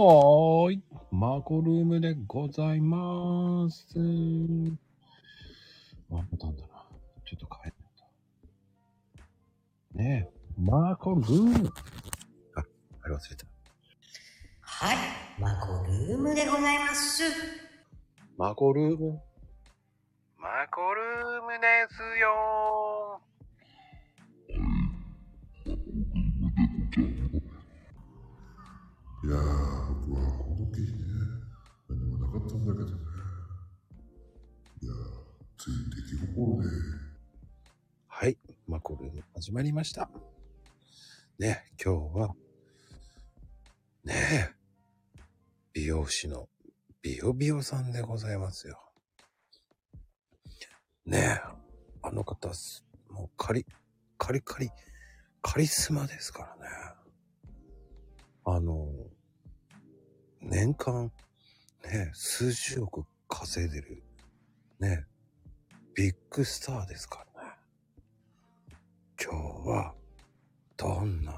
はーい。マコルームでございます。ワンパターンだな。ちょっと変えた。ねえ、マコルーム。あ、あれ忘れた。はい、マコルームでございます。マコルーム。マコルームですよいやー、はい、マコルーム始まりました。ね、今日は、ねえ、美容師のビオビオさんでございますよ。ねえ、あの方、もうカリ、カリカリ、カリスマですからね。あの、年間、ね、数十億稼いでる、ね、ビッグスターですからね。今日は、どんな、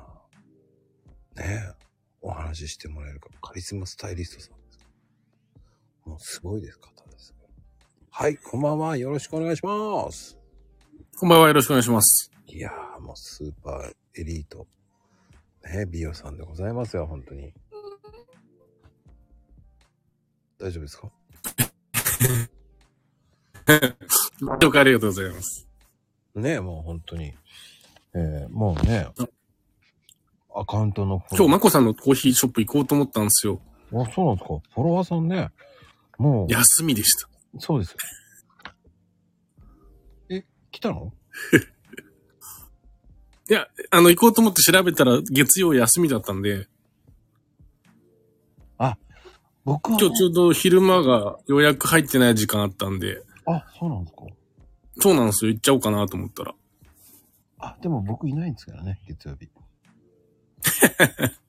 ねえ、お話ししてもらえるか、カリスマスタイリストさんです。もうすごいです方です。はい、こんばんは。よろしくお願いします。こんばんは、よろしくお願いします。いやー、もうスーパーエリート。ね美容さんでございますよ、本当に。大丈夫ですか？了解ありがとうございます。ねもう本当に。えー、もうね、アカウントの今日、まこさんのコーヒーショップ行こうと思ったんですよ。あ、そうなんですか。フォロワーさんね、もう、休みでした。そうですよ。え、来たの？いや、あの、行こうと思って調べたら月曜休みだったんで、僕は、今日ちょうど昼間が予約入ってない時間あったんで、あ、そうなんですか？そうなんですよ。行っちゃおうかなと思ったら。あ、でも僕いないんですからね、月曜日。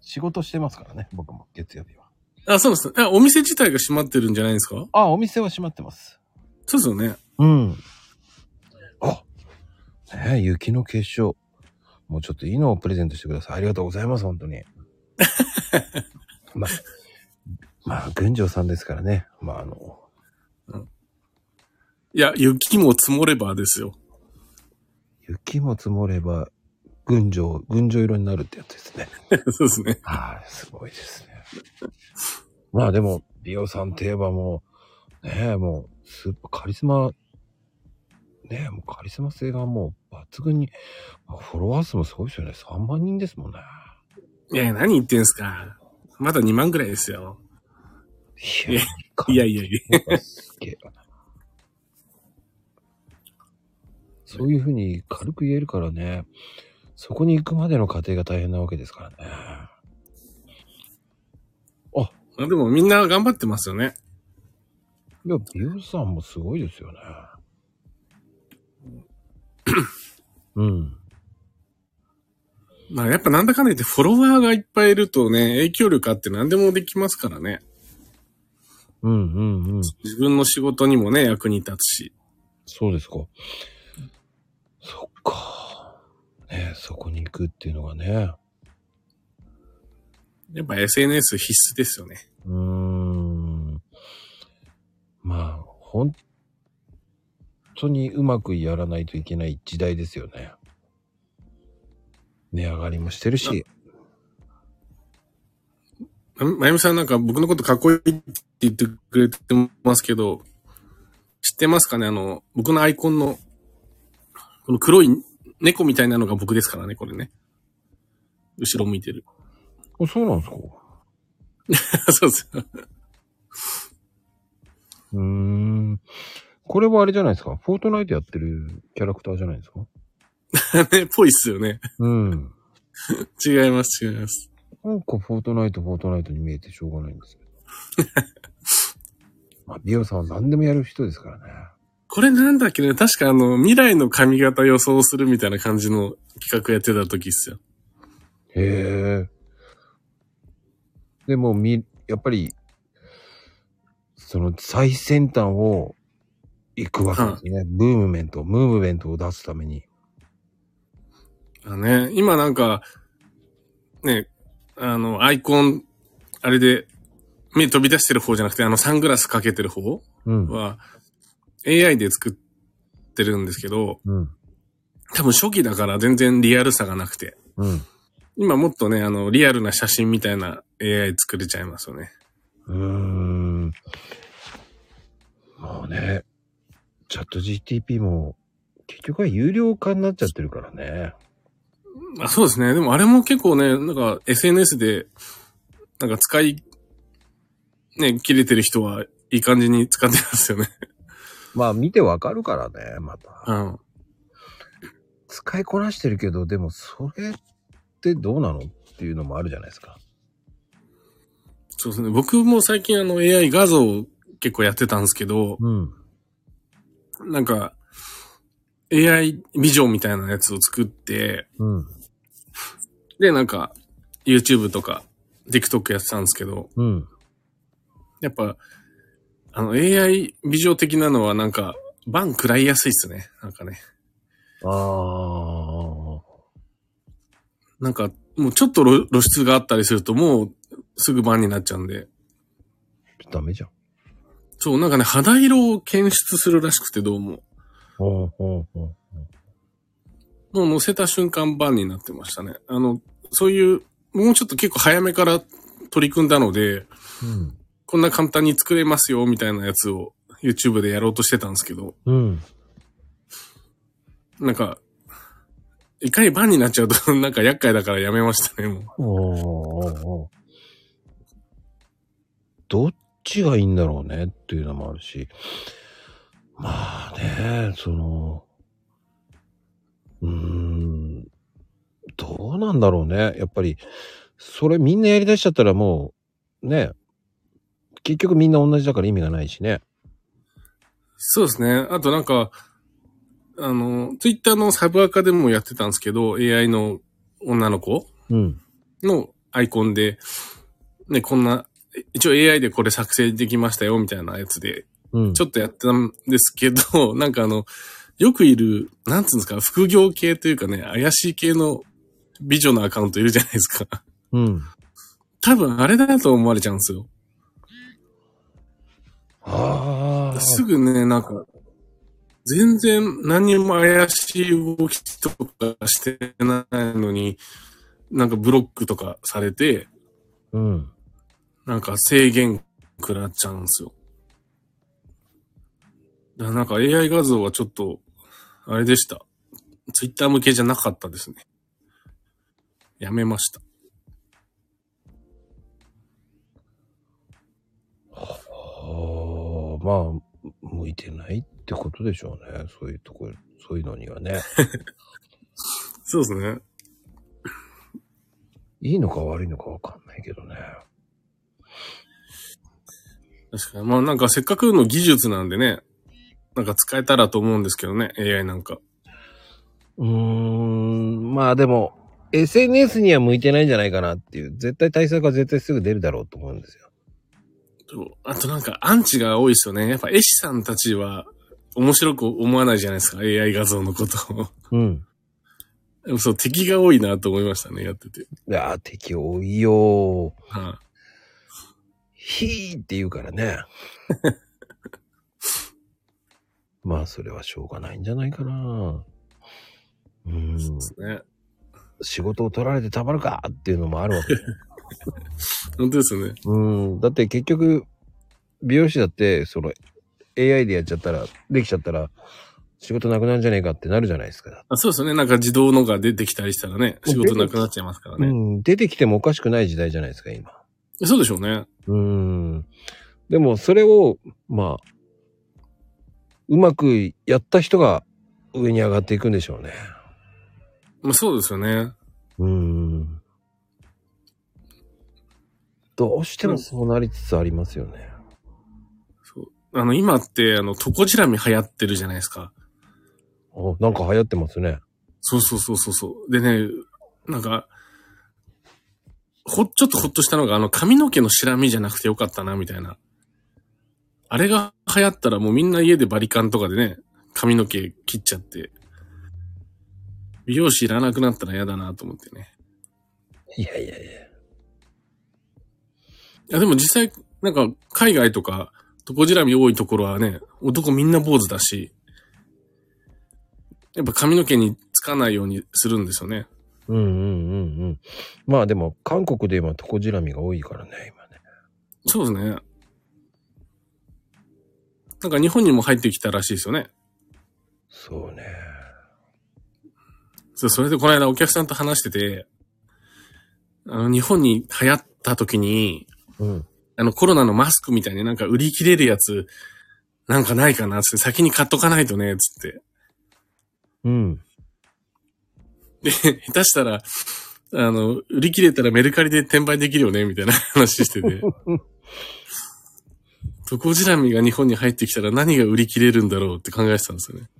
仕事してますからね、僕も月曜日は。あ、そうです。あ、お店自体が閉まってるんじゃないですか？あ、お店は閉まってます。そうですよね。うん。あ、ねえ、雪の結晶。もうちょっといいのをプレゼントしてください。ありがとうございます、本当に。まあ、まあ、群青さんですからね。まあ、あの、いや、雪も積もればですよ。雪も積もれば、群青、群青色になるってやつですね。そうですね。はい、すごいですね。まあでも、美容さんといえばもう、ねえ、もう、スーパーカリスマ、ねえ、もうカリスマ性がもう抜群に、フォロワー数もすごいですよね。3万人ですもんね。いや、何言ってんすか。まだ2万ぐらいですよ。いや、いやいやいや。すげえな。そういうふうに軽く言えるからね、そこに行くまでの過程が大変なわけですからね。あでもみんな頑張ってますよね。いや、美容師さんもすごいですよね。うん。まあやっぱなんだかんだ言ってフォロワーがいっぱいいるとね、影響力あって何でもできますからね。うんうんうん。自分の仕事にもね、役に立つし。そうですか。そっか。ねそこに行くっていうのがね。やっぱ SNS 必須ですよね。うーん。まあ、本当にうまくやらないといけない時代ですよね。値上がりもしてるし。ままゆみさんなんか僕のことかっこいいって言ってくれてますけど、知ってますかね？あの、僕のアイコンの、この黒い猫みたいなのが僕ですからね、これね。後ろ向いてる。あそうなんですか？そうです。うーん。これはあれじゃないですか？フォートナイトやってるキャラクターじゃないですか？ね、ぽいっすよね。うん。違います、違います。なんかフォートナイト、フォートナイトに見えてしょうがないんですけど。まあ、美容さんは何でもやる人ですからね。これなんだっけね確かあの、未来の髪型予想するみたいな感じの企画やってた時っすよ。へえ。でも、み、やっぱり、その最先端を行くわけですね。ブームメント、ムーブメントを出すために。あね、今なんか、ね、あの、アイコン、あれで、目飛び出してる方じゃなくて、あの、サングラスかけてる方うん。は、AI で作ってるんですけど、うん。多分初期だから全然リアルさがなくて、うん。今もっとね、あの、リアルな写真みたいな AI 作れちゃいますよね。うーん。もうね、チャット GTP も結局は有料化になっちゃってるからね。あそうですね。でもあれも結構ね、なんか SNS で、なんか使い、ね、切れてる人はいい感じに使ってますよね。まあ見てわかるからね、また。うん。使いこなしてるけど、でもそれってどうなのっていうのもあるじゃないですか。そうですね。僕も最近あの AI 画像を結構やってたんですけど、うん。なんか AI ビジョンみたいなやつを作って、うん。で、なんか YouTube とか TikTok やってたんですけど、うん。やっぱ、あの AI 美女的なのはなんか、バン食らいやすいっすね。なんかね。ああ。なんか、もうちょっと露露出があったりするともうすぐバンになっちゃうんで。ダメじゃん。そう、なんかね、肌色を検出するらしくてどうも。もう乗せた瞬間バンになってましたね。あの、そういう、もうちょっと結構早めから取り組んだので、うん。こんな簡単に作れますよ、みたいなやつを YouTube でやろうとしてたんですけど、うん。なんか、いかにバンになっちゃうと なんか厄介だからやめましたね、もう。どっちがいいんだろうねっていうのもあるし。まあね、その、うーん、どうなんだろうね。やっぱり、それみんなやりだしちゃったらもう、ね、結局みんな同じだから意味がないしね。そうですね。あとなんか、あの、Twitter のサブアカでもやってたんですけど、AI の女の子うん。のアイコンで、ね、こんな、一応 AI でこれ作成できましたよ、みたいなやつで、うん。ちょっとやってたんですけど、なんかあの、よくいる、なんつうんですか、副業系というかね、怪しい系の美女のアカウントいるじゃないですか。うん。多分あれだと思われちゃうんですよ。ああ。すぐね、なんか、全然何にも怪しい動きとかしてないのに、なんかブロックとかされて、うん。なんか制限食らっちゃうんですよ。なんか AI 画像はちょっと、あれでした。ツイッター向けじゃなかったですね。やめました。ああ、まあ、向いてないってことでしょうね。そういうところ、そういうのにはね。そうですね。いいのか悪いのかわかんないけどね。確かに。まあなんかせっかくの技術なんでね、なんか使えたらと思うんですけどね、AI なんか。うーん、まあでも、SNS には向いてないんじゃないかなっていう、絶対対策は絶対すぐ出るだろうと思うんですよ。あとなんかアンチが多いですよね。やっぱ絵師さんたちは面白く思わないじゃないですか、AI 画像のことを。うん。でもそう、敵が多いなと思いましたね、やってて。いやー、敵多いよー。はい、ヒーって言うからね。まあ、それはしょうがないんじゃないかな。うん。ね。仕事を取られてたまるかっていうのもあるわけ。本当ですよね。うん。だって結局、美容師だって、その、AI でやっちゃったら、できちゃったら、仕事なくなるんじゃねえかってなるじゃないですか。あそうですよね。なんか自動のが出てきたりしたらね、仕事なくなっちゃいますからね。うん。出てきてもおかしくない時代じゃないですか、今。そうでしょうね。うん。でも、それを、まあ、うまくやった人が上に上がっていくんでしょうね。まあそうですよね。うん。どうしてもそうなりつつありますよね。あの、今って、あの、トコジラミ流行ってるじゃないですか。おなんか流行ってますね。そうそうそうそうそう。でね、なんか、ほ、ちょっとほっとしたのが、あの、髪の毛のシラミじゃなくてよかったな、みたいな。あれが流行ったらもうみんな家でバリカンとかでね、髪の毛切っちゃって、美容師いらなくなったら嫌だなと思ってね。いやいやいや。や、でも実際、なんか、海外とか、トコジラミ多いところはね、男みんな坊主だし、やっぱ髪の毛につかないようにするんですよね。うんうんうんうん。まあでも、韓国で今、トコジラミが多いからね、今ね。そうですね。なんか日本にも入ってきたらしいですよね。そうね。そう、それでこの間お客さんと話してて、あの、日本に流行った時に、うん。あのコロナのマスクみたいになんか売り切れるやつ、なんかないかなつって先に買っとかないとね、つって。うん。で、下手したら、あの、売り切れたらメルカリで転売できるよね、みたいな話してて。トコジラミが日本に入ってきたら何が売り切れるんだろうって考えてたんですよね。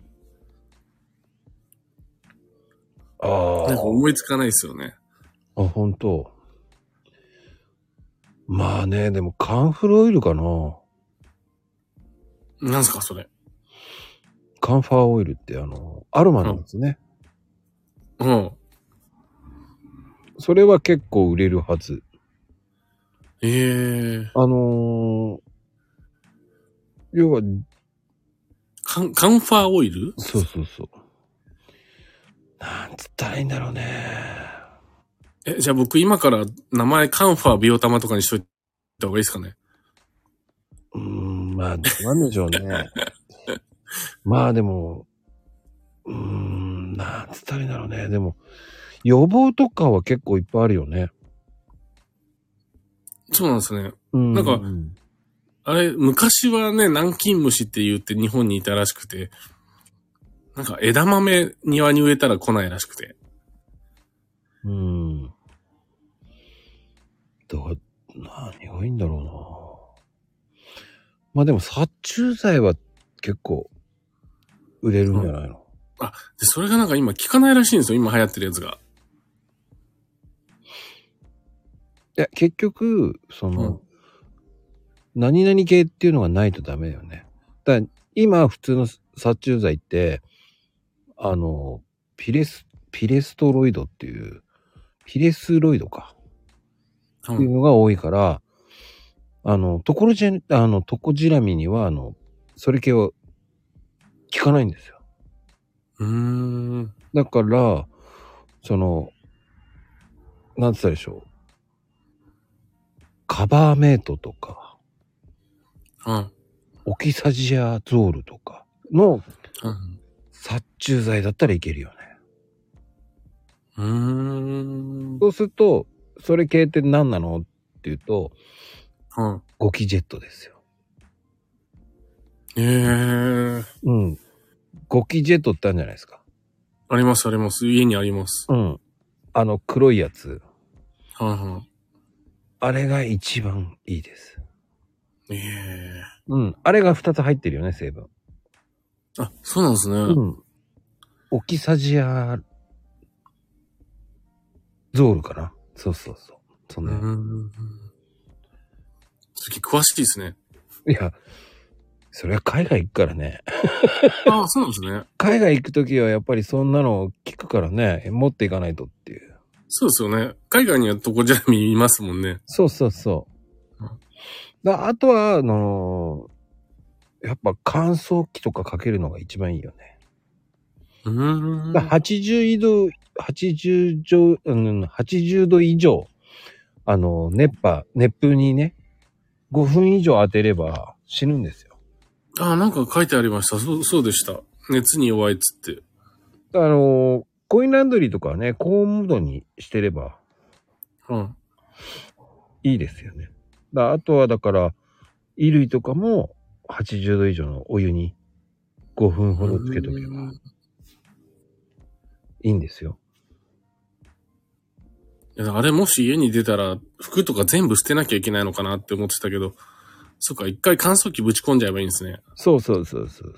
あなんか思いつかないですよね。あ。あ、本当。まあね、でもカンフルオイルかな。なんすか、それ。カンファーオイルってあの、アロマなんですね。うん。それは結構売れるはず。ええあのー、要は、カン、カンファーオイル？そうそうそう。なんつったらいいんだろうね。え、じゃあ僕今から名前カンファービオタマとかにしといた方がいいですかね？うーん、まあ、どうなんでしょうね。まあでも、うーん、なんつったらいいんだろうね。でも、予防とかは結構いっぱいあるよね。そうなんですね。うん。なんかうんあれ、昔はね、南京虫って言って日本にいたらしくて、なんか枝豆庭に植えたら来ないらしくて。うん。どう、何がいいんだろうな。まあでも殺虫剤は結構売れるんじゃないの、で、それがなんか今効かないらしいんですよ、今流行ってるやつが。いや、結局、その、うん何々系っていうのがないとダメだよね。だから今普通の殺虫剤って、あの、ピレス、ピレストロイドっていう、ピレスロイドか。う。っていうんのが多いから、あの、トコロジェ、あの、トコジラミには、あの、それ系は効かないんですよ。うーん。だから、その、なんつったでしょう。カバーメイトとか、うん。オキサジアゾールとかのうん。殺虫剤だったらいけるよね。うーん。そうすると、それ系って何なのっていうと、うん。ゴキジェットですよ。ええー。うん。ゴキジェットってあるんじゃないですか。あります、あります。家にあります。うん。あの黒いやつ。はいはあれが一番いいです。い。ええうん。あれが2つ入ってるよね、成分。ー。あ、そうなんですね。うん。オキサジアゾールかな？そうそうそう。そんな、うん。次詳しいですね。いや、それは海外行くからね。ああ、そうなんですね。海外行くときはやっぱりそんなの聞くからね、持っていかないとっていう。そうですよね。海外にはトコジャミいますもんね。そうそうそうあとは、あのやっぱ乾燥機とかかけるのが一番いいよね。うーん。だ80度、80度、うん、80度以上、あの、熱波、熱風にね、5分以上当てれば死ぬんですよ。ああ、なんか書いてありました。そう、そうでした。熱に弱いっつって。あの、コインランドリーとかはね、高温度にしてればうん。いいですよね。だあとはだから、衣類とかも80度以上のお湯に5分ほどつけとけばいいんですよ。いや、あれもし家に出たら、服とか全部捨てなきゃいけないのかなって思ってたけど、そっか、一回乾燥機ぶち込んじゃえばいいんですね。そうそうそうそう。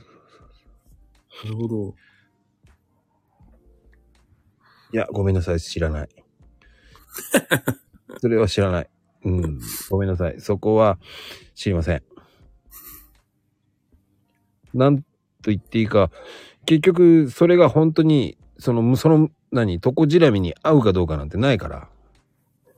なるほど。いや、ごめんなさい、知らない。それは知らない。うん、ごめんなさい。そこは知りません。なんと言っていいか、結局、それが本当に、その、その、何、トコジラミに合うかどうかなんてないから。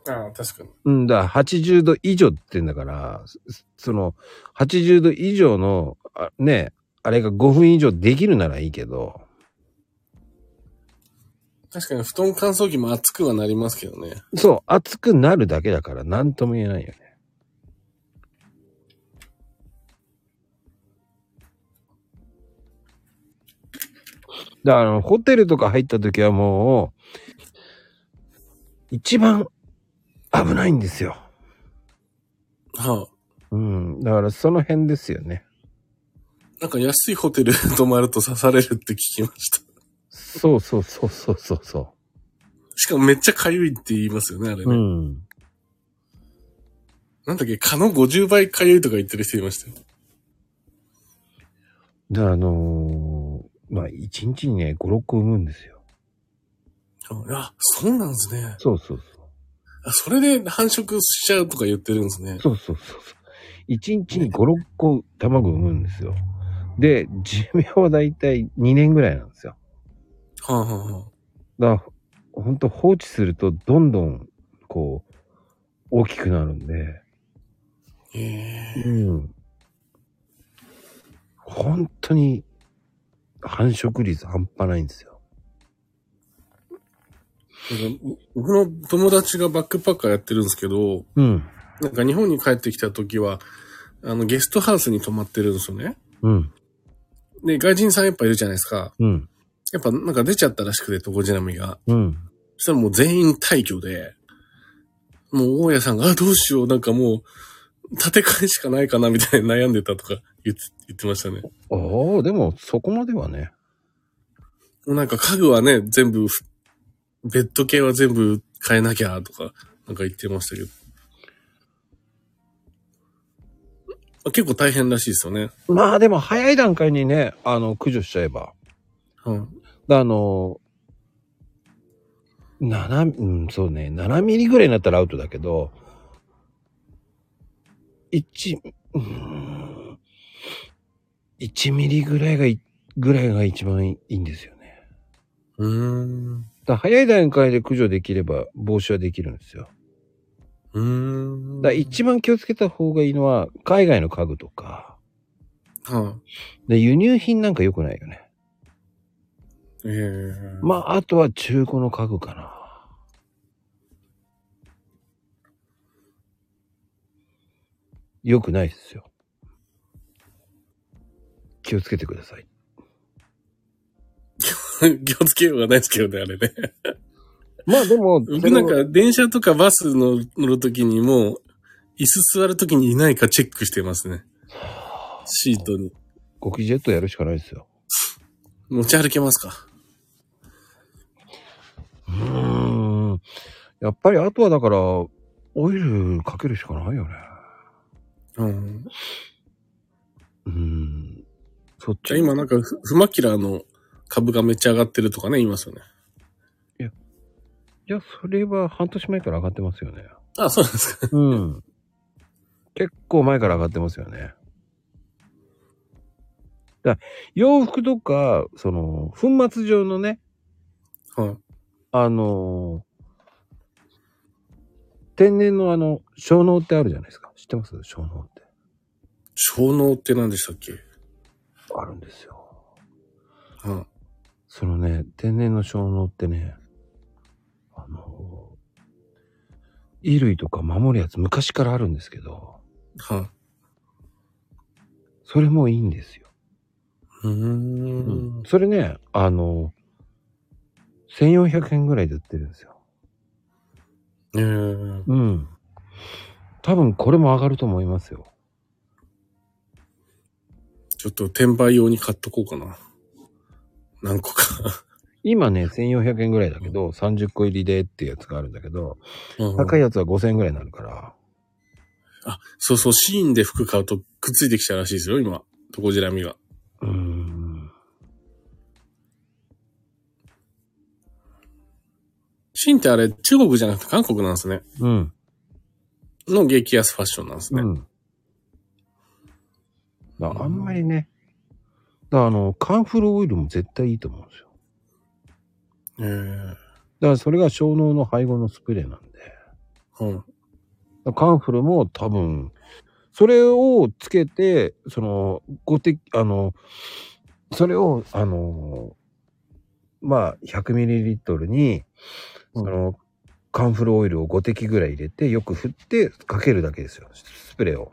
ああ、確かに。うんだ、80度以上って言うんだから、そその、80度以上の、あね、あれが5分以上できるならいいけど、確かに布団乾燥機も熱くはなりますけどね。そう、熱くなるだけだから何とも言えないよね。だからホテルとか入った時はもう、一番危ないんですよ。はあ。うん。だからその辺ですよね。なんか安いホテル 泊まると刺されるって聞きました。そうそうそうそうそうそしかもめっちゃ痒いって言いますよね、あれね。う。うん。なんだっけ、蚊の50倍痒いとか言ってる人いましたよ。で、あのーまあ、一日にね、5、6個産むんですよ。あ、そうなんですね。そうそうそう。あ、それで繁殖しちゃうとか言ってるんですね。そうそうそうそう。一日に5、6個卵産むんですよ。で、寿命はだいたい2年ぐらいなんですよ。はあ、はあはあ、だから、ほんと放置するとどんどん、こう、大きくなるんで、ええうん。本当に、繁殖率半端ないんですよ。僕の友達がバックパッカーやってるんですけど、うん。なんか日本に帰ってきた時は、あの、ゲストハウスに泊まってるんですよね。うん。で、外人さんやっぱいるじゃないですか。うん。やっぱなんか出ちゃったらしくて、トコジラミが。うん。そしたらもう全員退去で、もう大家さんが、あ、どうしよう、なんかもう、建て替えしかないかな、みたいな悩んでたとか言って言ってましたね。ああ、でもそこまではね。もうなんか家具はね、全部、ベッド系は全部変えなきゃ、とか、なんか言ってましたけど。あ結構大変らしいですよね。まあでも早い段階にね、あの、駆除しちゃえば。うん。だあの、7、うん、そうね、7ミリぐらいになったらアウトだけど、1、うん、1ミリぐらいがい、ぐらいが一番いいんですよね。うーん。だ早い段階で駆除できれば防止はできるんですよ。うーん。だ一番気をつけた方がいいのは、海外の家具とか、はで輸入品なんか良くないよね。い、ええまあ、あとは中古の家具かな。良くないですよ。気をつけてください。気をつけようがないですけどね、あれね。まあでも、僕なんか電車とかバスの乗るときにも、椅子座るときにいないかチェックしてますね。シートに。ゴキジェットやるしかないですよ。持ち歩けますか？うーん。やっぱりあとはだから、オイルかけるしかないよね。うん。うーん。そっち。今なんかフ、フマキラーの株がめっちゃ上がってるとかね、言いますよね。いや、それは半年前から上がってますよね。あ、そうなんですか。うん。結構前から上がってますよね。だ洋服とか、その、粉末状のね、はい。あのー天然のあの、小脳ってあるじゃないですか。知ってます？小脳って。小脳って何でしたっけ？あるんですよ。はそのね、天然の小脳ってね、あのー衣類とか守るやつ昔からあるんですけど、い。はそれもいいんですよ。い。うーん。それね、あの、1400円ぐらいで売ってるんですよ。えー、うん。多分これも上がると思いますよ。ちょっと転売用に買っとこうかな。何個か。今ね、1400円ぐらいだけど、30個入りでっていうやつがあるんだけど、うん高いやつは5000円ぐらいになるから。あ、そうそう、シーンで服買うとくっついてきたらしいですよ、今。トコジラミが。うーん。シーンってあれ、中国じゃなくて韓国なんですね。うん。の激安ファッションなんですね。うん。だあんまりね、だからあの、カンフルオイルも絶対いいと思うんですよ。えー、だからそれが小脳の配合のスプレーなんで。うん。カンフルも多分、それをつけて、その、ごて、あの、それを、あの、まあ、100ml に、その、カンフルオイルを5滴ぐらい入れて、よく振ってかけるだけですよ。スプレーを。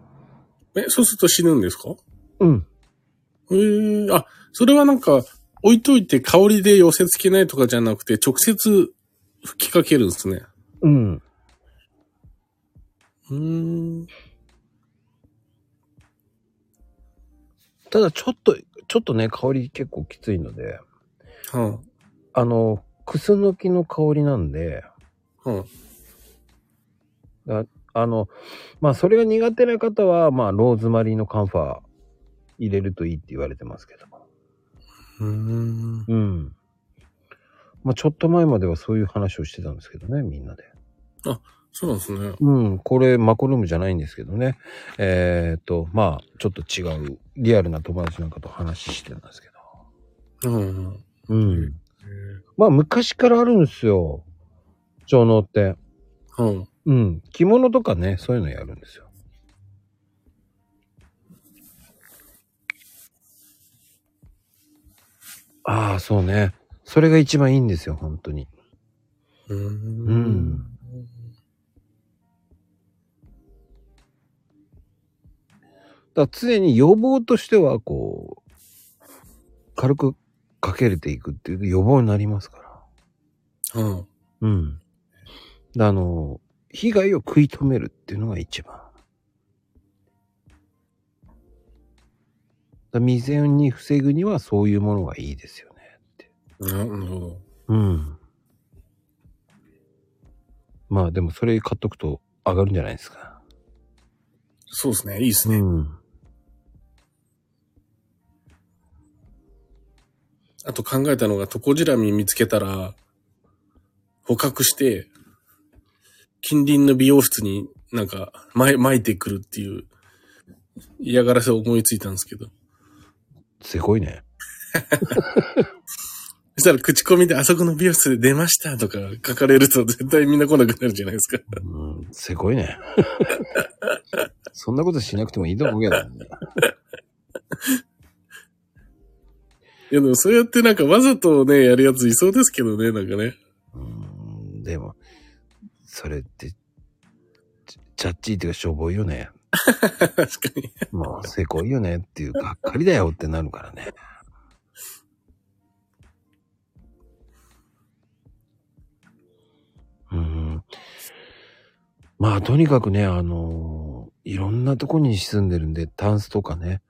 え、そうすると死ぬんですか？うん。えー、あ、それはなんか、置いといて香りで寄せ付けないとかじゃなくて、直接吹きかけるんですね。うん。うーん。ただ、ちょっと、ちょっとね、香り結構きついので、はあの、クスノキの香りなんで、あ、はあ、あの、まあ、それが苦手な方は、まあ、ローズマリーのカンファー入れるといいって言われてますけども。うーん。うん。まあ、ちょっと前まではそういう話をしてたんですけどね、みんなで。そうなんですね。うん、これ、マコルームじゃないんですけどね。えーっと、まあ、ちょっと違う、リアルな友達なんかと話してるんですけど。うん。うん。まあ、昔からあるんですよ。超能って。うん。うん。着物とかね、そういうのやるんですよ。ああ、そうね。それが一番いいんですよ、本当に。うーん。うんだ常に予防としては、こう、軽くかけれていくっていう予防になりますから。うん。うん。であの、被害を食い止めるっていうのが一番。だ未然に防ぐにはそういうものがいいですよねって。なるほど。うん。まあでもそれ買っとくと上がるんじゃないですか。そうですね。いいですね。うん。あと考えたのが、トコジラミ見つけたら、捕獲して、近隣の美容室になんか、巻い巻いてくるっていう、嫌がらせを思いついたんですけど。すごいね。そしたら口コミであそこの美容室で出ましたとか書かれると絶対みんな来なくなるじゃないですか。うん、すごいね。そんなことしなくてもいいと思うけどね。いやでもそうやってなんかわざとね、やるやついそうですけどね、なんかね。うん、でも、それって、チチャッチーっていうかしょぼいよね。確かに。もう、せこいよねっていう、がっかりだよってなるからね。うん。まあ、とにかくね、あのーいろんなとこに潜んでるんで、タンスとかね、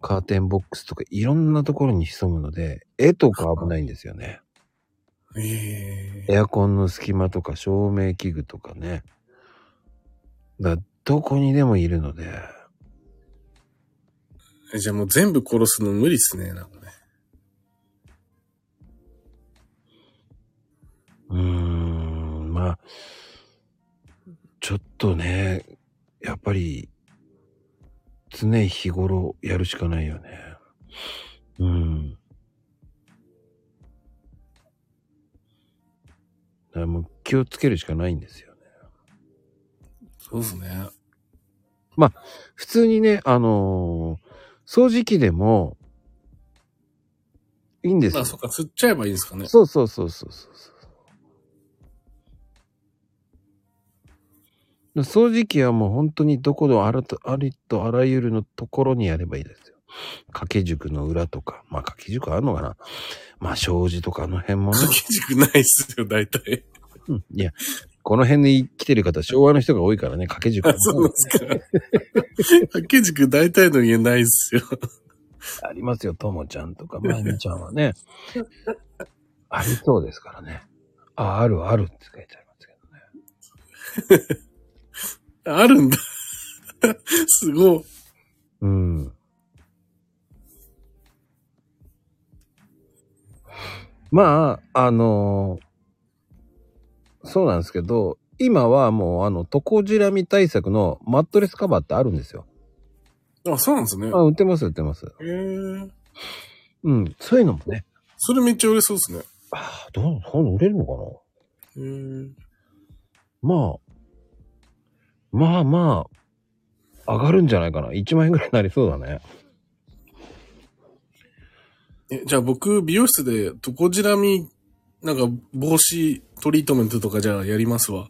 カーテンボックスとか、いろんなところに潜むので、絵とか危ないんですよね。えエアコンの隙間とか照明器具とかね。だどこにでもいるので、えじゃあもう全部殺すの無理っすね、なんかね。うーん、まあ、ちょっとね、やっぱり、常日頃やるしかないよね。うん。だからもう気をつけるしかないんですよね。そうですね。普通にね、あのー掃除機でも、いいんですよ。あ、そっか、吸っちゃえばいいんですかね。そうそうそうそうそうそう。掃除機はもう本当にどこのあらとありとあらゆるのところにやればいいですよ。掛け軸の裏とか。まあ掛け軸あるのかなまあ障子とかあの辺もね。掛け軸ないっすよ、大体。うんいや、この辺に来てる方、昭和の人が多いからね、掛け軸あ、そうですか。掛け軸大体の家ないっすよ。ありますよ、ともちゃんとか、まゆみちゃんはね。ありそうですからね。あ、あるあるって書いてありますけどね。あるんだ。すごい。うん。まあ、あのそうなんですけど、今はもうあの、トコジラミ対策のマットレスカバーってあるんですよ。あ、そうなんですね。あ、売ってます、売ってます。へえ。うん。そういうのもね。それめっちゃ売れそうですね。ああ、どう、そういうの売れるのかへえ。なまあ、まあまあ、上がるんじゃないかな。1万円ぐらいになりそうだね。え、じゃあ僕、美容室でトコジラミ、なんか防止トリートメントとかじゃあやりますわ。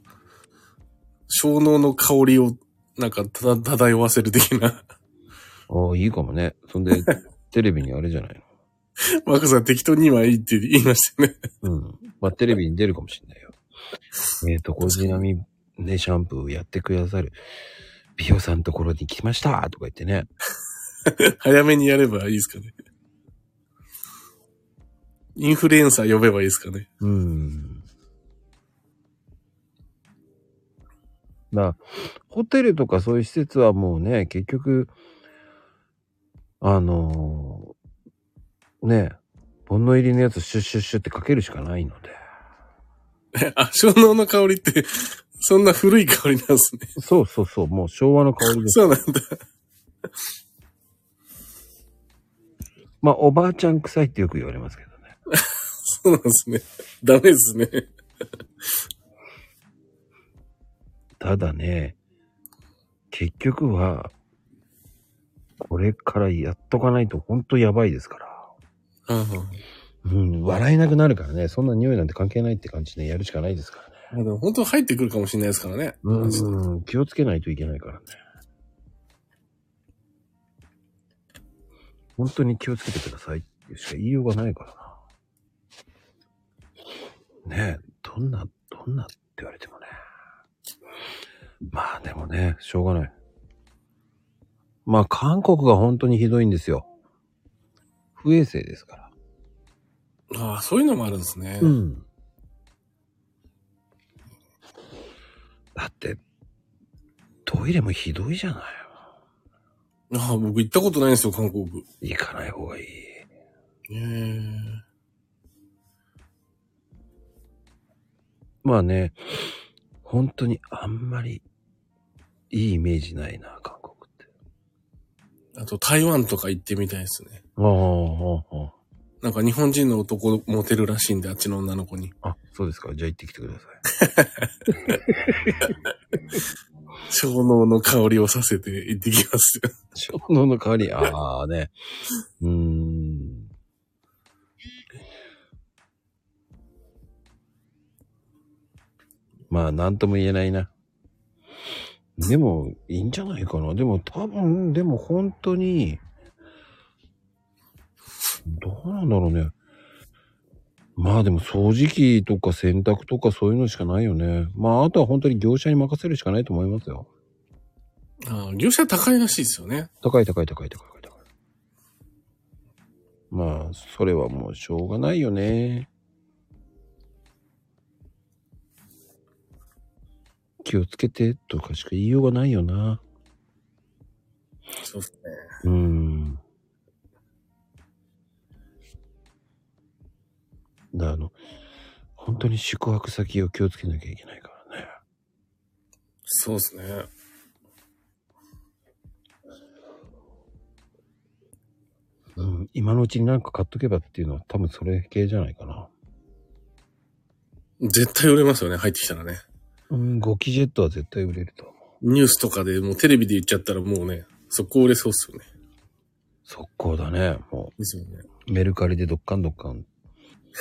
小脳の香りを、なんかただ漂わせる的な。ああ、いいかもね。そんで、テレビにあれじゃないマークさん適当に今いいって言いましたよね。の。うん。まあ、テレビに出るかもしれないよ。えっ、と、小じなみね、シャンプーやってくださる美容さんのところに来ましたとか言ってね。早めにやればいいですかね。インフルエンサー呼べばいいですかね。うん。まあ、ホテルとかそういう施設はもうね、結局、あのーね、煩悩入りのやつシュッシュッシュってかけるしかないので。あ、小脳の香りって、そんな古い香りなんですね。そうそうそう、もう昭和の香りです。そうなんだ。まあ、おばあちゃん臭いってよく言われますけどね。そうなんですね。ダメですね。ただね、結局は、これからやっとかないとほんとやばいですから。うん、笑えなくなるからね、そんな匂いなんて関係ないって感じでやるしかないですからね。あでも本当入ってくるかもしれないですからね。うん、気をつけないといけないからね。本当に気をつけてくださいってしか言いようがないからな。ねえ、どんな、どんなって言われてもね。まあでもね、しょうがない。まあ韓国が本当にひどいんですよ。不衛生ですから。ああ、そういうのもあるんですね。うん。だって、トイレもひどいじゃない。ああ、僕行ったことないんですよ、韓国。行かない方がいい。へえ。まあね、本当にあんまりいいイメージないな、韓国って。あと台湾とか行ってみたいですね。ああ、ああ、なんか日本人の男モテるらしいんで、あっちの女の子に。あ。あ、そうですか。じゃあ行ってきてください。小脳の香りをさせて行ってきますよ。小脳の代わり、ああね。うーん。まあ、なんとも言えないな。でも、いいんじゃないかな。でも、多分、でも本当に、どうなんだろうね。まあでも掃除機とか洗濯とかそういうのしかないよね。まああとは本当に業者に任せるしかないと思いますよ。ああ、業者高いらしいですよね。高い高い高い高い高い。まあ、それはもうしょうがないよね。気をつけてとかしか言いようがないよな。そうですね。うーん。だあの、本当に宿泊先を気をつけなきゃいけないからね。そうですね。うん、今のうちになんか買っとけばっていうのは多分それ系じゃないかな。絶対売れますよね、入ってきたらね。うん、ゴキジェットは絶対売れると思う。ニュースとかでもうテレビで言っちゃったらもうね、速攻売れそうっすよね。速攻だね。もですよね。う、メルカリでドッカンドッカン。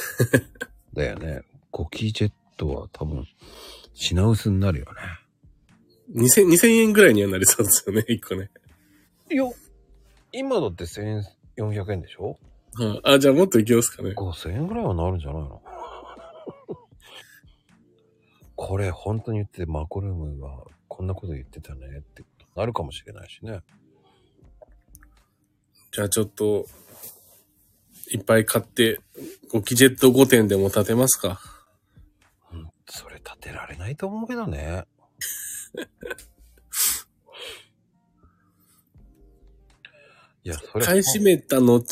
だよね。ゴキジェットは多分、品薄になるよね。2000、2000円ぐらいにはなりそうですよね、一個ね。いや、今だって1400円でしょ？はあ、あじゃあもっといきますかね。?5000 円ぐらいはなるんじゃないの？これ本当に言ってマコルームがこんなこと言ってたねってことなるかもしれないしね。じゃあちょっと、いっぱい買って、ゴキジェット5点でも建てますか？うん、それ立てられないと思うけどね。いや、それ。買い占めた後、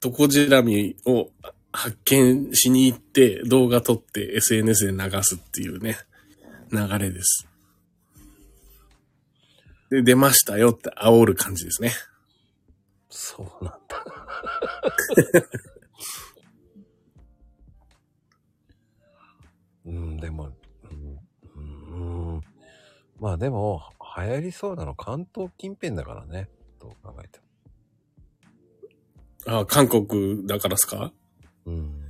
トコジラミを発見しに行って動画撮って SNS で流すっていうね、流れです。で、出ましたよって煽る感じですね。そうなんだ。うん、でも、うん、うん、まあでも、流行りそうなの関東近辺だからね。どう考えてあ、韓国だからですか？も。うん。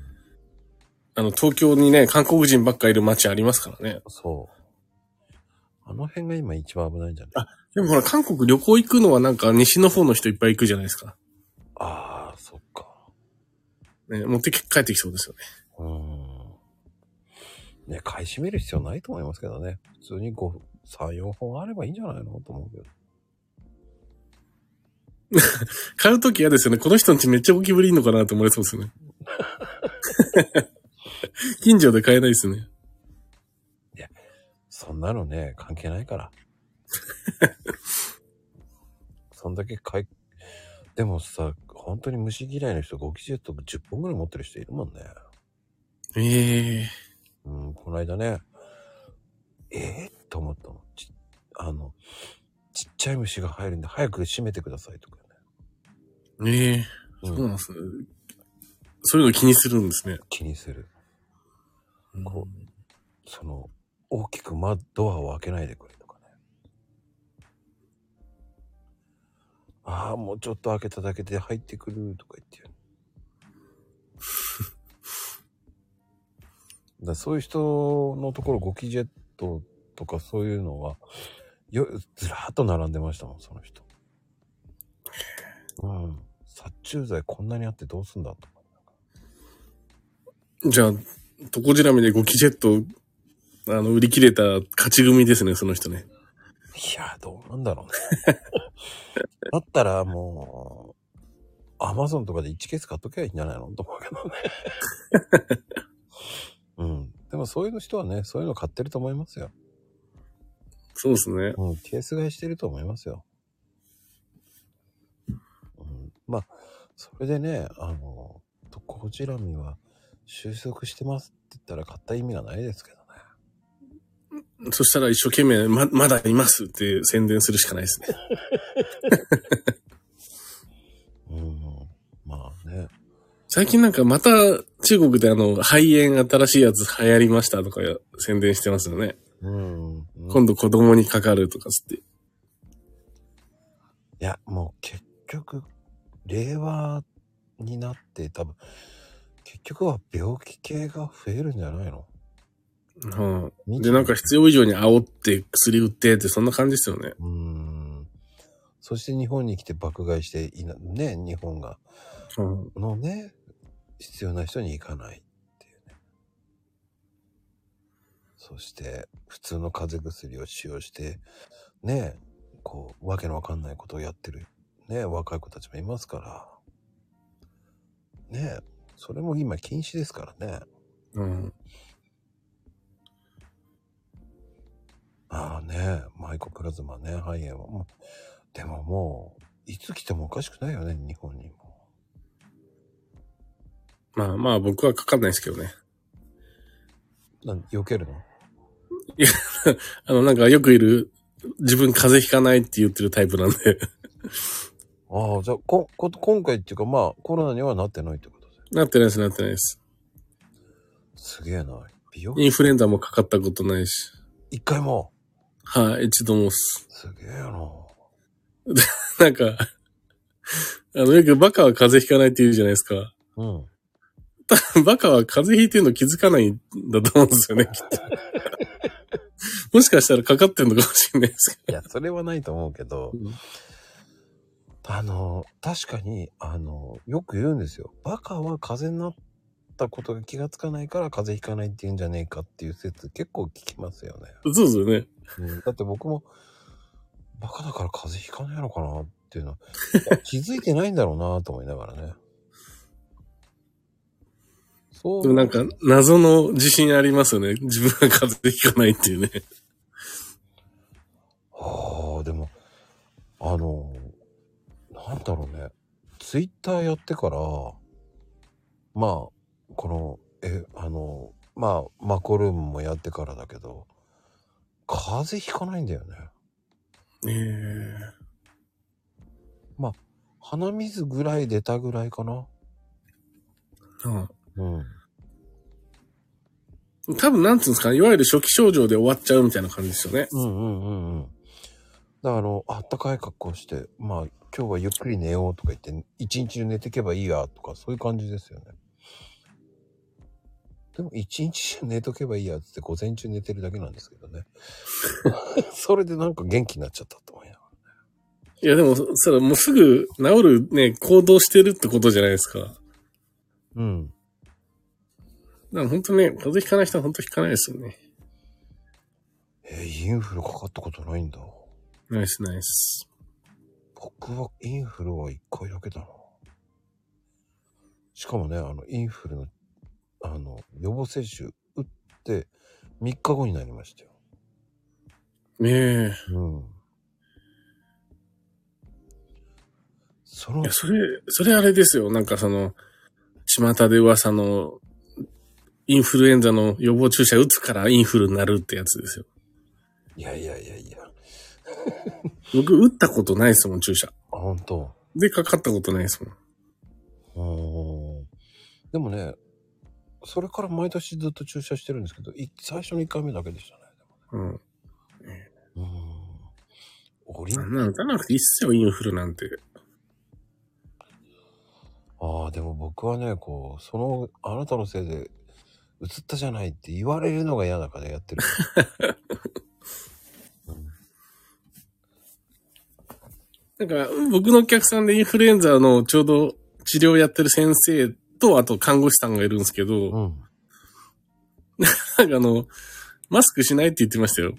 あの、東京にね、韓国人ばっかいる街ありますからね。そう。あの辺が今一番危ないんじゃない？でもほら、韓国旅行行くのはなんか西の方の人いっぱい行くじゃないですか。ああ。ね、持ってき帰ってきそうですよね。うん。ね、買い占める必要ないと思いますけどね。普通に5、3、4本あればいいんじゃないのと思うけど。買うとき嫌ですよね。この人んちめっちゃゴキブリいんのかなと思われそうですよね。近所で買えないですね。そんなのね、関係ないから。そんだけ買い、でもさ、本当に虫嫌いの人、ゴキジェット10本ぐらい持ってる人いるもんね。ええうん、この間ね、ええと思ったの。ちあの、ちっちゃい虫が入るんで早く閉めてくださいとかね。ええうんそうなんですね。そういうの気にするんですね。気にする。うんこその、大きくま、ドアを開けないでくれああ、もうちょっと開けただけで入ってくるとか言って。だそういう人のところ、ゴキジェットとかそういうのは、よ、ずらーっと並んでましたもん、その人。うん。殺虫剤こんなにあってどうすんだと。じゃあ、トコジラミでゴキジェット、あの、売り切れた勝ち組ですね、その人ね。いや、どうなんだろうね。だったらもう、アマゾンとかで1ケース買っときゃいいんじゃないのと思うけどね。うん。でもそういうの人はね、そういうの買ってると思いますよ。そうですね。うん。ケース買いしてると思いますよ。うん。まあ、それでね、あの、トコジラミは収束してますって言ったら買った意味がないですけどね。そしたら一生懸命、ま、まだいますって宣伝するしかないですね。うん。まあね。最近なんかまた中国であの、肺炎新しいやつ流行りましたとか宣伝してますよね。うん。うん今度子供にかかるとかつって。いや、もう結局、令和になって多分、結局は病気系が増えるんじゃないの？うん。で、なんか必要以上に煽って薬売ってってそんな感じですよね。うーん。そして日本に来て爆買いしていな、ね、日本が、うん。のね、必要な人に行かないっていうね。そして、普通の風邪薬を使用して、ね、こう、わけのわかんないことをやってる、ね、若い子たちもいますから、ね、それも今禁止ですからね。うん。ああね、マイコプラズマね、肺炎は。もうでももう、いつ来てもおかしくないよね、日本にも。まあまあ僕はかかんないですけどね。なん避けるの？あの、なんかよくいる、自分風邪ひかないって言ってるタイプなんで。ああ、じゃあここ、今回っていうかまあ、コロナにはなってないってことで。なってないです、なってないです。すげえな。美容インフルエンザもかかったことないし。一回も？はい、一度もっす。すげえな。なんか、あの、よくバカは風邪ひかないって言うじゃないですか。うん。バカは風邪ひいてるの気づかないんだと思うんですよね、きっと。もしかしたらかかってんのかもしれないですいや、それはないと思うけど、けど。あの、確かに、あの、よく言うんですよ。バカは風邪になったことが気がつかないから風邪ひかないって言うんじゃねえかっていう説結構聞きますよね。そうですよね。うん、だって僕も、バカだから風邪ひかないのかなっていうのは、気づいてないんだろうなと思いながらね。そう。でもなんか、謎の自信ありますよね。自分が風邪ひかないっていうね。はあ、でも、あの、なんだろうね。ツイッターやってから、まあ、この、え、あの、まあ、マコルームもやってからだけど、風邪ひかないんだよね。ええ鼻水ぐらい出たぐらいかな。うんうん。多分なんつうんですか、いわゆる初期症状で終わっちゃうみたいな感じですよね。うんうんうんうん。だからあの、あったかい格好して、まあ今日はゆっくり寝ようとか言って、一日中寝てけばいいやとか、そういう感じですよね。でも一日中寝とけばいいやっつって午前中寝てるだけなんですけどね。それでなんか元気になっちゃったと思いながいやでも、それはもうすぐ治るね、行動してるってことじゃないですか。だから。うん。ら本当ね、風邪ひかない人は本当ひかないですよね。えーインフルかかったことないんだ。ナイスナイス。僕はインフルは一回だけだな。しかもね、あの、インフルの、あの、予防接種打って3日後になりましたよ。ねえ。うん。そのいや、、それ、それあれですよ。なんかその、巷で噂の、インフルエンザの予防注射打つからインフルになるってやつですよ。いやいやいやいや、僕、打ったことないですもん、注射。あ本当。で、かかったことないですもん。うーん。でもね、それから毎年ずっと注射してるんですけど、い最初の1回目だけでしたね。うん。うーん。オリンそんなの打たなくていいっすよ、インフルなんて。ああ、でも僕はね、こう、その、あなたのせいで、映ったじゃないって言われるのが嫌だからやってる。なんか、僕のお客さんでインフルエンザのちょうど治療やってる先生と、あと看護師さんがいるんですけど、うん。なんかあの、マスクしないって言ってましたよ。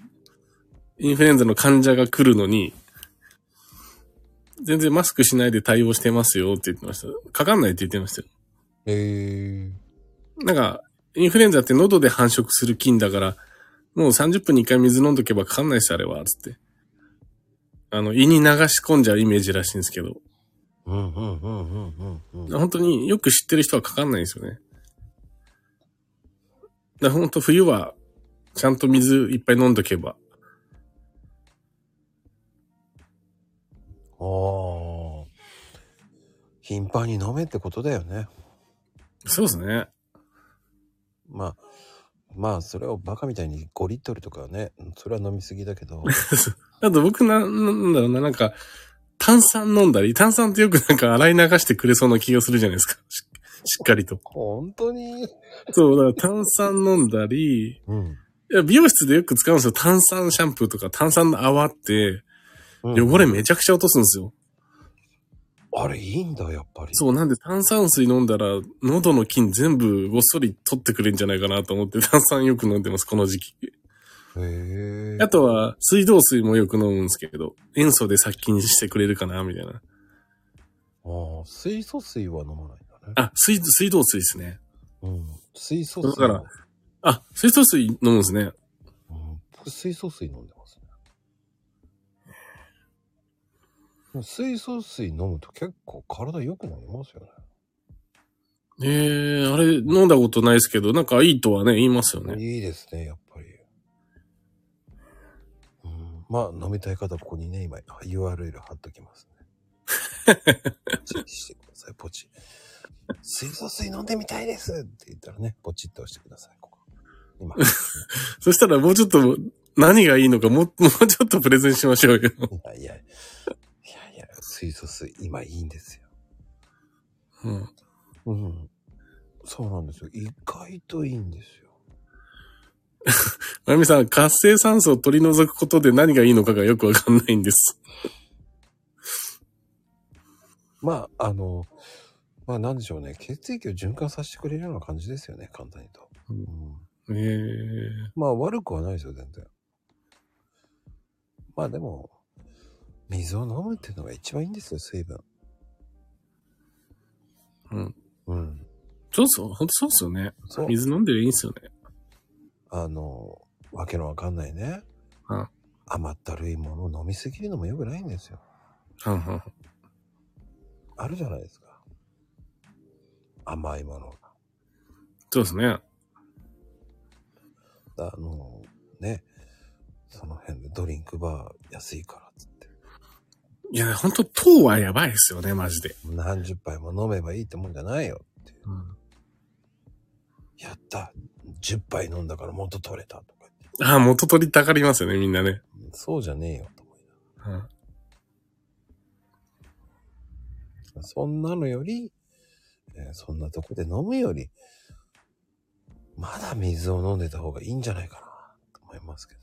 インフルエンザの患者が来るのに、全然マスクしないで対応してますよって言ってました。かかんないって言ってましたよ。ええなんか、インフルエンザって喉で繁殖する菌だから、もう30分に1回水飲んどけばかかんないし、あれは、つって。あの、胃に流し込んじゃうイメージらしいんですけど、うんうんうんうんうんうん。本当によく知ってる人はかかんないんですよね。だ本当冬は、ちゃんと水いっぱい飲んどけば。ああ。頻繁に飲めってことだよね。そうですね。まあ、まあ、それをバカみたいに5リットルとかはね、それは飲みすぎだけど、あと僕な、なんだろうな、なんか、炭酸飲んだり、炭酸ってよくなんか洗い流してくれそうな気がするじゃないですか。ししっかりと。本当に？そう、だから炭酸飲んだり、うん。いや、美容室でよく使うんですよ。炭酸シャンプーとか炭酸の泡って、うん汚れめちゃくちゃ落とすんですよ。あれいいんだ、やっぱり。そう、なんで炭酸水飲んだら、喉の菌全部ごっそり取ってくれんじゃないかなと思って炭酸よく飲んでます、この時期。へえ。あとは、水道水もよく飲むんですけど、塩素で殺菌してくれるかな、みたいな。ああ、水素水は飲まないんだね。あ、水、水道水ですね。うん。水素水だからあ、水素水飲むんですね。うん、僕水素水飲んでますね。水素水飲むと結構体良くなりますよね。ええー、あれ飲んだことないですけど、なんかいいとはね、言いますよね。いいですね、やっまあ、飲みたい方、ここにね、今、URL 貼っときますね。ポ チしてください、ポチ。水素水飲んでみたいですって言ったらね、ポチって押してください、ここ。今。そしたらもうちょっと何がいいのかもう、もうちょっとプレゼンしましょうよ。いやいや、いやいや、水素水、今いいんですよ。うん。うん。そうなんですよ。意外といいんですよ。まゆみさん、活性酸素を取り除くことで何がいいのかがよくわかんないんです。まあ、あの、まあなんでしょうね。血液を循環させてくれるような感じですよね、簡単にと。うん、ええまあ悪くはないですよ、全然。まあでも、水を飲むっていうのが一番いいんですよ、水分。うん。うん。そうそう、ほんとそうっすよね。水飲んでりゃいいんすよね。あの、わけのわかんないね。うん甘ったるいものを飲みすぎるのも良くないんですよ。はんはんあるじゃないですか。甘いものが。そうですね。あの、ね。その辺でドリンクバー安いからっつって。いや、ほんと糖はやばいですよね、マジで。何十杯も飲めばいいってもんじゃないよっていう。うん。やった10杯飲んだから元取れたとか言って。ああ、元取りたがりますよね、みんなね。そうじゃねえよと思いながうんらそんなのより、えーそんなとこで飲むより、まだ水を飲んでた方がいいんじゃないかなと思いますけど。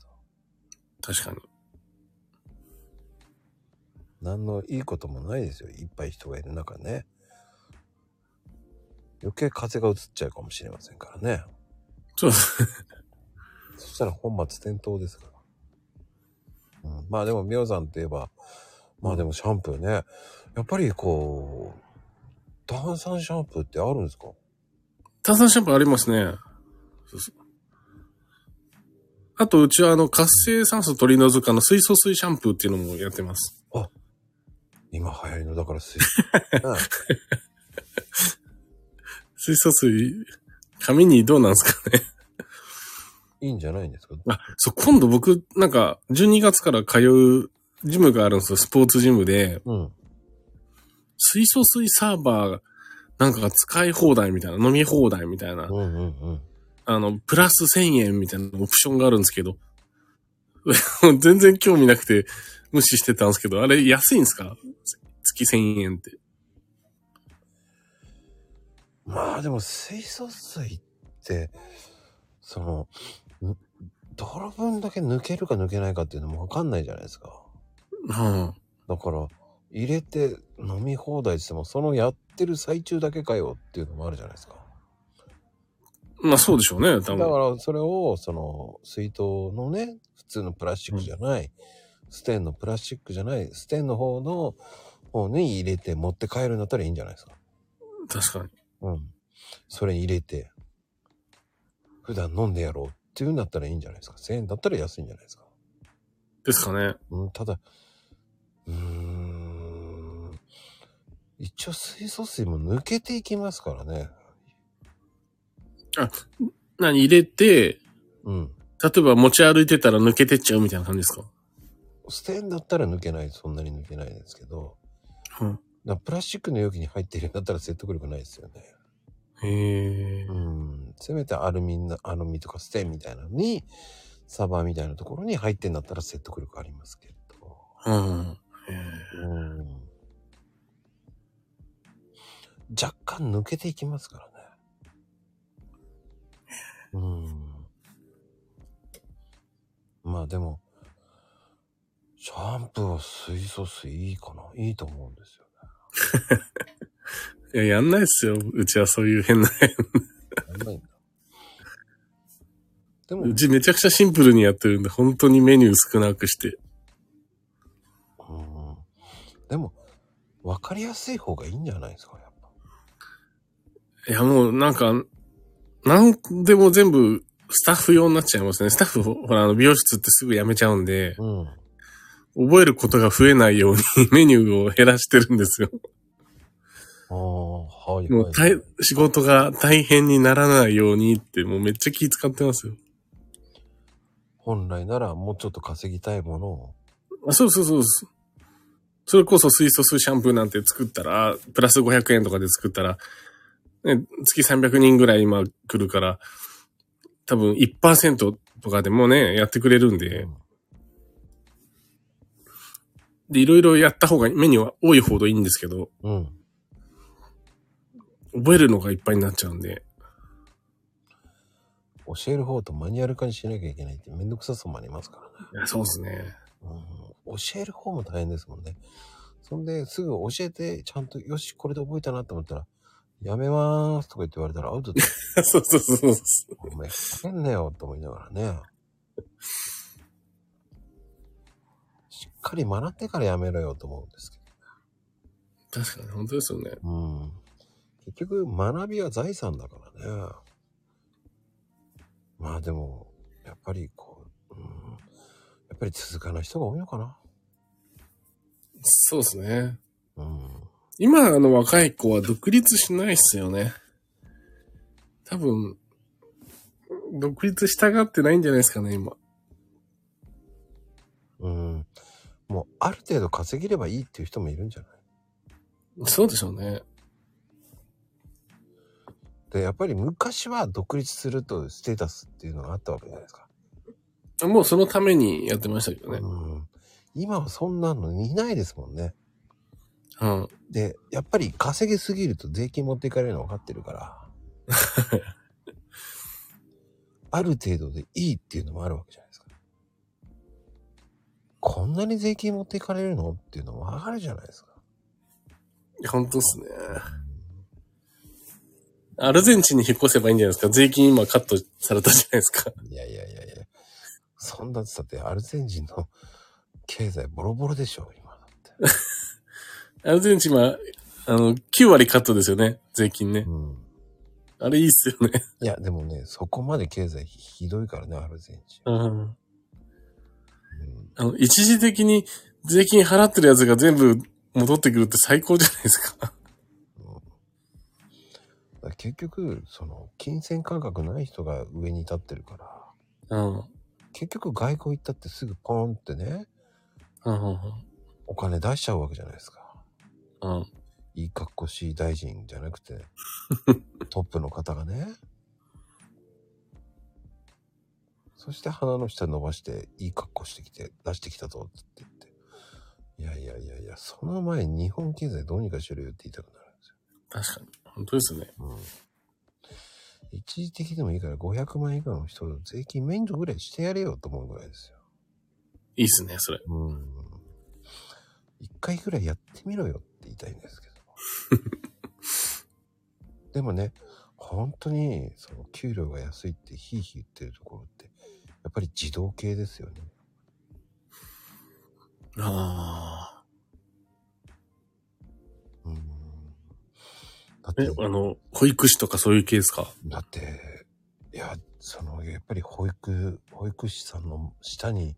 確かに。何のいいこともないですよ。いっぱい人がいる中ね。余計風が移っちゃうかもしれませんからね。そう。そしたら本末転倒ですから。うん、まあでも、ミオさんといえば、まあでもシャンプーね。やっぱりこう、炭酸シャンプーってあるんですか？炭酸シャンプーありますね。そうそうあと、うちはあの、活性酸素取り除くあの、水素水シャンプーっていうのもやってます。今流行りの、だから水、ね 水素水、髪にどうなんですかね。いいんじゃないんですか？あ、そう、今度僕、なんか、12月から通うジムがあるんですよ、スポーツジムで。うん。水素水サーバー、なんかが使い放題みたいな、飲み放題みたいなう、んうんうん。あの、プラス1000円みたいなオプションがあるんですけど、全然興味なくて無視してたんですけど、あれ安いんですか？月1000円って。まあでも水素水って、その、ん？どの分だけ抜けるか抜けないかっていうのもわかんないじゃないですか。はだから、入れて飲み放題しても、そのやってる最中だけかよっていうのもあるじゃないですか。あ、まあそうでしょうね、多だか分。ら、それを、その、水筒のね、普通のプラスチックじゃない、ステンのプラスチックじゃない、ステンの方の方に入れて持って帰るんだったらいいんじゃないですか。確かに。うん。それに入れて、普段飲んでやろうっていうんだったらいいんじゃないですか。1000円だったら安いんじゃないですか。ですかね。うん、ただ、うーん、一応水素水も抜けていきますからね。何入れて、うん。例えば持ち歩いてたら抜けてっちゃうみたいな感じですか？ステンだったら抜けない、そんなに抜けないですけど、うん。プラスチックの容器に入っているんだったら説得力ないですよね。へえう。ん。せめてアルミな、アルミとかステンみたいなのに、サバーみたいなところに入ってんだったら説得力ありますけれど。うん。へうん。若干抜けていきますからね。うん。まあでも、シャンプーは水素水いいかないいと思うんですよ。いや、やんないっすよ。うちはそういう変な。やんないんだ。でも、うちめちゃくちゃシンプルにやってるんで、本当にメニュー少なくして。うん。でも、わかりやすい方がいいんじゃないですか、やっぱ。いや、もうなんか、なんでも全部スタッフ用になっちゃいますね。スタッフ、ほら、あの、美容室ってすぐ辞めちゃうんで、うん。覚えることが増えないように メニューを減らしてるんですよ。ああ、はい、はい。もう大、仕事が大変にならないようにって、もうめっちゃ気使ってますよ。本来ならもうちょっと稼ぎたいものを、あそうそうそうそう。それこそ水素水シャンプーなんて作ったら、プラス500円とかで作ったら、ね、月300人ぐらい今来るから、多分1%とかでもね、やってくれるんで、で、いろいろやった方が、メニューは多いほどいいんですけど、うん。覚えるのがいっぱいになっちゃうんで、教える方とマニュアル化にしなきゃいけないってめんどくささもありますからね。そうですね。うん、教える方も大変ですもんね。そんで、すぐ教えて、ちゃんと、よし、これで覚えたなと思ったら、やめまーすとか言って言われたらアウトで、そうそうそうそう。お前、かけんなよと思いながらね。しっかり学ってからやめろよと思うんですけ確かに、本当ですよね。ど。うん。結局、学びは財産だからね。まあでも、やっぱりこう、うん、やっぱり続かない人が多いのかな。そうですね。うん。今、あの若い子は独立しないっすよね。多分、独立したがってないんじゃないですかね、今。もう、ある程度稼げればいいっていう人もいるんじゃない？そうでしょうね。で、やっぱり昔は独立するとステータスっていうのがあったわけじゃないですか。もうそのためにやってましたけどね。うん。今はそんなのいないですもんね。うん。で、やっぱり稼ぎすぎると税金持っていかれるの分かってるから。ある程度でいいっていうのもあるわけじゃない。こんなに税金持っていかれるの？っていうのも分かるじゃないですか。いや本当っすね。アルゼンチンに引っ越せばいいんじゃないですか？税金今カットされたじゃないですか。いやいやいやいや。そんなってだってアルゼンチンの経済ボロボロでしょ、今だって。アルゼンチンは、あの、9割カットですよね。税金ね。うん。あれいいっすよね。いや、でもね、そこまで経済ひどいからね、アルゼンチン。うん。うんあの、一時的に税金払ってるやつが全部戻ってくるって最高じゃないですか。だから結局、その、金銭感覚ない人が上に立ってるから、うん。結局外交行ったってすぐポーンってね、うん。お金出しちゃうわけじゃないですか。うん。いい格好しい大臣じゃなくて、トップの方がね。そして鼻の下伸ばして、いい格好してきて、出してきたぞって言って。いやいやいやいや、その前に日本経済どうにかしろよって言いたくなるんですよ。確かに。本当ですね。うん。一時的でもいいから500万以下の人、税金免除ぐらいしてやれよと思うぐらいですよ。いいっすね、それ。うん。一回ぐらいやってみろよって言いたいんですけど。でもね、本当に、その、給料が安いってヒーヒー言ってるところって、やっぱり自動系ですよね。あうん。だあ。ってえ、、あの、保育士とかそういう系ですか？だって、いや、その、やっぱり保育、保育士さんの下に、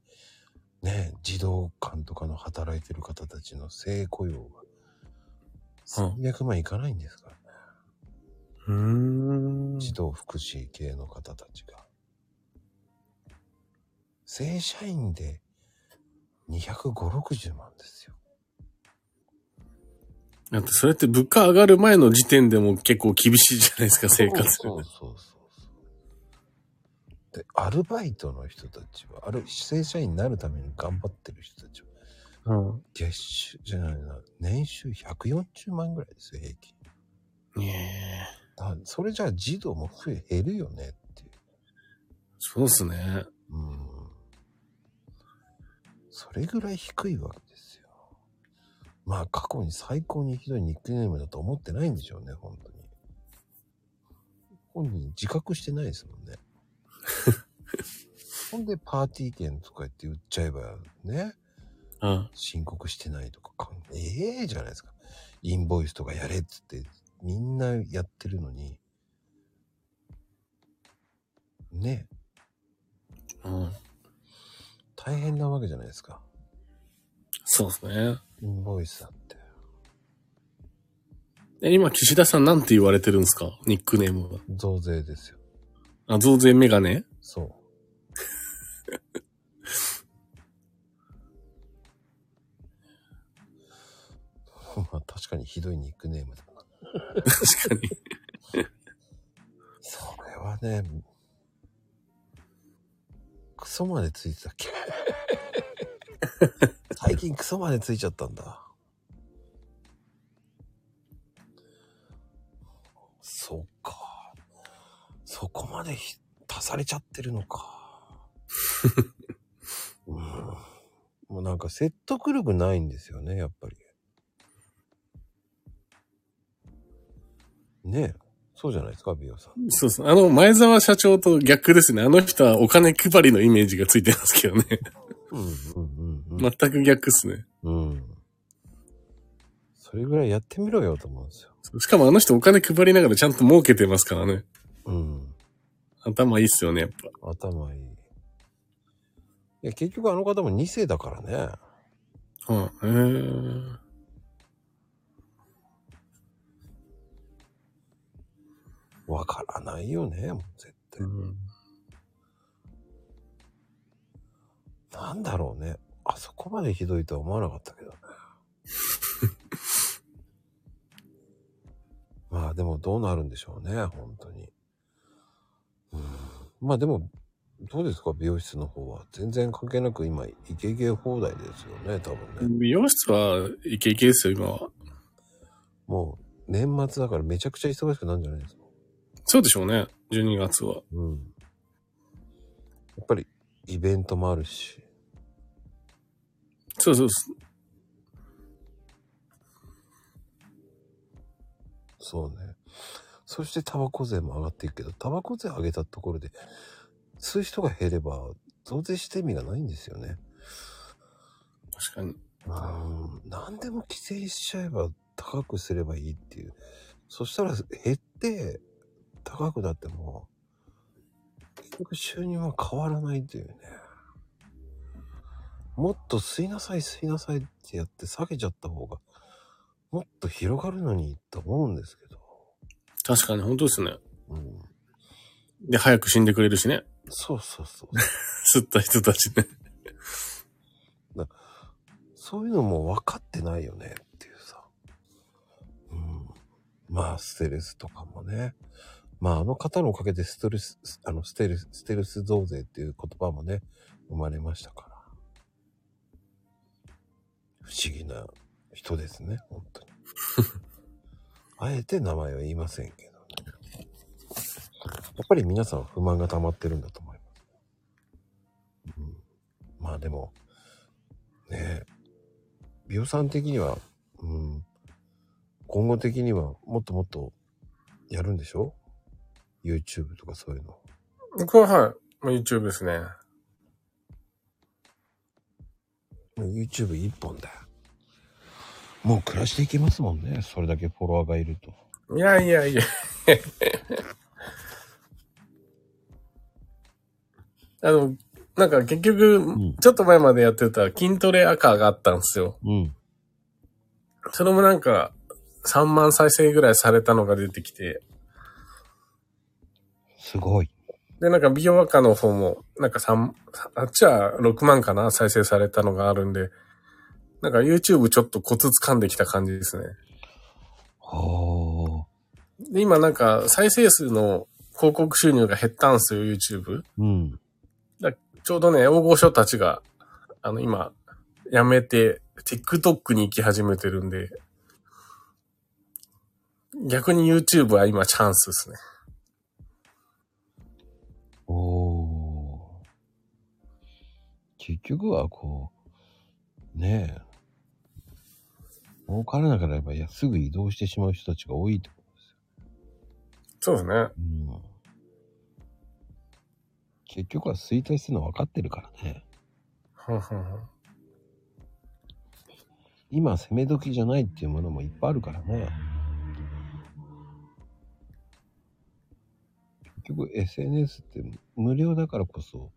ね、児童館とかの働いてる方たちの正雇用が、300万いかないんですからね。うーん。児童福祉系の方たちが。正社員で250、60万ですよ。だってそれって物価上がる前の時点でも結構厳しいじゃないですか、生活。そうそうそうそう。で、アルバイトの人たちは、ある、正社員になるために頑張ってる人たちは、うん。月収じゃないな、年収140万ぐらいですよ、平均。ねえ。だそれじゃあ児童も増え、減るよねっていう。そうっすね。うん。それぐらい低いわけですよ。まあ過去に最高にひどいニックネームだと思ってないんでしょうね、本当に。本人自覚してないですもんね。ほんでパーティー券とか言って売っちゃえばね、うん。申告してないとかかん、ええじゃないですか。インボイスとかやれっつってみんなやってるのに、ね、うん。大変なわけじゃないですか。そうですね。インボイスだって。え、今、岸田さんなんて言われてるんですか？ニックネームは。増税ですよ。あ、増税メガネ？そう。まあ確かにひどいニックネームだな。確かに。それはね、クソまでついてたっけ？最近クソまでついちゃったんだ。そっか。そこまでひ足されちゃってるのか。うん、もうなんか説得力ないんですよね、やっぱり。ねえ。そうじゃないですか、美容さん。そうです。あの、前澤社長と逆ですね。あの人はお金配りのイメージがついてますけどね。うんうんうん全く逆っすね。うん。うん。それぐらいやってみろよと思うんですよ。しかもあの人お金配りながらちゃんと儲けてますからね。うん。頭いいっすよね、やっぱ。頭いい。いや、結局あの方も2世だからね。うん。へーからないよね、もう絶対。うん。なんだろうね。あそこまでひどいとは思わなかったけどね。まあでもどうなるんでしょうね、本当に。うん。まあでも、どうですか、美容室の方は。全然関係なく今、イケイケ放題ですよね、多分ね。美容室はイケイケですよ、今は。もう、年末だからめちゃくちゃ忙しくなるんじゃないですか。そうでしょうね、12月は。うん。やっぱり、イベントもあるし。そうそうそう。そうね。そしてタバコ税も上がっていくけど、タバコ税上げたところで、吸う人が減れば、増税して意味がないんですよね。確かに。うん。何でも規制しちゃえば高くすればいいっていう。そしたら減って高くなっても、結局収入は変わらないっていうね。もっと吸いなさい吸いなさいってやって下げちゃった方が、もっと広がるのにと思うんですけど。確かに、本当ですね。うん。で、早く死んでくれるしね。そうそうそう。吸った人たちね。そういうのも分かってないよねっていうさ。うん。まあ、ステルスとかもね。まあ、あの方のおかげでストレス、あの、ステルス、ステルス増税っていう言葉もね、生まれましたから。不思議な人ですね、本当に。あえて名前は言いませんけどね。やっぱり皆さん不満が溜まってるんだと思います。うん。まあでも、ねえ、美容さん的には、うん、今後的にはもっともっとやるんでしょ ?YouTube とかそういうの。僕ははい。まあ YouTube ですね。YouTube 一本だよ。もう暮らしていけますもんね。それだけフォロワーがいると。いやいやいや。あの、なんか結局、んちょっと前までやってた筋トレ赤があったんですよ。うん。それもなんか、3万再生ぐらいされたのが出てきて、すごい。で、なんか美容赤の方も、なんか3、あっちは6万かな再生されたのがあるんで、なんか YouTube ちょっとコツ掴んできた感じですね。はあ。で、今なんか再生数の広告収入が減ったんですよ、YouTube。うん。ちょうどね、大御所たちが、あの、今、辞めて、TikTok に行き始めてるんで、逆に YouTube は今チャンスですね。おー。結局はこう、ねえ。儲からなければ、いや、すぐ移動してしまう人たちが多いってことですそうですね。よ。うん。結局は衰退するの分かってるからね。ふんふんふん今攻め時じゃないっていうものもいっぱいあるからね。局 SNS って無料だからこそ、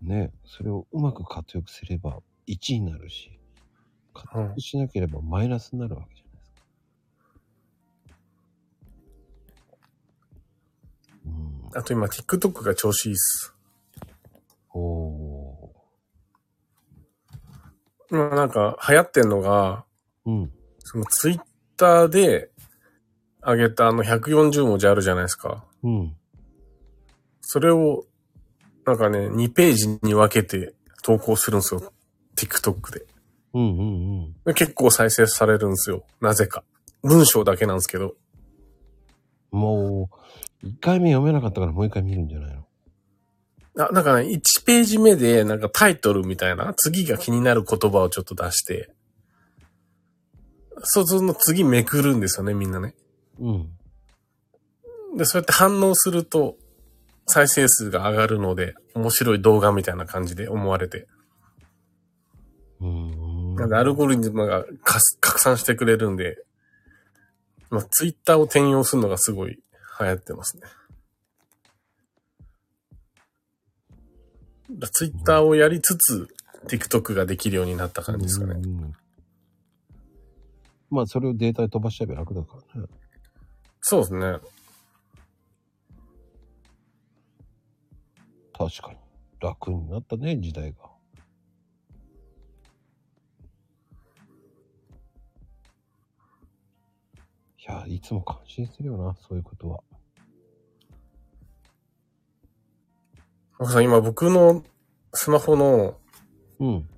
ね、それをうまく活用すれば1になるし、活用しなければマイナスになるわけじゃないですか。うん。あと今 TikTok が調子いいっす。お今なんか流行ってんのが、ー。うん。その Twitter で上げたあの140文字あるじゃないですか。うん。それを、なんかね、2ページに分けて投稿するんですよ。TikTok で。うんうんうん。で結構再生されるんですよ。なぜか。文章だけなんですけど。もう、1回目読めなかったからもう一回見るんじゃないの？あ、なんかね、1ページ目で、なんかタイトルみたいな、次が気になる言葉をちょっと出して、そうその次めくるんですよね、みんなね。うん。で、そうやって反応すると、再生数が上がるので、面白い動画みたいな感じで思われて。うーん。なんで、アルゴリズムがかす拡散してくれるんで、まあ、ツイッターを転用するのがすごい流行ってますね。ツイッターをやりつつ、TikTok ができるようになった感じですかね。うんうんまあ、それをデータで飛ばしちゃえば楽だからね。そうですね。確かに。楽になったね、時代が。や、いつも感心するよな、そういうことは。マコさん、今僕のスマホの、うん。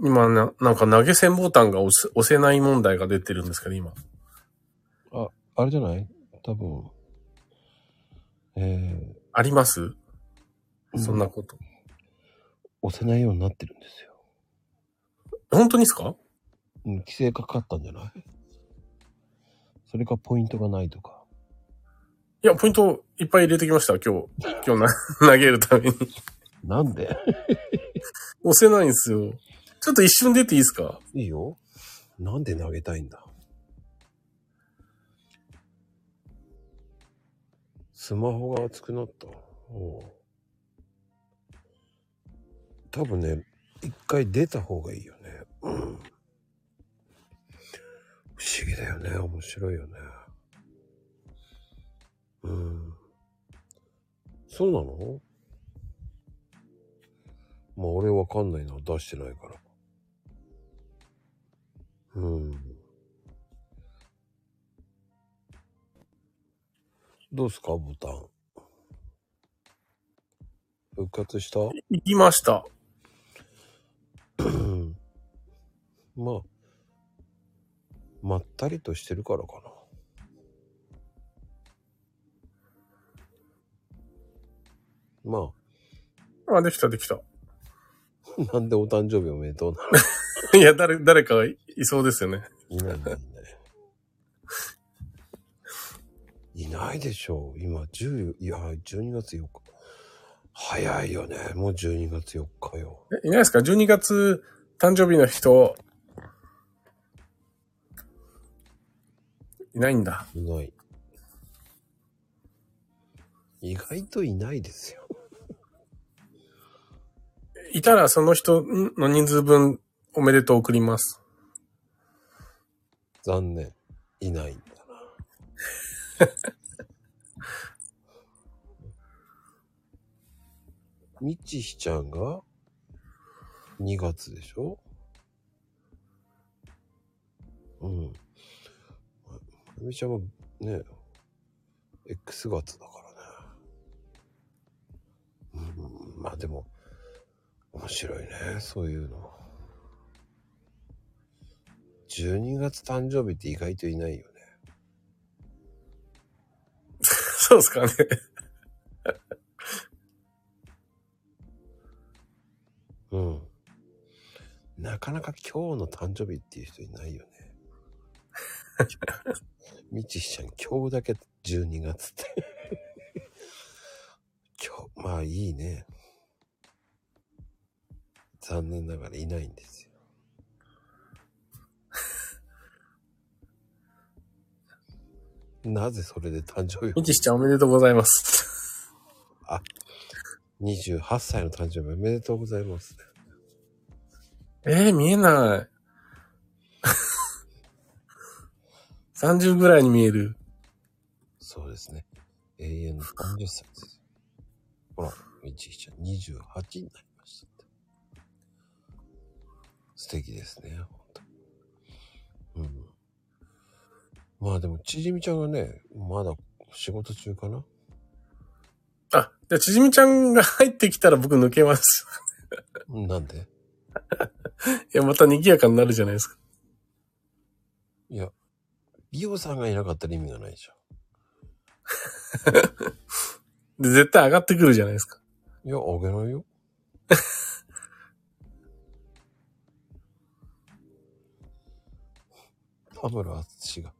今な、なんか投げ銭ボタンが押せ押せない問題が出てるんですけど、今。あ、あれじゃない？多分。えあります？ー、そんなこと。押せないようになってるんですよ。本当にですか？うん、規制かかったんじゃない？それかポイントがないとか。いや、ポイントいっぱい入れてきました、今日。今日な、投げるために。なんで？押せないんですよ。ちょっと一瞬出ていいですか？いいよ。なんで投げたいんだ？スマホが熱くなった。お多分ね、一回出た方がいいよね。うん。不思議だよね。面白いよね。うん。そうなの？まあ俺わかんないな。出してないから。うん。どうすかボタン。復活した？行きました。う んまあ、まったりとしてるからかな。まあ、できた、できた。あ、なんでお誕生日おめでとうな いや、誰、誰かいいそうですよね。いないいいいない。でしょう。今、10、いや、12月4日。早いよね。もう12月4日よ。えいないですか ?12 月誕生日の人。いないんだ。いない。意外といないですよ。いたらその人の人数分おめでとう送ります。残念。いない。みちひちゃんが2月でしょ？うん。みちゃんはね、X 月だからね。うん、まあでも、面白いね、そういうの。12月誕生日って意外といないよね。そうですかね。うん。なかなか今日の誕生日っていう人いないよね。みちひちゃん、今日だけ12月って。今日、まあいいね。残念ながらいないんですよ。なぜそれで誕生日を？みちしちゃんおめでとうございます。28歳の誕生日おめでとうございます。えー、見えない。30ぐらいに見える。そうですね。永遠の30歳です。ほら、みちひちゃん28になりましたって。素敵ですね、本当うん。まあでも、ちじみちゃんがね、まだ仕事中かな？あ、じゃあちじみちゃんが入ってきたら僕抜けます。なんで？いや、また賑やかになるじゃないですか。いや、リオさんがいなかったら意味がないじ で、絶対上がってくるじゃないですか。ゃん。いや、あげないよ。田村淳が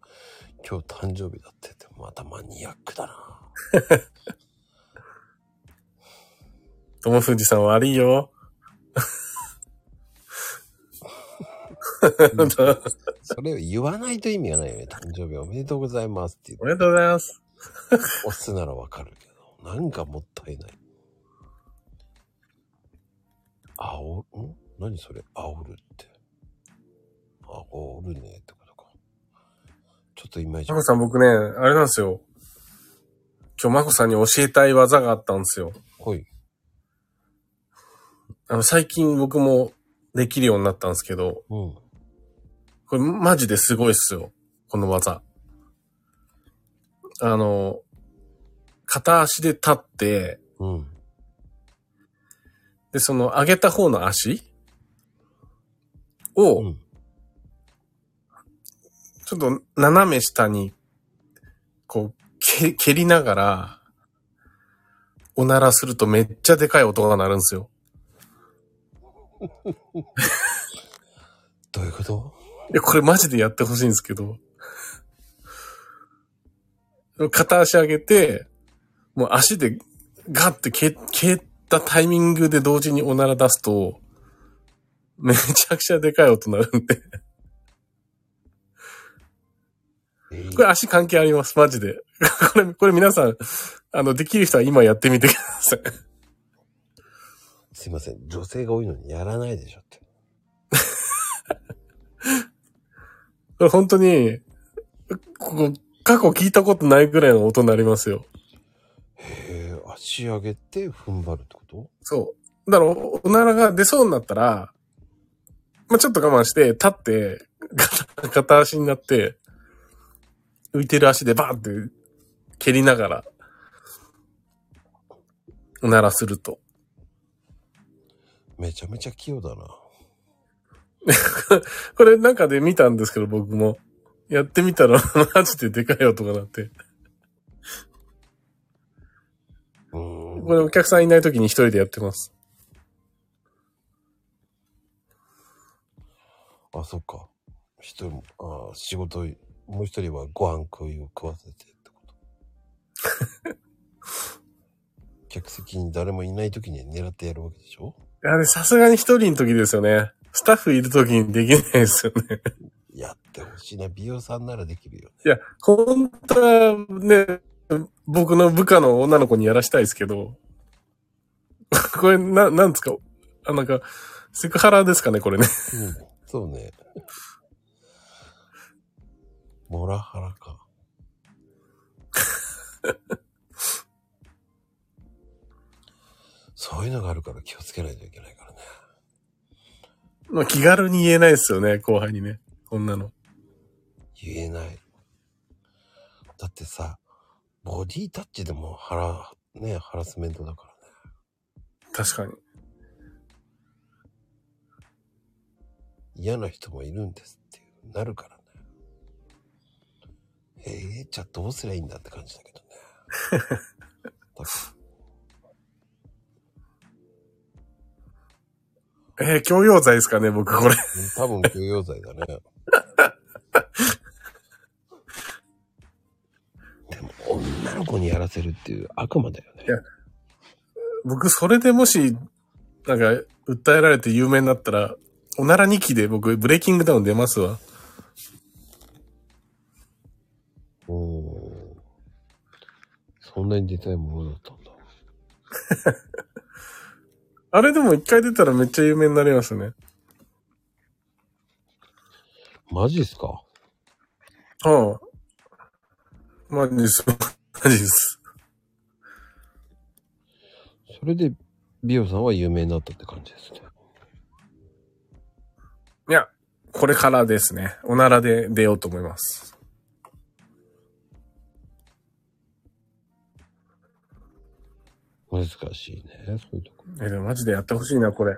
今日誕生日だってって、またマニアックだな。友藤さん悪いよ。それを言わないと意味がないよね。誕生日おめでとうございますって言おめでとうございます。押すならわかるけど、なんかもったいない。あお、ん？何それ？煽るって。煽るねとか。ちょっといまいちマ。コさん僕ね、あれなんですよ。今日マコさんに教えたい技があったんですよ。はい。あの、最近僕もできるようになったんですけど、うん。ここれマジですごいっすよ。この技。あの、片足で立って、うん。で、その上げた方の足を、うん。ちょっと斜め下に、こう、け蹴りながら、おならするとめっちゃでかい音が鳴るんですよ。どういうこと？いや、これマジでやってほしいんですけど。片足上げて、もう足でガッて蹴蹴ったタイミングで同時におなら出すと、めちゃくちゃでかい音鳴るんで。これ足関係あります、マジで。これ、これ皆さん、あの、できる人は今やってみてください。すいません。女性が多いのにやらないでしょって。これ本当に、ここ、過去聞いたことないぐらいの音になりますよ。へえ、足上げて踏ん張るってこと？そう。だから、おおならが出そうになったら、まあ、ちょっと我慢して、立って、片片足になって、浮いてる足でバーって蹴りながら、おならすると。めちゃめちゃ器用だな。これなんかで見たんですけど、僕も。やってみたら、マジででかい音が鳴って。これお客さんいない時に一人でやってます。あ、そっか。一人、あ仕事、もう一人はご飯食いを食わせてってこと。客席に誰もいない時に狙ってやるわけでしょ？あれ、さすがに一人の時ですよね。スタッフいる時にできないですよね。やってほしいな。美容さんならできるよね。いや、本当はね、僕の部下の女の子にやらしたいですけど、これ、な、なんですか？あ、なんか、セクハラですかね、これね。うん。そうね。モラハラか。そういうのがあるから気をつけないといけないからね。まあ、気軽に言えないですよね、後輩にね。こんなの。言えない。だってさ、ボディタッチでもハラ、ね、ハラスメントだからね。確かに。嫌な人もいるんですっていう、なるからね。ええじゃあどうすりゃいいんだって感じだけどね。だ えー、教養罪ですかね、僕、これ。多分許容罪だね。でも、女の子にやらせるっていう悪魔だよねい。や僕、それでもし、なんか、訴えられて有名になったら、おなら2期で僕、ブレイキングダウン出ますわ。そんなに出たいものだったんだ。あれでも一回出たらめっちゃ有名になりますね。マジっすか？ああ。マジです。マジです。それで、美容さんは有名になったって感じですね。いや、これからですね。おならで出ようと思います。難しいね。そういうとこ。え、でもマジでやってほしいな、これ。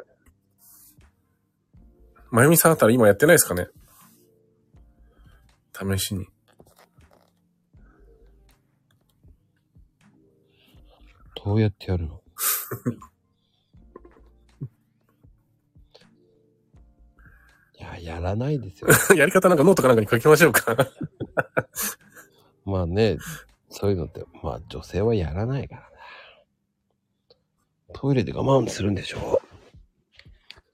まゆみさんあったら今やってないですかね？試しに。どうやってやるの？いや、やらないですよ。やり方なんかノートかなんかに書きましょうか。まあね、そういうのって、まあ女性はやらないからね。トイレで我慢するんでしょ？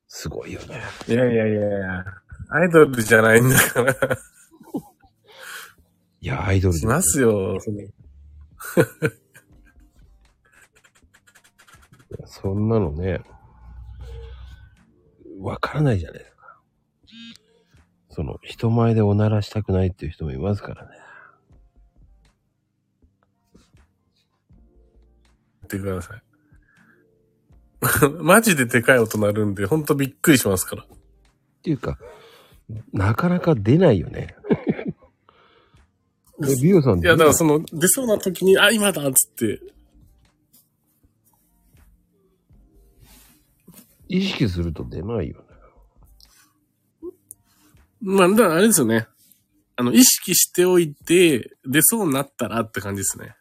すごいよね。いやいやいやいや。アイドルじゃないんだから。いや、アイドルでしますよ。そんなのね、わからないじゃないですか。その、人前でおならしたくないっていう人もいますからね。言ってください。マジででかい音鳴るんで、ほんとびっくりしますから。っていうか、なかなか出ないよね。え、ビオさんいや、だからその、出そうな時に、あ、今だっつって、意識すると出ないよね。まあ、だからあれですよね。あの、意識しておいて、出そうになったらって感じですね。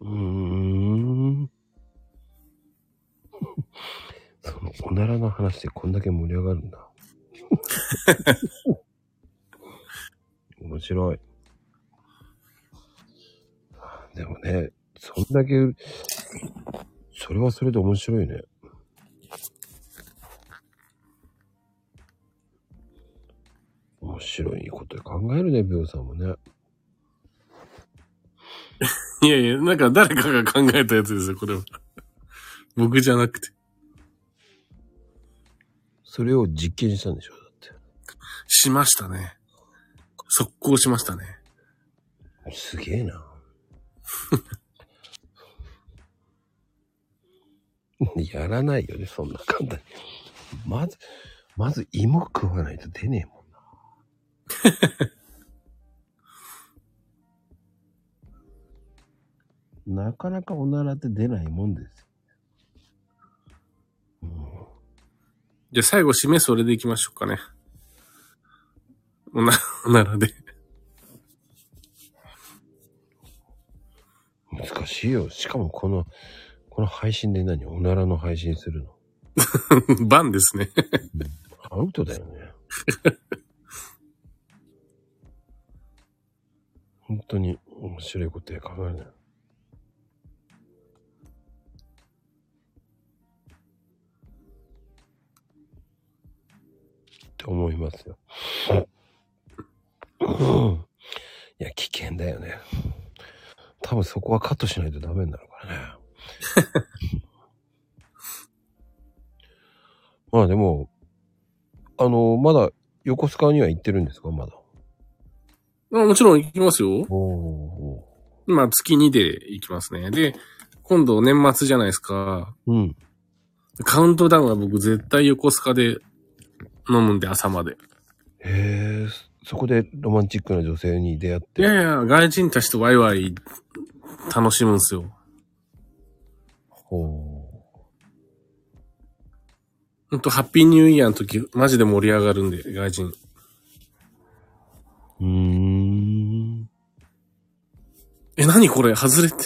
うーん。その、おならの話でこんだけ盛り上がるんだ。面白い。でもね、そんだけ、それはそれで面白いね。面白いこと考えるね、ビオさんもね。いやいや、なんか誰かが考えたやつですよ、これは。僕じゃなくて。それを実験したんでしょ？だって。しましたね。速攻しましたね。すげえな。やらないよね、そんな簡単に。まず、まず芋食わないと出ねえもんな。なかなかおならって出ないもんですよ。うんじゃあ最後締めそれでいきましょうかね。おな、おならで。難しいよ。しかもこの、この配信で何？おならの配信するの？バンですね。アウトだよね。本当に面白いことや考えない。って思いますよ。うんいや、危険だよね。多分そこはカットしないとダメになるからね。まあでも、あの、まだ横須賀には行ってるんですか？まだ。あもちろん行きますよ。おお今月2で行きますね。で、今度年末じゃないですか。ー。うん。カウントダウンは僕絶対横須賀で飲むんで朝まで。へえ、そこでロマンチックな女性に出会って。いやいや、外人たちとワイワイ楽しむんですよ。ほほんと、ハッピーニューイヤーの時、マジで盛り上がるんで、外人。う。うーん。え、何これ？外れて。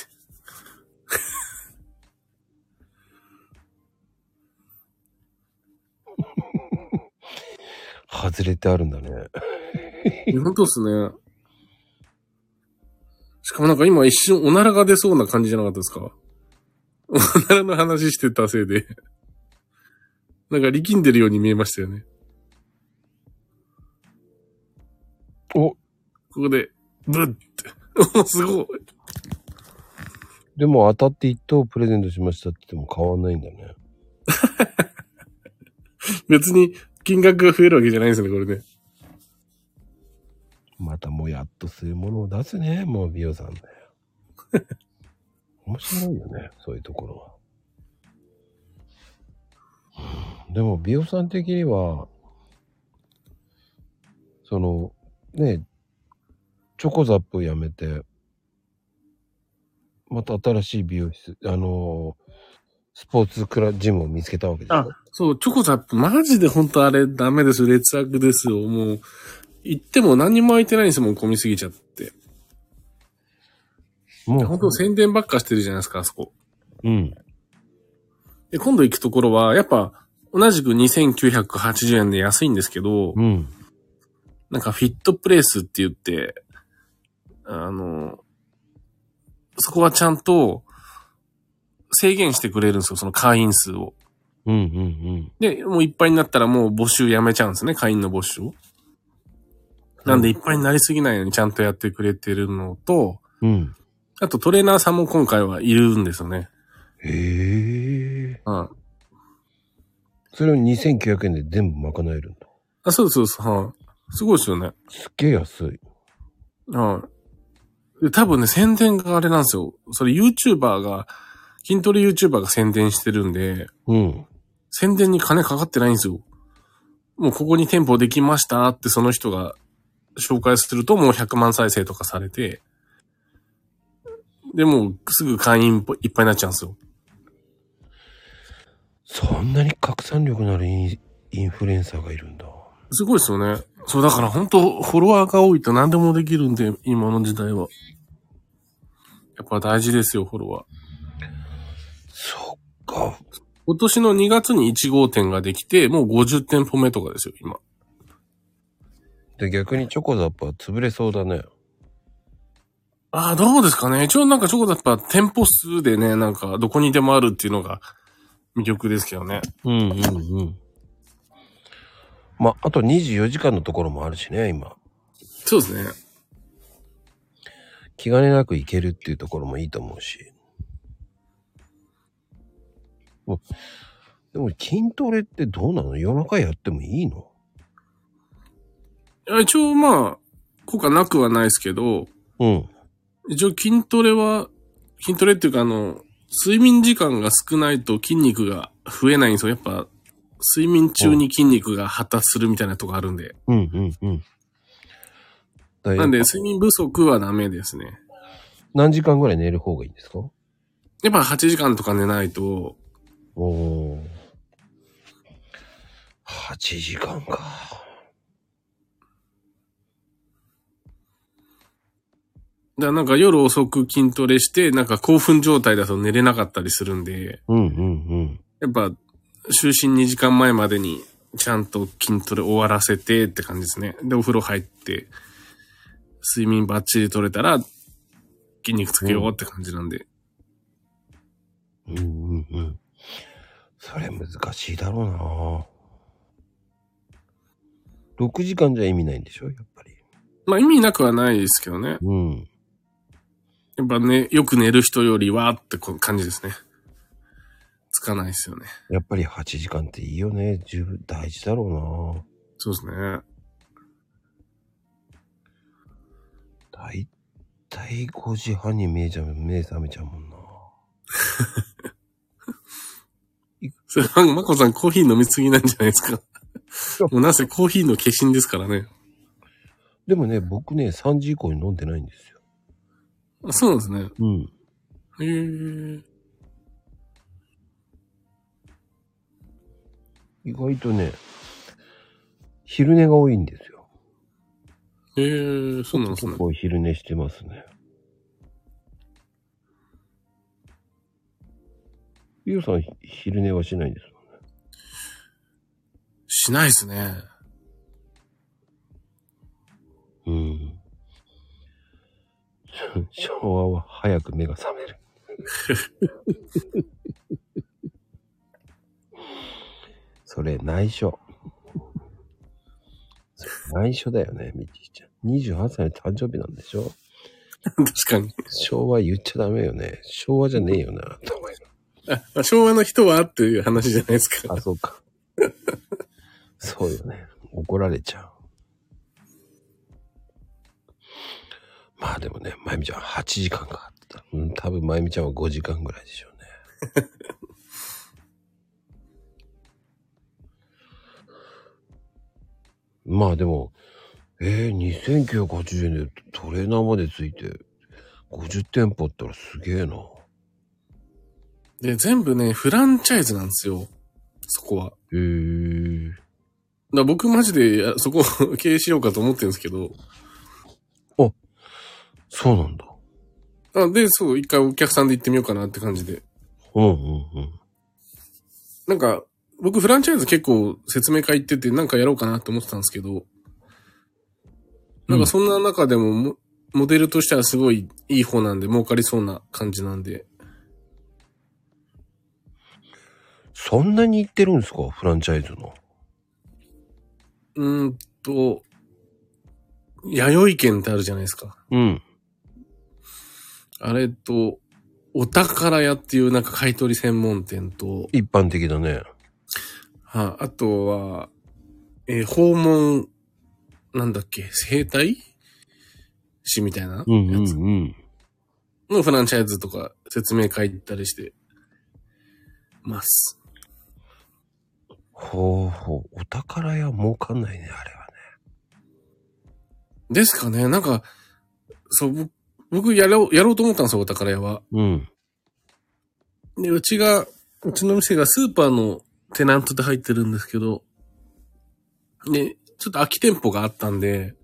外れてあるんだね。本当っすね。しかもなんか今一瞬おならが出そうな感じじゃなかったですか？おならの話してたせいで。なんか力んでるように見えましたよね。おここで、ブッって。おすごい。でも当たって一等プレゼントしましたって言っても変わんないんだね。別に金額が増えるわけじゃないんですよね、これね。またもやっとするものを出すね。もう美容さんだよ。面白いよね。そういうところは。うんでも美容さん的には、その、ね、チョコザップをやめて、また新しい美容室、あのスポーツクラジムを見つけたわけでしょ？あ、そう、チョコザップ、マジで本当あれダメですよ。劣悪ですよ。もう、行っても何にも空いてないんですもん、混みすぎちゃって。もう、本当宣伝ばっかしてるじゃないですか、あそこ。うん。で、今度行くところは、やっぱ、同じく2980円で安いんですけど、うん。なんかフィットプレイスって言って、あの、そこはちゃんと制限してくれるんですよ、その会員数を。うんうんで、もういっぱいになったらもう募集やめちゃうんですね、会員の募集を。なんでいっぱいになりすぎないようにちゃんとやってくれてるのと、うん。うん。あとトレーナーさんも今回はいるんですよね。へえ。うん。それを2900円で全部賄えるんだ。あ、そうそうです。はい。すごいですよね。すっげえ安い。はい。で、多分ね、宣伝があれなんですよ。それ YouTuber が、筋トレ YouTuber が宣伝してるんで、うん。宣伝に金かかってないんですよ。もうここに店舗できましたってその人が紹介するともう100万再生とかされて、で、もうすぐ会員いっぱいになっちゃうんですよ。そんなに拡散力のあるインインフルエンサーがいるんだ。すごいですよね。そう、だから本当フォロワーが多いと何でもできるんで、今の時代は。やっぱ大事ですよ、フォロワー。か。今年の2月に1号店ができて、もう50店舗目とかですよ、今。で、逆にチョコザップは潰れそうだね。ああ、どうですかね。一応なんかチョコだった店舗数でね、なんかどこにでもあるっていうのが魅力ですけどね。うんうんうん。まあ、あと24時間のところもあるしね、今。そうですね。気兼ねなく行けるっていうところもいいと思うし。うんでも筋トレってどうなの？夜中やってもいいの？いや一応まあ、効果なくはないですけど、うん。一応筋トレは、筋トレっていうかあの、睡眠時間が少ないと筋肉が増えないんですよ。やっぱ、睡眠中に筋肉が発達するみたいなとこあるんで。うんうんうん。なんで、睡眠不足はダメですね。何時間ぐらい寝る方がいいんですか？やっぱ8時間とか寝ないと、おお。8時間か。だからなんか夜遅く筋トレして、なんか興奮状態だと寝れなかったりするんで、うんうんうん。やっぱ、就寝2時間前までにちゃんと筋トレ終わらせてって感じですね。で、お風呂入って、睡眠バッチリ取れたら、筋肉つけようって感じなんで。うんうんうん。それ難しいだろうな6時間じゃ意味ないんでしょ？やっぱり。まあ意味なくはないですけどね。うん。やっぱね、よく寝る人よりはってこ感じですね。つかないですよね。やっぱり8時間っていいよね。十分大事だろそうですね。うな。だいたい5時半に目覚めちゃうもんな。それは、まこさんコーヒー飲みすぎなんじゃないですか。もうなぜコーヒーの化身ですからね。でもね、僕ね、3時以降に飲んでないんですよ。あそうなんですね。うん。へえ。意外とね、昼寝が多いんですよ。へえ、そうなんですね結。構昼寝してますね。ゆうさん、ひ昼寝はしないんですもんね。しないですね。うん。昭和は早く目が覚める。それ内緒。内緒だよね、みちちゃん。28歳の誕生日なんでしょ？確かに。昭和言っちゃダメよね。昭和じゃねえよな、と思いあ昭和の人はっていう話じゃないですか。あ、そうか。そうよね。怒られちゃう。まあでもね、まゆみちゃん8時間かかってた。うん、多分まゆみちゃんは5時間ぐらいでしょうね。まあでも、えー、2980円でトレーナーまでついて、50店舗ったらすげえな。で、全部ね、フランチャイズなんですよ。そこは。へえ。だ僕マジでやそこを 経営しようかと思ってるんですけど。そうなんだ。あで、そう、一回お客さんで行ってみようかなって感じで。うんうんうん。なんか、僕フランチャイズ結構説明会行っててなんかやろうかなって思ってたんですけど、なんかそんな中でもモモデルとしてはすごいいい方なんで儲かりそうな感じなんで。そんなに行ってるんですか？フランチャイズの。うーんと、弥生県ってあるじゃないですか。うん。あれと、お宝屋っていうなんか買い取り専門店と、一般的だね。はあとは、えー訪問、なんだっけ、生態師みたいなやつうんうんうん。のフランチャイズとか説明会行ったりしてます。ほうほう。お宝屋儲かんないね、あれはね。ですかね。なんか、そう、僕僕やろう、やろうと思ったんですよ、お宝屋は。うん。で、うちが、うちの店がスーパーのテナントで入ってるんですけど、で、ちょっと空き店舗があったんで、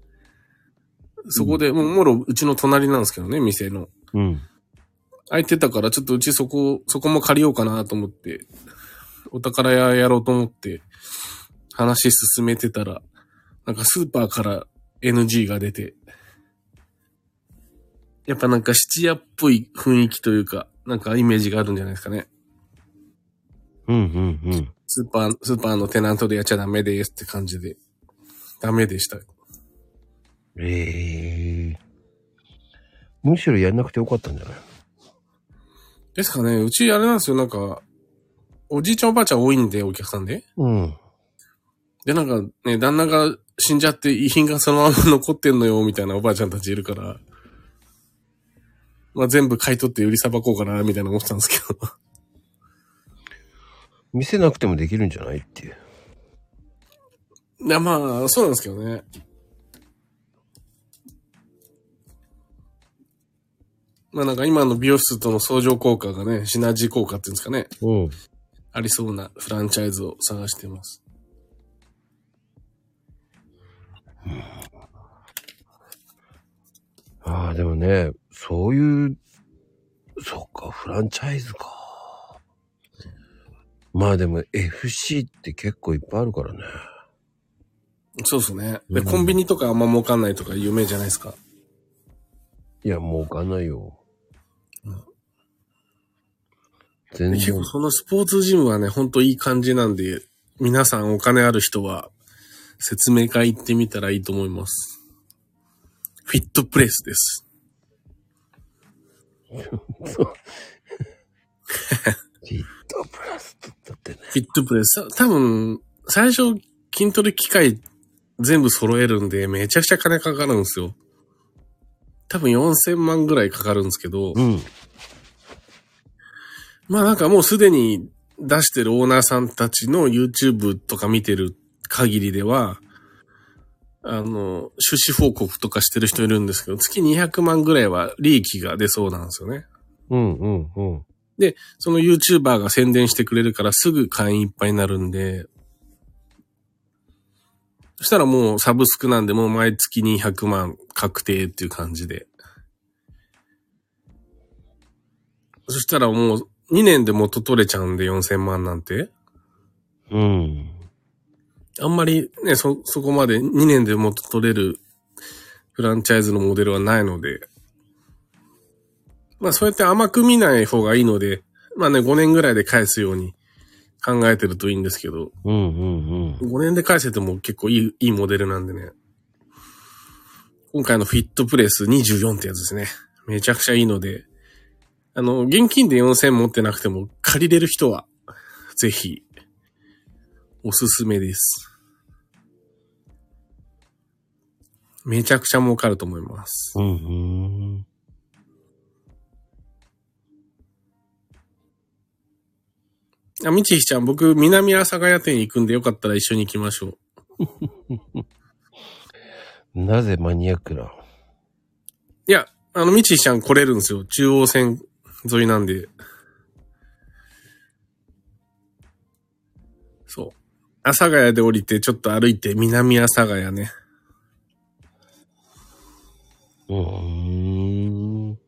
そこで、もう、もろ、うちの隣なんですけどね、店の。うん。空いてたから、ちょっとうちそこ、そこも借りようかなと思って、お宝屋やろうと思って、話進めてたら、なんかスーパーから NG が出て、やっぱなんか質屋っぽい雰囲気というか、なんかイメージがあるんじゃないですかね。うんうんうん。スーパー、スーパーのテナントでやっちゃダメですって感じで、ダメでした。ええむしろやんなくてよかったんじゃない？ですかね、うちあれなんですよ、なんか、おじいちゃんおばあちゃん多いんで、お客さんで。うん。で、なんかね、旦那が死んじゃって遺品がそのまま残ってんのよ、みたいなおばあちゃんたちいるから、まあ全部買い取って売りさばこうかな、みたいな思ってたんですけど。見せなくてもできるんじゃないっていう。いや、まあ、そうなんですけどね。まあなんか今の美容室との相乗効果がね、シナジー効果っていうんですかね、うん。ありそうなフランチャイズを探しています。ああ、でもね、そういう、そっか、フランチャイズか。まあでも FC って結構いっぱいあるからね。そうですね。で、うんコンビニとかあんま儲かんないとか有名じゃないですか？いや、儲かんないよ。全結構。そのスポーツジムはね、ほんといい感じなんで、皆さんお金ある人は説明会行ってみたらいいと思います。フィットプレスです。フィットプラスだってね。フィットプレス。多分、最初筋トレ機械全部揃えるんで、めちゃくちゃ金かかるんですよ。多分4000万ぐらいかかるんですけど、うん。まあなんかもうすでに出してるオーナーさんたちの YouTube とか見てる限りでは、あの、収支報告とかしてる人いるんですけど、月200万ぐらいは利益が出そうなんですよね。うんうんうん。で、その YouTuber が宣伝してくれるからすぐ会員いっぱいになるんで、そしたらもうサブスクなんでもう毎月200万確定っていう感じで。そしたらもう2年で元取れちゃうんで4000万なんて？うん。あんまりね、そ、そこまで2年で元取れるフランチャイズのモデルはないので、まあそうやって甘く見ない方がいいので、まあね、5年ぐらいで返すように考えてるといいんですけど、うんうんうん。5年で返せても結構いい、いいモデルなんでね。今回のフィットプレス24ってやつですね。めちゃくちゃいいので、あの、現金で4000持ってなくても借りれる人は、ぜひ、おすすめです。めちゃくちゃ儲かると思います。うんうん。あ、みちひちゃん、僕、南阿佐ヶ谷店行くんでよかったら一緒に行きましょう。なぜマニアックな。いや、あの、みちひちゃん来れるんですよ。中央線沿いなんで。そう。阿佐ヶ谷で降りて、ちょっと歩いて、南阿佐ヶ谷ね。うーん。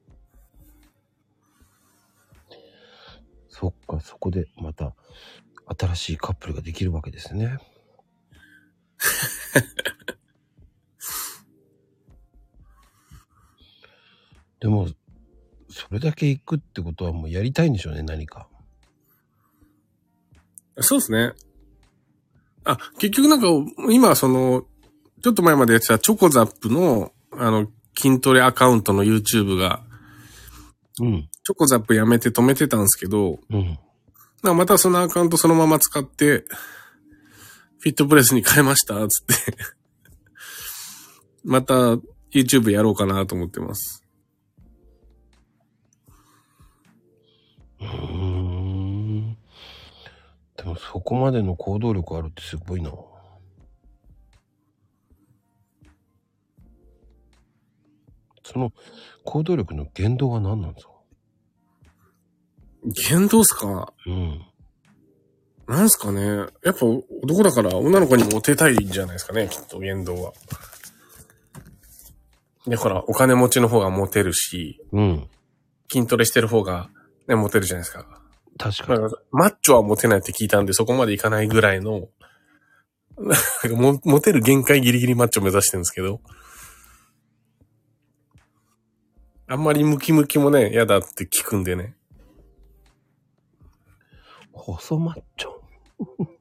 そっか、そこでまた新しいカップルができるわけですね。でも、それだけ行くってことはもうやりたいんでしょうね、何か。そうですね。あ、結局なんか、今、その、ちょっと前までやってたチョコザップの、あの、筋トレアカウントの YouTube が、うん。チョコザップやめて止めてたんですけど、うん。またそのアカウントそのまま使って、フィットプレスに変えました、つって。また YouTube やろうかなと思ってます。うーん。でももそこまでの行動力あるってすごいな。その行動力の言動は何なんですか？言動っすか？うん。なんすかね？やっぱ男だから女の子にモテたいんじゃないですかね、きっと言動は。だからお金持ちの方がモテるし、うん。筋トレしてる方がね、モテるじゃないですか。確かに。マッチョはモテないって聞いたんでそこまでいかないぐらいの、なんかもモテる限界ギリギリマッチョ目指してるんですけど、あんまりムキムキもね、嫌だって聞くんでね。細マッチョ？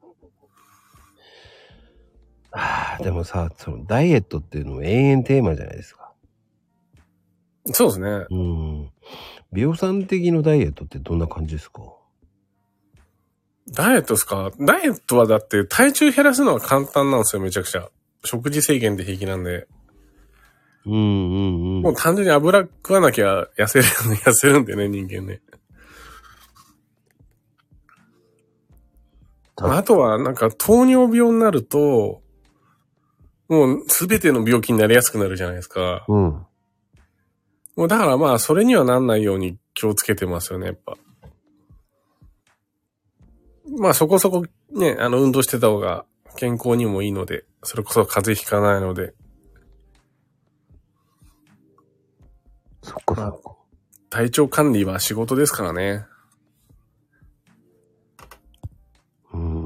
ああ、でもさ、そのダイエットっていうのも永遠テーマじゃないですか。そうですね。うん。美容さん的のダイエットってどんな感じですか？ダイエットですか？ダイエットはだって体重減らすのは簡単なんですよ、めちゃくちゃ。食事制限で平気なんで。うんうんうん。もう単純に油食わなきゃ痩せる、痩せるんでね、人間ね。たあとは、なんか糖尿病になると、もうすべての病気になりやすくなるじゃないですか。うん。もうだからまあ、それにはなんないように気をつけてますよね、やっぱ。まあそこそこね、あの運動してた方が健康にもいいので、それこそ風邪ひかないので、そっかそっか。体調管理は仕事ですからね。うん。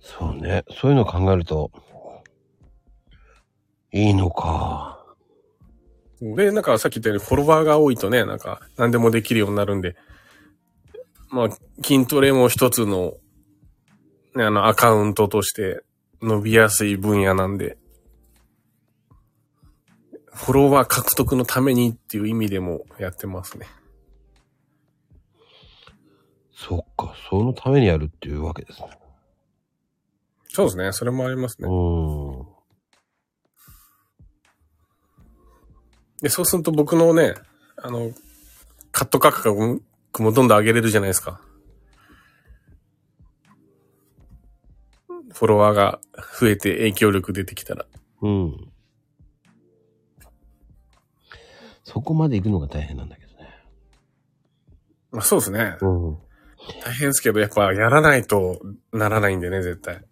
そうね。そういうの考えると、いいのか。で、なんかさっき言ったようにフォロワーが多いとね、なんか何でもできるようになるんで、まあ筋トレも一つの、ね、あのアカウントとして伸びやすい分野なんで、フォロワー獲得のためにっていう意味でもやってますね。そっか。そのためにやるっていうわけですね。そうですね。それもありますね。うん。で、そうすると僕のね、あの、カット価格もどんどん上げれるじゃないですか。フォロワーが増えて影響力出てきたら。うん。そこまで行くのが大変なんだけどね。まあそうですね。うん。大変ですけど、やっぱやらないとならないんでね、絶対。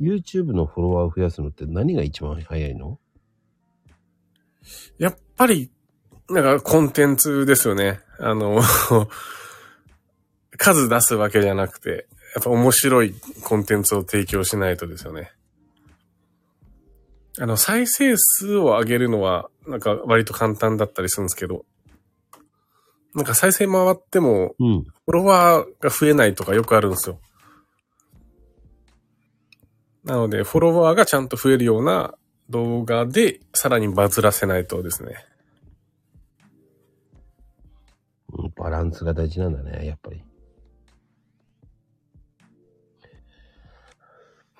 YouTube のフォロワーを増やすのって何が一番早いの？やっぱり、なんかコンテンツですよね。あの、数出すわけじゃなくて、やっぱ面白いコンテンツを提供しないとですよね。あの、再生数を上げるのは、なんか割と簡単だったりするんですけど、なんか再生回っても、うん。フォロワーが増えないとかよくあるんですよ。なので、フォロワーがちゃんと増えるような動画で、さらにバズらせないとですね。うんバランスが大事なんだね、やっぱり。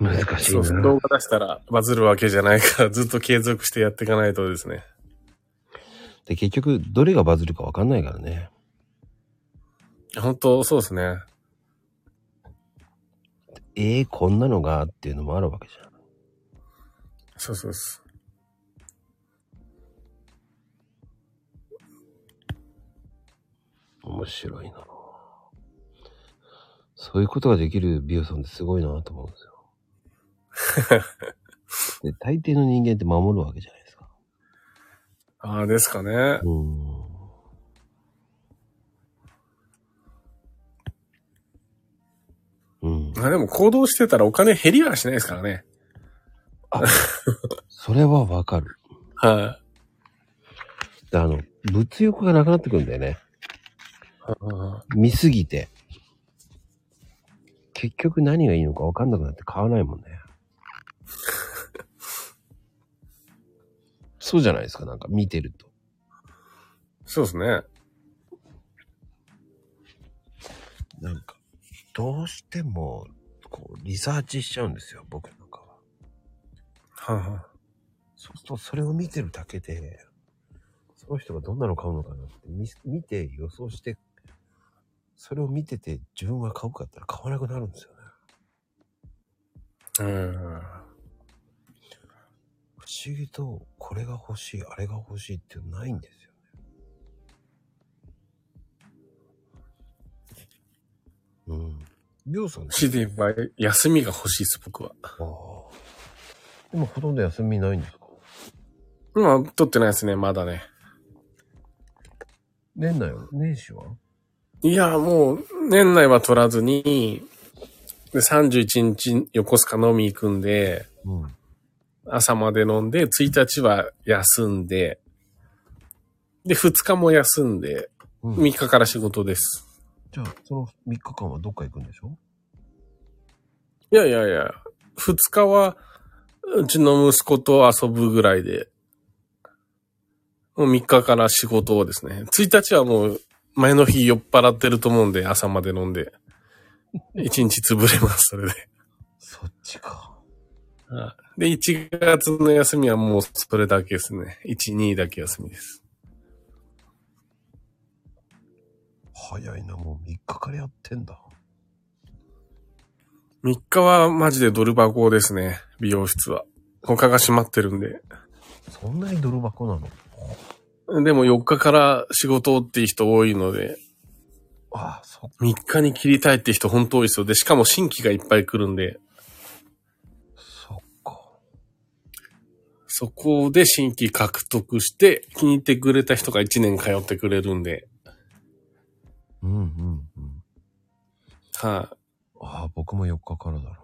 難しいそうそう、な。動画出したらバズるわけじゃないから、ずっと継続してやっていかないとですね。で、結局、どれがバズるかわかんないからね。本当そうですね。ええこんなのがっていうのもあるわけじゃん。そうそうです。面白いなそういうことができる美容さんってすごいなと思うんですよ。で、大抵の人間って守るわけじゃないですか。ああ、ですかね。うん。うん。まあでも行動してたらお金減りはしないですからね。それはわかる。はであの、物欲がなくなってくるんだよね。い。見すぎて。結局何がいいのかわかんなくなって買わないもんね。そうじゃないですか、なんか見てると。そうですね。なんか、どうしても、こう、リサーチしちゃうんですよ、僕は。はあはあそうすると、それを見てるだけで、その人がどんなの買うのかなって見見て予想して、それを見てて自分が買うかったら買わなくなるんですよね。うん。不思議と、これが欲しい、あれが欲しいってないんですよね。うん。りょうさんね。死で言えば休みが欲しいです、僕は。ああ。今ほとんど休みないんですか？今、取ってないですね、まだね。年内は？年始は？いや、もう、年内は取らずに、で、31日横須賀飲み行くんで、うん。朝まで飲んで、1日は休んで、で、2日も休んで、うん、3日から仕事です。じゃあ、その3日間はどっか行くんでしょ？いやいやいや、2日は、うちの息子と遊ぶぐらいで、もう3日から仕事をですね。1日はもう、前の日酔っ払ってると思うんで、朝まで飲んで。1日潰れます、それで。そっちか。で、1月の休みはもうそれだけですね。1、2だけ休みです。早いな、もう3日からやってんだ。3日はマジでドル箱ですね。美容室は。他が閉まってるんで。そんなに泥箱なの？でも4日から仕事っていう人多いので、ああ、そっ3日に切りたいって人本当多いですよ。で、しかも新規がいっぱい来るんで、そっか。そこで新規獲得して気に入ってくれた人が1年通ってくれるんで、うんうんうん。はい、ああ、僕も4日からだな。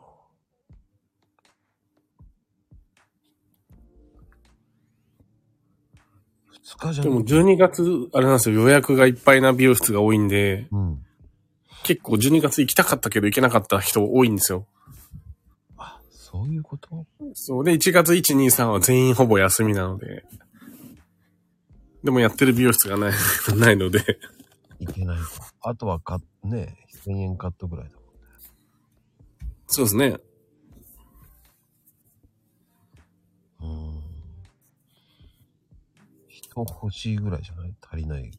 2日じゃでも12月、あれなんですよ、予約がいっぱいな美容室が多いんで、うん。結構12月行きたかったけど行けなかった人多いんですよ。あ、そういうこと？そうで、1月1、2、3は全員ほぼ休みなので、でもやってる美容室がない、ないので、いけないか。あとはか、ね、1000円カットぐらいだ。そうですね。うーん。人欲しいぐらいじゃない足りないってい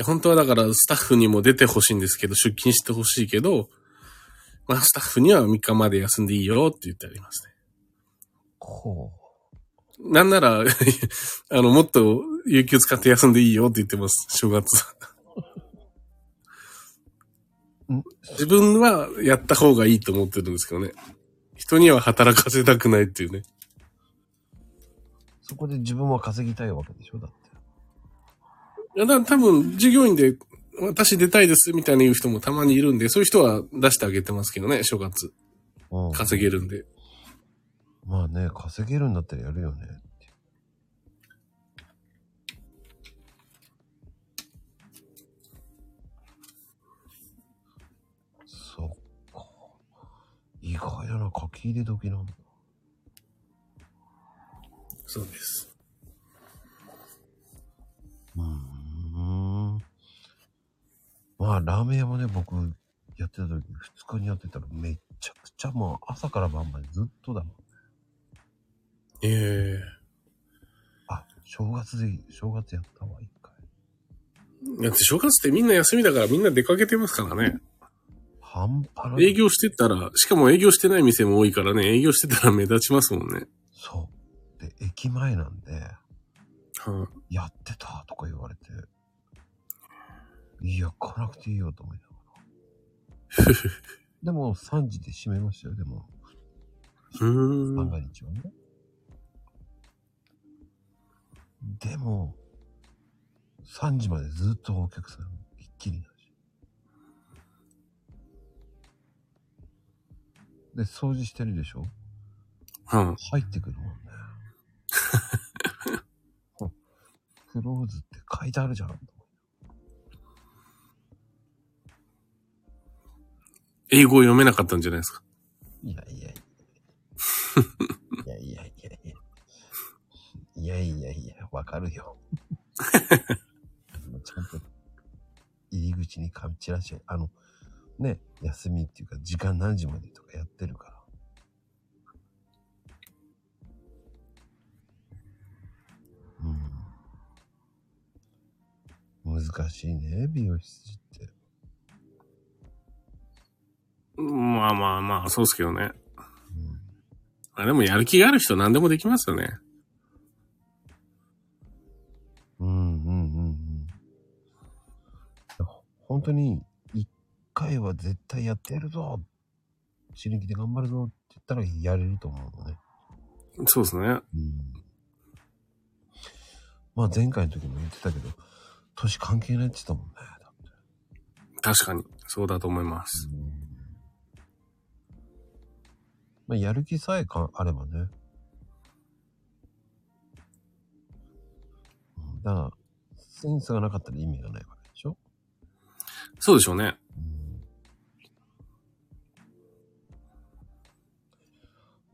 う。本当はだからスタッフにも出てほしいんですけど、出勤してほしいけど、まあスタッフには3日まで休んでいいよって言ってありますね。ほなんなら、あの、もっと有給使って休んでいいよって言ってます、正月。ん自分はやった方がいいと思ってるんですけどね。人には働かせたくないっていうね。う。そこで自分は稼ぎたいわけでしょだって。いや、だ多分、従業員で、私出たいですみたいな言う人もたまにいるんで、そういう人は出してあげてますけどね、正月。うん。稼げるんで。まあね、稼げるんだったらやるよね意外だな、書き入れ時なんだ。そうです。うーん。まあ、ラーメン屋もね、僕、やってた時、二日にやってたらめちゃくちゃもう朝から晩までずっとだもん。ええあ、正月で、正月やったわ、一回。だって正月ってみんな休みだからみんな出かけてますからね。半端ない。営業してたら、しかも営業してない店も多いからね、営業してたら目立ちますもんね。そう。で、駅前なんで、はやってたとか言われて、いや、来なくていいよと思いながら。でも、3時で閉めましたよ、でも、い、うーん。三が日はね。でも、3時までずっとお客さん、ひっきりだし。で、掃除してるでしょ？は入ってくるもんね。クローズって書いてあるじゃん。英語読めなかったんじゃないですか？いやいやいや。い やいやいやいや。いやいやいや、わかるよ。ちゃんと入り口に紙チラシ、あの、ね、休みっていうか時間何時までとかやってるから。うん。難しいね、美容室って。まあまあまあ、そうですけどね。うんまあでもやる気がある人何でもできますよね。うんうんうんうん。本当に、一回は絶対やってやるぞ死ぬ気で頑張るぞって言ったらやれると思うのね。そうですね。うん。まあ前回の時も言ってたけど、年関係ないって言ってたもんね。だって確かに。そうだと思います。まあやる気さえかあればね。うんだから、センスがなかったら意味がないわけでしょそうでしょうね。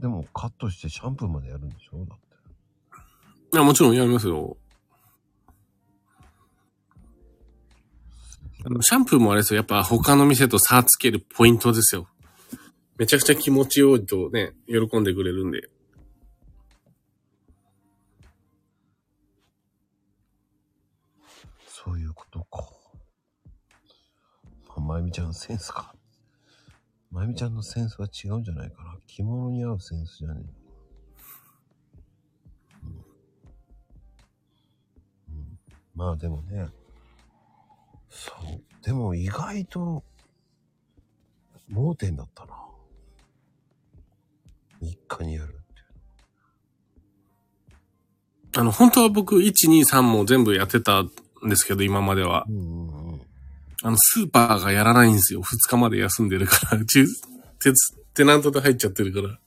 でもカットしてシャンプーまでやるんでしょ？だって。いや、もちろんやりますよ。あのシャンプーもあれですよ。やっぱ他の店と差つけるポイントですよ。めちゃくちゃ気持ちよいとね、喜んでくれるんで。そういうことか。まあ、まゆみちゃんのセンスか。まゆみちゃんのセンスは違うんじゃないかな。着物に合うセンスじゃねえのかな、うんうん。まあでもね。そう。でも意外と、盲点だったな。一家にやるっていう。あの、本当は僕、1、2、3も全部やってたんですけど、今までは。うんうんうん。あの、スーパーがやらないんですよ。2日まで休んでるから。うち、テテナントで入っちゃってるから。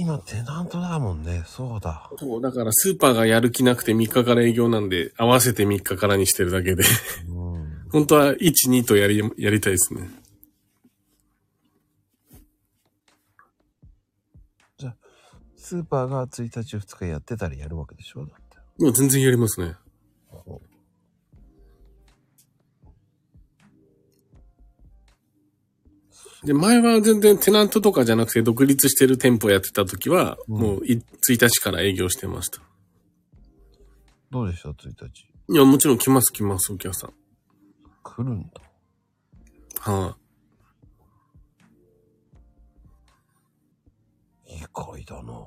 今テナントだもんね。そうだ。そう、だからスーパーがやる気なくて3日から営業なんで、合わせて3日からにしてるだけで。うん。本当は1、2とやり、やりたいですね。スーパーが1日2日やってたらやるわけでしょ？だって。もう全然やりますね。で、前は全然テナントとかじゃなくて独立してる店舗やってた時は、うんもうい1日から営業してました。どうでした ?1 日。いや、もちろん来ます来ます、お客さん。来るんだ。は意外だな。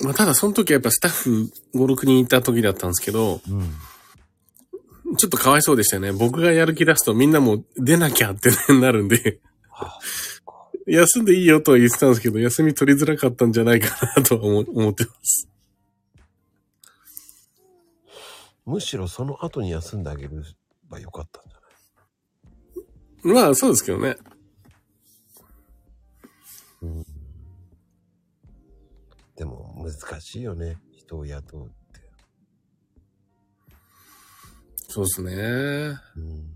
い、まあ、ただその時はやっぱスタッフ5、6人いた時だったんですけど、うん。ちょっとかわいそうでしたね。僕がやる気出すとみんなも出なきゃってなるんで、は休んでいいよとは言ってたんですけど、休み取りづらかったんじゃないかなとは思思ってます。むしろその後に休んであげればよかったんじゃない？まあ、そうですけどね。でも難しいよね。人を雇うって。そうですね。うん。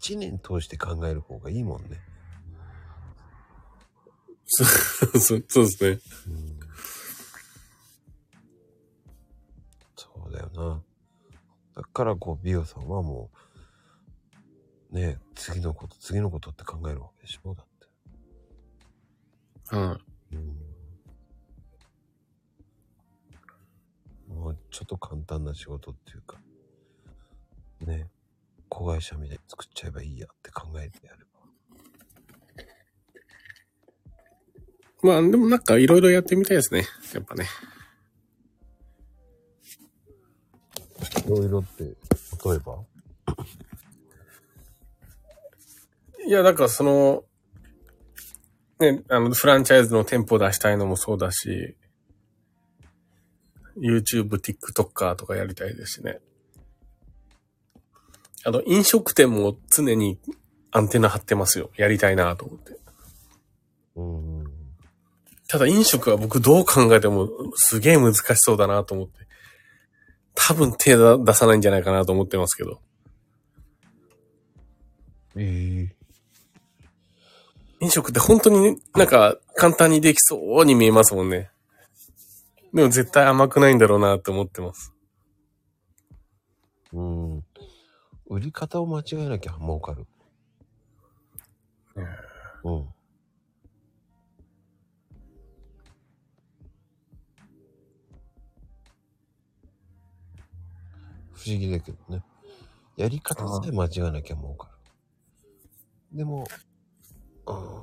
一年通して考える方がいいもんね。そう そうですね。うん。そうだよな。だからこう、美容さんはもう、ね次のこと、次のことって考えるわけでしょ？だって。はい、うん。もうちょっと簡単な仕事っていうか、ね、子会社みたいに作っちゃえばいいやって考えてやれば。まあ、でもなんかいろいろやってみたいですね。やっぱね。いろいろって、例えば？いや、だからその、ね、あの、フランチャイズの店舗出したいのもそうだし、YouTube、TikToker とかやりたいですしね。あと、飲食店も常にアンテナ張ってますよ。やりたいなと思って。うん。ただ飲食は僕どう考えてもすげえ難しそうだなと思って。多分手だ出さないんじゃないかなと思ってますけど。ええ飲食って本当になんか簡単にできそうに見えますもんね。でも絶対甘くないんだろうなって思ってます。うん。売り方を間違えなきゃ儲かる。うん。不思議だけどね。やり方さえ間違えなきゃ儲かる。でも、うん。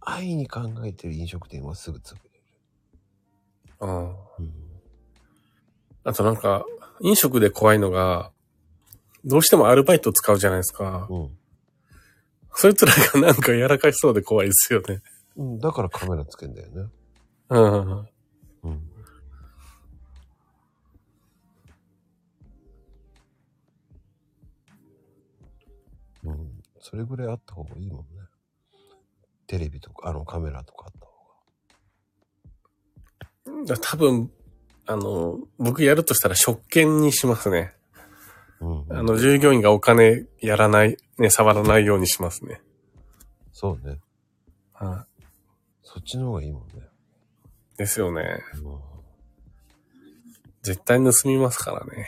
愛に考えてる飲食店はすぐ潰れる。ああ。うん、あとなんか、飲食で怖いのが、どうしてもアルバイト使うじゃないですか。うん。そいつらがなんかやらかしそうで怖いですよね。うん、だからカメラつけんだよね。うん。うん。うん。それぐらいあった方がいいもんね。テレビとか、あのカメラとかあった方だ多分、あの、僕やるとしたら食券にしますね。が。うん、うん。あの、従業員がお金やらない、ね、触らないようにしますね。そうね。はそっちの方がいいもんね。い。ですよね。うん絶対盗みますからね。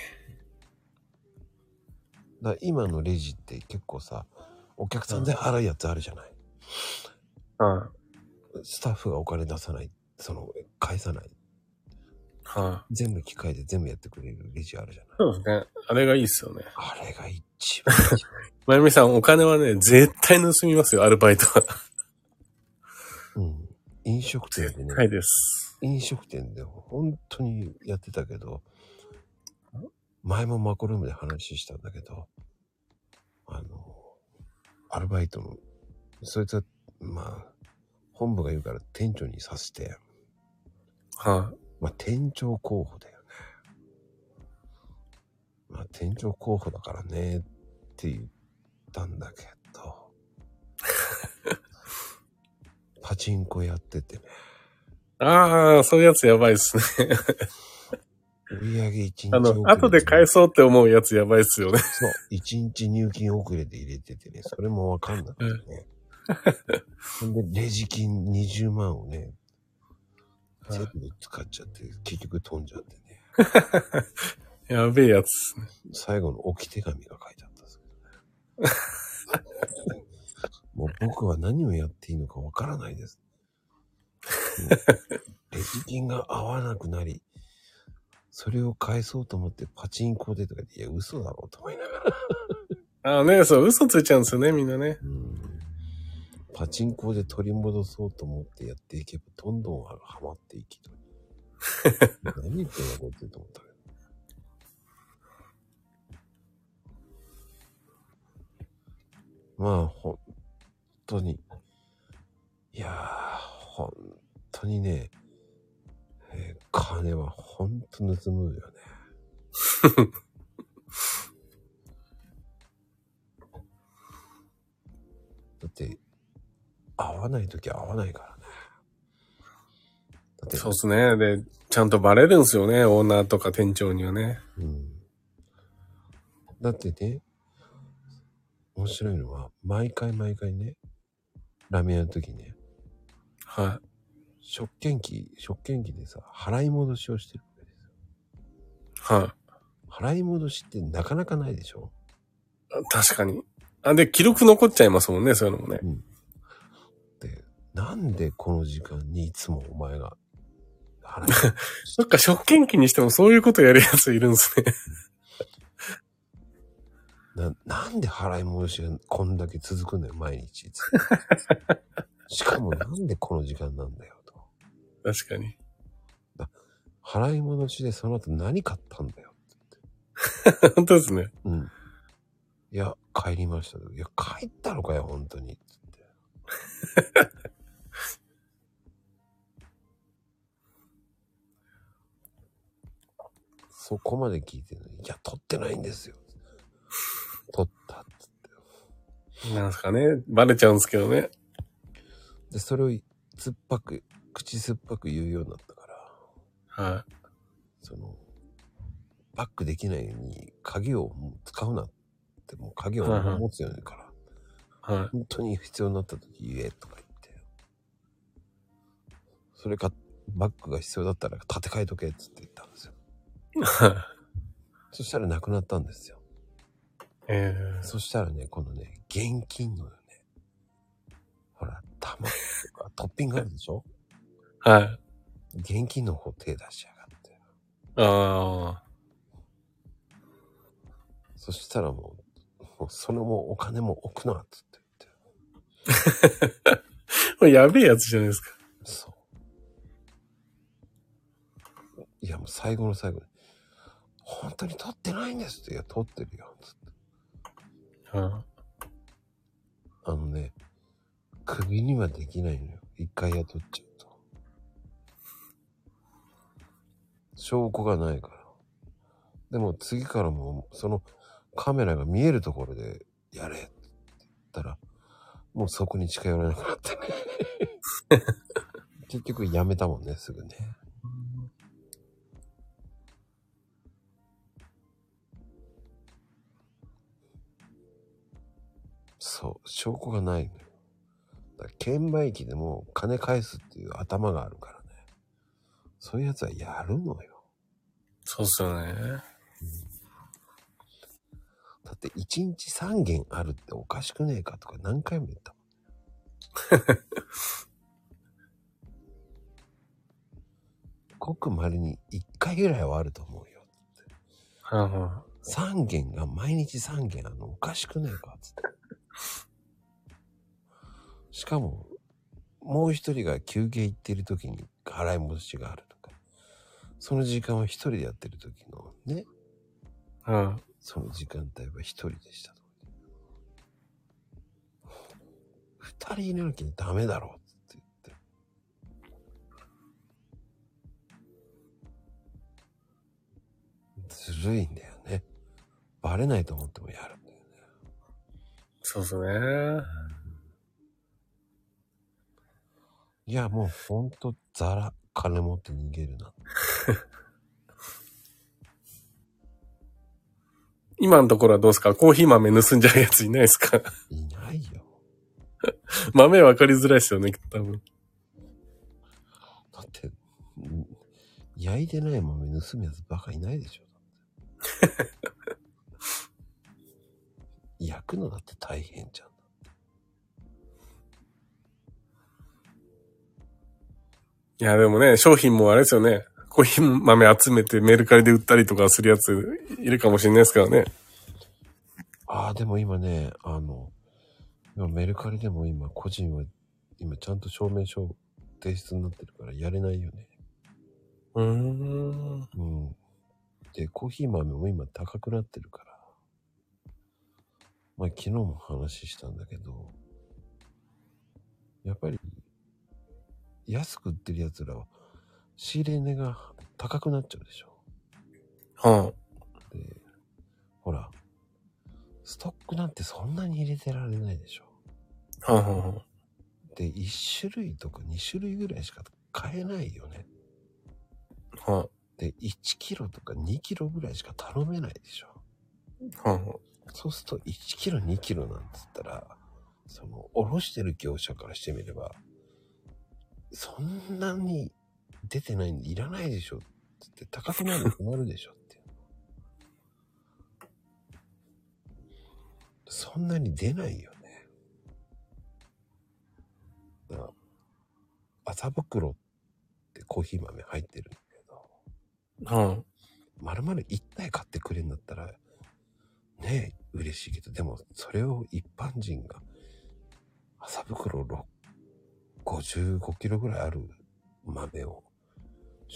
だ今のレジって結構さ、お客さんで払うやつあるじゃない。はい。スタッフがお金出さない、その、返さない。はい。全部機械で全部やってくれるレジあるじゃない。そうですね。あれがいいっすよね。あれが一番いい。まゆみさん、お金はね、絶対盗みますよ、アルバイトは。うん。飲食店でね、はいです。飲食店で本当にやってたけど、前もマコルームで話したんだけど、あの、アルバイトの、そいつは、まあ、本部が言うから店長にさせて、はまあ店長候補だよね。まあ店長候補だからねって言ったんだけど、パチンコやっててね、い。ああ、そういうやつやばいっすね。売り上げ1日あの、後で返す。そうって思うやつやばいっすよね。そう、1日入金遅れで入れててね、それもわかんなくてね。ほんで、レジ金20万をね、全部使っちゃって、結局飛んじゃってね。やべえやつね。最後の置き手紙が書いてあったんですけどね。もう僕は何をやっていいのかわからないです。レジ金が合わなくなり、それを返そうと思ってパチンコでとかいや、嘘だろうと思いながら。ああね、そう、嘘ついちゃうんですよね、みんなね。うんパチンコで取り戻そうと思ってやっていけば、どんどんハマっていきと。何言ってんだこいつと思ったけど。まあ、本当に。いやー、本当にね、えー金は本当盗むよね。だって、合わないとき合わないからね。だって、そうっすね。で、ちゃんとバレるんすよね、オーナーとか店長にはね。うん。だってね、面白いのは、毎回毎回ね、ラーメン屋の時ね、は食券機、食券機でさ、払い戻しをしてるわけですよ。い。はい。払い戻しってなかなかないでしょ？確かに。あ、で、記録残っちゃいますもんね、そういうのもね。で、なんでこの時間にいつもお前が 払いそっか、食券機にしてもそういうことやるやついるんですね。な、なんで払い戻しがこんだけ続くんだよ、毎日。しかもなんでこの時間なんだよ、と。確かに。払い戻しでその後何買ったんだよ。本当ですね。うん。いや、帰りました。いや、帰ったのかよ、本当に。つって。そこまで聞いてるのに、いや、取ってないんですよ。取ったっつって。なんすかね。バレちゃうんですけどね。で、それを酸っぱく、口酸っぱく言うようになったから、はその、バックできないように鍵をもう使うなって、もう鍵を持つようにから、い。はい。本当に必要になった時言えとか言って。それか、バッグが必要だったら立て替えとけっつって言ったんですよ。そしたらなくなったんですよ。えそしたらね、このね、現金のね、ほら、玉とか トッピングあるでしょ？ー、はい。現金の方手出しやがって。ああ。そしたらもう、もうそのもうお金も置くな、つって言って。これやべえやつじゃないですか。そう。いや、もう最後の最後に、本当に取ってないんですって。いや、取ってるよ、つって。はあのね、首にはできないのよ。一回雇っちゃうと。証拠がないから。でも次からもう、そのカメラが見えるところでやれって言ったら、もうそこに近寄らなくなってね。結局やめたもんね、すぐね。そう、証拠がないのよ。だから券売機でも金返すっていう頭があるからね。そういうやつはやるのよ。そうっすよね。だって1日3件あるっておかしくねえかとか何回も言ったもん。ごく稀に1回ぐらいはあると思うよ。はあは3件が毎日3件あるのおかしくねえかつって。しかも、もう一人が休憩行ってる時に払い戻しがあるとか。その時間は一人でやってる時のね、あ。はあ。その時間帯は一人でしたと。二人いなきゃダメだろうって言って。ずるいんだよね。バレないと思ってもやる。そうっすね。いや、もうほんとザラ、金持って逃げるな。今のところはどうですか？コーヒー豆盗んじゃうやついないですか？いないよ。豆分かりづらいですよね、多分。だって、ん焼いてない豆盗むやつバカいないでしょ。焼くのだって大変じゃん。いや、でもね、商品もあれですよね。コーヒー豆集めてメルカリで売ったりとかするやついるかもしれないですからね。ああ、でも今ね、あの、今メルカリでも今個人は今ちゃんと証明書提出になってるからやれないよね。うーん。うん。で、コーヒー豆も今高くなってるから。まあ昨日も話したんだけど、やっぱり安く売ってる奴らは仕入れ値が高くなっちゃうでしょ。はで、ほら、ストックなんてそんなに入れてられないでしょ。あ、はあ、はで、1種類とか2種類ぐらいしか買えないよね。で、1キロとか2キロぐらいしか頼めないでしょ。そうすると1キロ2キロなんつったら、その、おろしてる業者からしてみれば、そんなに出てないんでいらないでしょつって高くなるの困るでしょって。そんなに出ないよね。だから、麻袋ってコーヒー豆入ってるんだけど、はあ。まるまる1体買ってくれんだったら、ねえ、嬉しいけど、でも、それを一般人が、麻袋6 55キロぐらいある豆を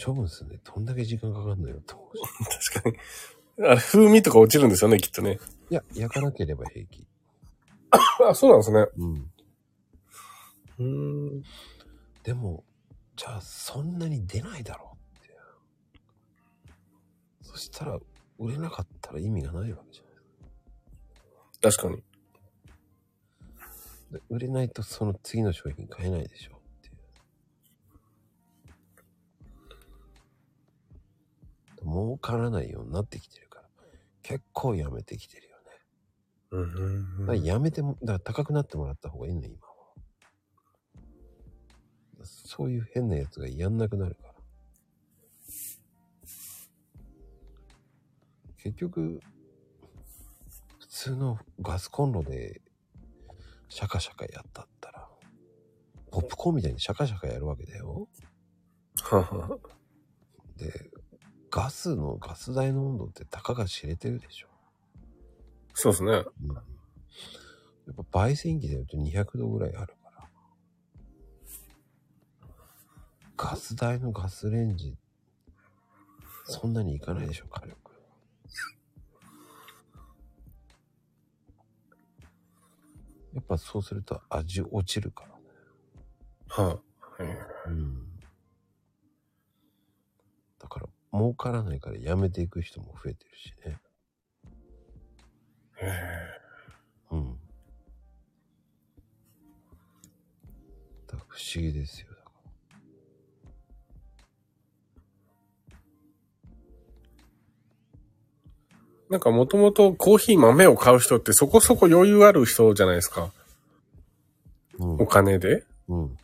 処分するのにどんだけ時間かかるのよと思うし。確かに。あれ、風味とか落ちるんですよね、きっとね。いや、焼かなければ平気。あ、そうなんですね。うん。うーん。でも、じゃあそんなに出ないだろうって。そしたら、売れなかったら意味がないわけじゃない。確かに。で売れないとその次の商品買えないでしょっていう。儲からないようになってきてるから、結構やめてきてるよね。うんだからやめても、だから高くなってもらった方がいいの、今は。そういう変なやつがやんなくなるから。結局、普通のガスコンロでシャカシャカやったったら、ポップコーンみたいにシャカシャカやるわけだよ。はあはで、ガスのガス代の温度ってたかが知れてるでしょ。そうですね。うん。やっぱ焙煎機で言うと200度ぐらいあるから。ガス台のガスレンジ、そんなにいかないでしょ、火力。やっぱそうすると味落ちるからね。はい、うん。だから、儲からないからやめていく人も増えてるしね。へうん。だ不思議ですよ。なんかもともとコーヒー豆を買う人ってそこそこ余裕ある人じゃないですか。らうんお。金で。うん。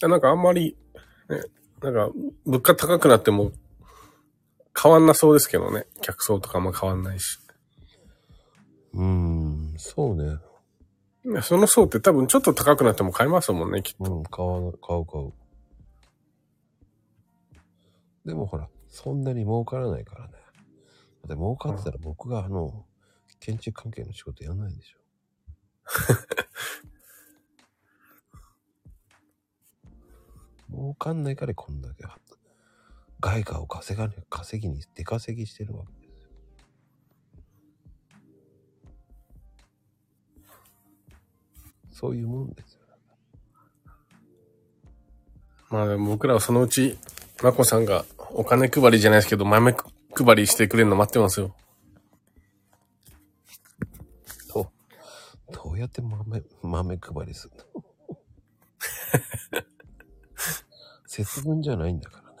なんかあんまり、ね、なんか物価高くなっても変わんなそうですけどね。客層とかも変わんないし。うん、そうね。その層って多分ちょっと高くなっても買いますもんね、きっと。うん、買わ買う買う。でもほら、そんなに儲からないからね。だって儲かってたら僕があの、建築関係の仕事やんないでしょ。儲かんないからこんだけ外貨を稼がね、稼ぎに、出稼ぎしてるわけですよ。そういうもんですよ。まあでも僕らはそのうち、まこさんがお金配りじゃないですけど、豆配りしてくれるの待ってますよ。どう、どうやって豆、豆配りするの？節分じゃないんだからね。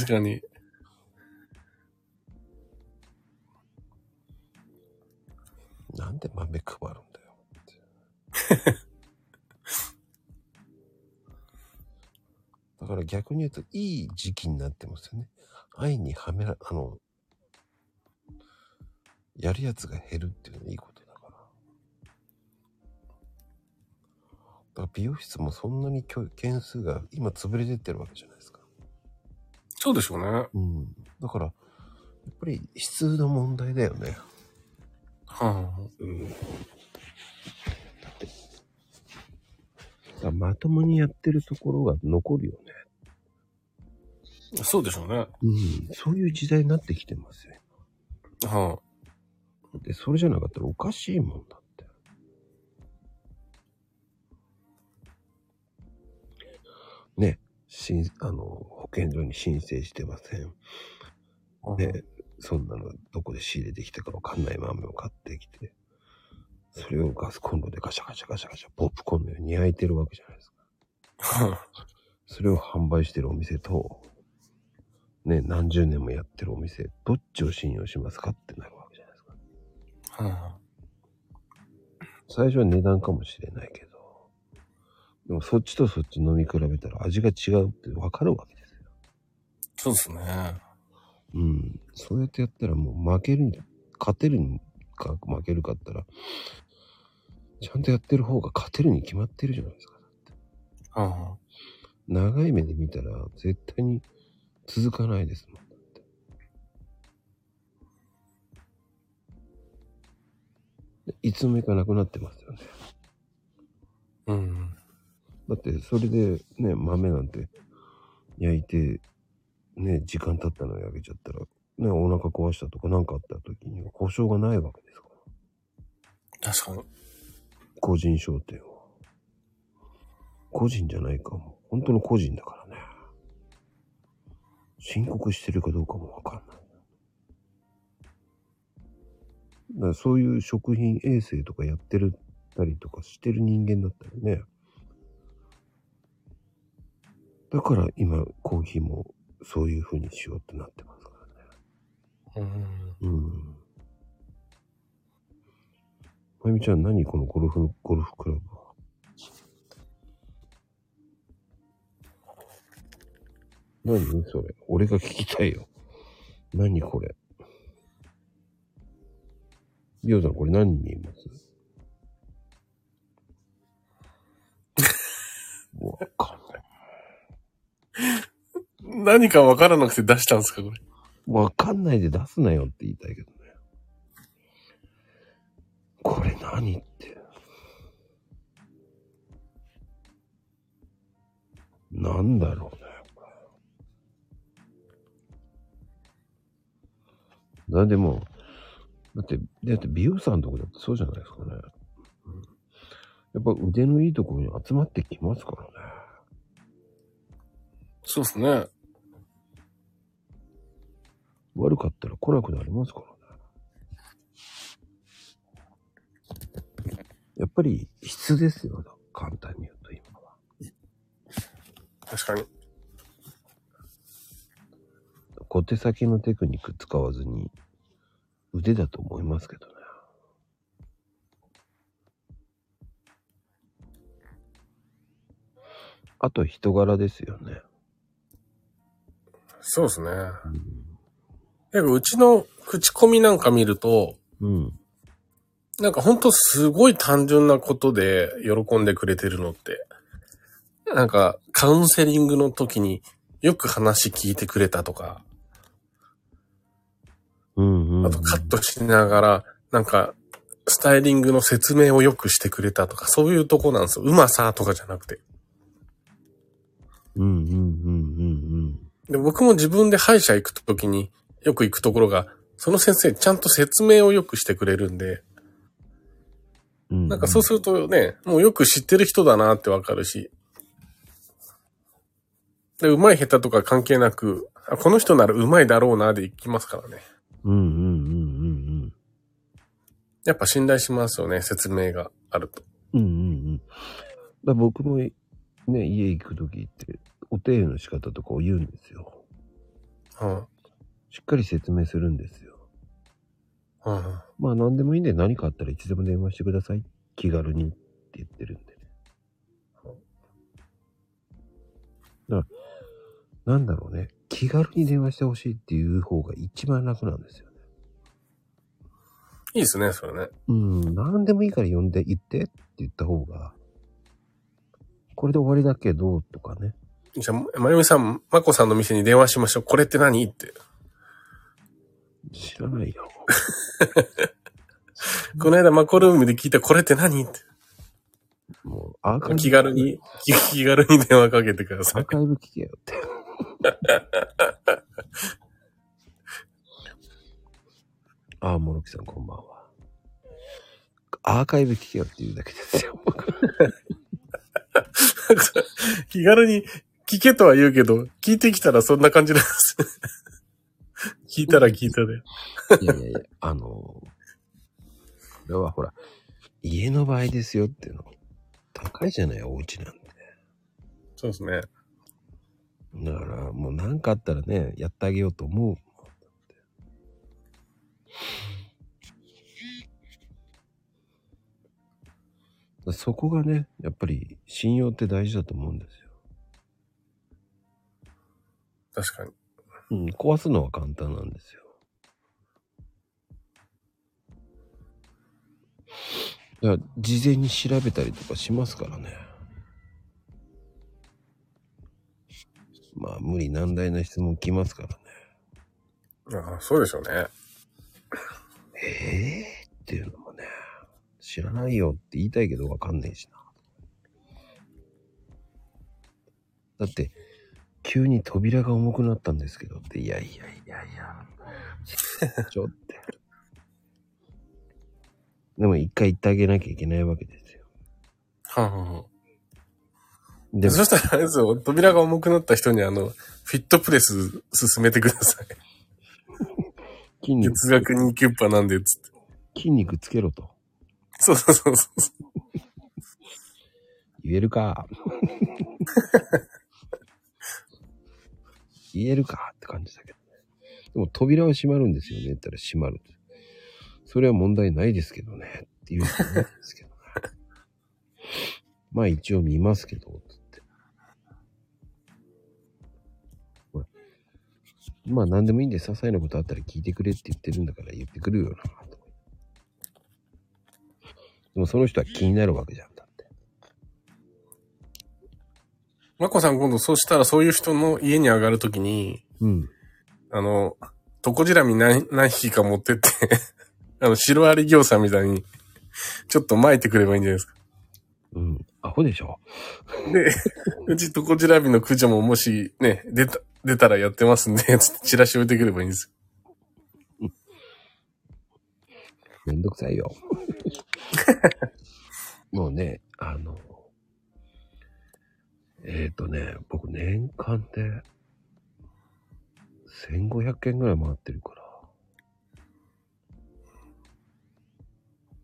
確かに。なんで豆配るんだよって。だから逆に言うといい時期になってますよね。愛にはめら、あの、やるやつが減るっていうのはいいことだから。だから美容室もそんなに件数が今潰れてってるわけじゃないですか。そうでしょうね。うん。だから、やっぱり質の問題だよね。はうん。だって、まともにやってるところが残るよね。あ、そうでしょうね。うん。そういう時代になってきてますよ。はで、それじゃなかったらおかしいもんだって。ね、しん、あの、保健所に申請してません。あ。で、そんなのどこで仕入れてきたかわかんない豆を買ってきて、それをガスコンロでガシャガシャガシャガシャポップコーンのように焼いてるわけじゃないですか。はそれを販売してるお店と、ね、何十年もやってるお店、どっちを信用しますかってなるわけじゃないですか。は最初は値段かもしれないけど、でもそっちとそっち飲み比べたら味が違うってわかるわけですよ。そうですね。うん。そうやってやったらもう負けるに、勝てるにか負けるかったら、ちゃんとやってる方が勝てるに決まってるじゃないですか。は長い目で見たら絶対に続かないですもん。いつの間にかなくなってますよね。あ。うん。だってそれでね、豆なんて焼いて、ね、時間経ったのを焼けちゃったら、ね、お腹壊したとか何かあった時には保証がないわけですから。確かに。個人商店は。個人じゃないかも。本当の個人だからね。申告してるかどうかもわかんない。だからそういう食品衛生とかやってるたりとかしてる人間だったらね。だから今コーヒーもそういう風にしようってなってますからね。うん。うん。まゆみちゃん何このゴルフ、ゴルフクラブ何？それ。俺が聞きたいよ。何これ？りょうさんこれ何に見えます？わかんない。何かわからなくて出したんですか、これ？わかんないで出すなよって言いたいけどね。何って。なんだろうね。だでも、だって、だって美容師さんのとこだってそうじゃないですかね。やっぱ腕のいいところに集まってきますからね。そうですね。悪かったら来なくなりますからね。やっぱり質ですよ。簡単に言うと今は。確かに。小手先のテクニック使わずに腕だと思いますけどね。あと人柄ですよね。そうですね。結構うちの口コミなんか見ると、うん。なんかほんとすごい単純なことで喜んでくれてるのって。なんかカウンセリングの時によく話聞いてくれたとか、うんうん、うん。あとカットしながら、なんかスタイリングの説明をよくしてくれたとか、そういうとこなんですよ。うまさとかじゃなくて。うんうんうんうんで、僕も自分で歯医者行くときによく行くところが、その先生ちゃんと説明をよくしてくれるんで、うん。うん。なんかそうするとね、もうよく知ってる人だなってわかるし。で、うまい下手とか関係なく、あこの人ならうまいだろうなで行きますからね。うんうんうんうんやっぱ信頼しますよね、説明があると。うん。うんうん僕もね、家行くときって、お手入れの仕方とかを言うんですよ。うん。しっかり説明するんですよ。うん。まあ何でもいいんで何かあったらいつでも電話してください。気軽にって言ってるんでね。だから、なんだろうね。気軽に電話してほしいっていう方が一番楽なんですよね。いいですね、それね。うん、何でもいいから呼んで行ってって言った方が、これで終わりだけど、とかね。じゃあ、まゆみさん、まこさんの店に電話しましょう。これって何って。知らないよ。この間マコルームで聞いたこれって何って。もう、アーカイブ、気軽に、気気軽に電話かけてください。アーカイブ聞けよって。ああ、もろきさんこんばんは。アーカイブ聞けよって言うだけですよ。僕気軽に聞けとは言うけど、聞いてきたらそんな感じなんです。聞いたら聞いたで。いやいやいや、あの、これはほら、家の場合ですよっていうの。高いじゃない、お家なんて。そうですね。だから、もう何かあったらね、やってあげようと思う。そこがね、やっぱり信用って大事だと思うんですよ。確かに。うん、壊すのは簡単なんですよ。だから、事前に調べたりとかしますからね。まあ、無理難題な質問来ますからね。ああ、そうでしょうね。ええっていうのもね、知らないよって言いたいけどわかんないしな。だって、急に扉が重くなったんですけどって、いやいやいやいや、ちょって。でも一回言ってあげなきゃいけないわけですよ。はあ、はあはでもそしたらあれですよ、扉が重くなった人にあの、フィットプレス進めてください。筋肉、月額2キュッパなんで、つって。筋肉つけろと。そうそうそうそう。言えるか。言えるかって感じだけどね。でも扉は閉まるんですよねって言ったら閉まる。それは問題ないですけどね。っていうんですけどね。まあ一応見ますけど、つって。まあ何でもいいんで、些細なことあったら聞いてくれって言ってるんだから言ってくるよな、と。でもその人は気になるわけじゃんだって。まこさん今度そうしたらそういう人の家に上がるときに、うん。あの、トコジラミ何何匹か持ってって、あの、シロアリ業者みたいにちょっと巻いてくればいいんじゃないですか。うん。アホでしょで、うちとこちらびの駆除ももしね、出た、出たらやってますんで、つってチラシ置いてくればいいんですめんどくさいよ。もうね、あの、えっ、ー、とね、僕年間で1500件ぐらい回ってるから、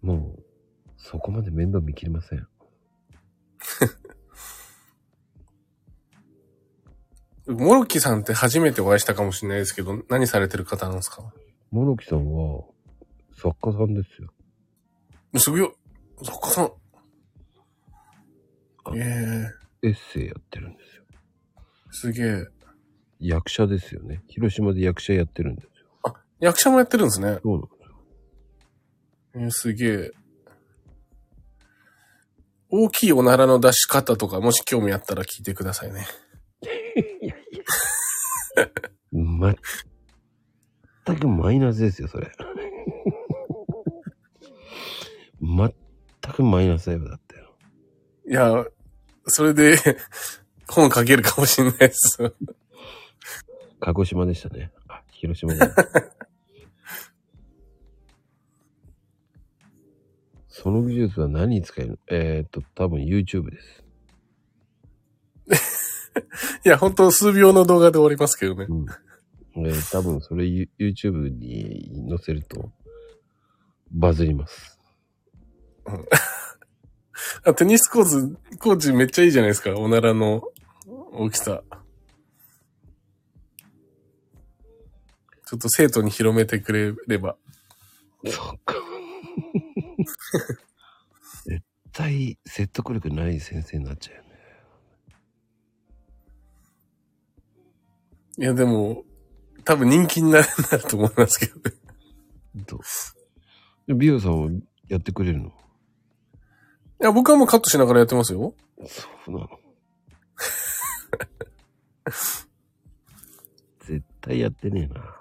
もう、そこまで面倒見切りません。モロキさんって初めてお会いしたかもしれないですけど、何されてる方なんですか？モロキさんは、作家さんですよ。すごいよ。作家さん。あえエッセイやってるんですよ。えすげえ。役者ですよね。広島で役者やってるんですよ。あ、役者もやってるんですね。そうなんですよ。えーすげえ。大きいおならの出し方とか、もし興味あったら聞いてくださいね。ま全くマイナスですよ、それ。全くマイナスだよ、だって。いや、それで、本書けるかもしれないです。鹿児島でしたね。あ、広島だ。その技術は何に使えるえー、っと、多分 YouTube です。いや、本当数秒の動画で終わりますけどね。うん。えー多分それ You- YouTube に載せると、バズります。あテニスコーチ、コーチめっちゃいいじゃないですか。おならの大きさ。ちょっと生徒に広めてくれれば。そっか。絶対説得力ない先生になっちゃうよね。いや、でも、多分人気になるなると思いますけどね。どう？で美容さんはやってくれるの？いや、僕はもうカットしながらやってますよ。そうなの絶対やってねえな。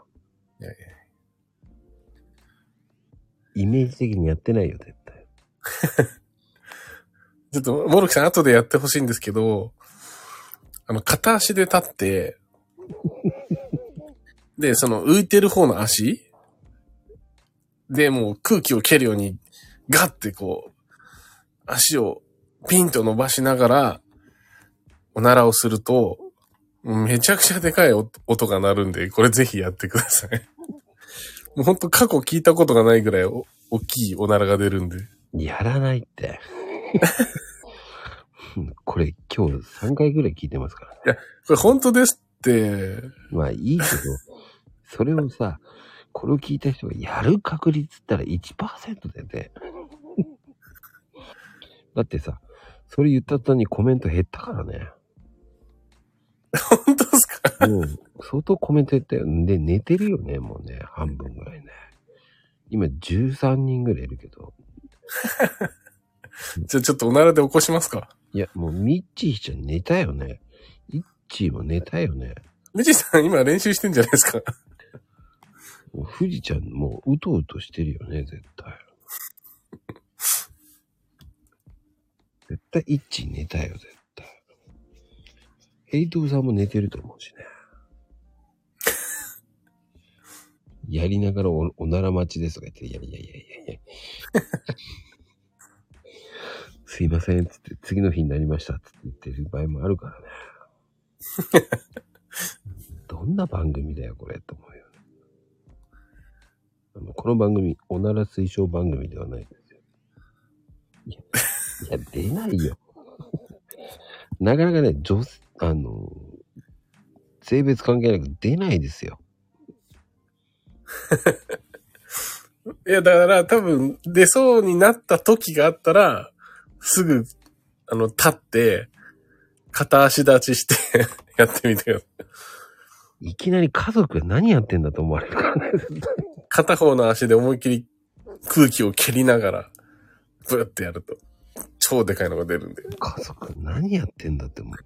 メージ的にやってないよ、絶対。ちょっと、モロキさん後でやってほしいんですけど、あの、片足で立って、で、その浮いてる方の足で、もう空気を蹴るようにガッてこう、足をピンと伸ばしながら、おならをすると、めちゃくちゃでかい音音が鳴るんで、これぜひやってください。もうほんと過去聞いたことがないぐらいお大きいおならが出るんで。やらないって。う んこれ今日3回ぐらい聞いてますからね。これ本当ですって、まあいいけど、それをさ、これを聞いた人がやる確率ったら1%だよね。だってさ、それ言った途端にコメント減ったからね。本 う、相当コメント減ったよ。で、寝てるよね、もうね。半分ぐらいね。今13人ぐらいいるけど。じゃあちょっとおならで起こしますか？いや、もうミッチーちゃん寝たよね。イッチーも寝たよね。ミジさん今練習してんじゃないですか？もう富士ちゃんもううとうとしてるよね、絶対。絶対イッチー寝たよ、絶対。ヘイトーさんも寝てると思うしね。やりながらおおなら待ちですとか言って、いやいやいやいやいや。すいません、つって、次の日になりました、つって言ってる場合もあるからね。どんな番組だよ、これ、と思うよ。あのこの番組、おなら推奨番組ではないですよ。いや、いや出ないよ。なかなかね、女性、あの、性別関係なく出ないですよ。いや、だから多分出そうになった時があったら、すぐ、あの、立って、片足立ちして やってみてよ。いきなり家族が何やってんだと思われるからね。片方の足で思いっきり空気を蹴りながら、ブーってやると、超でかいのが出るんで。家族何やってんだって思う。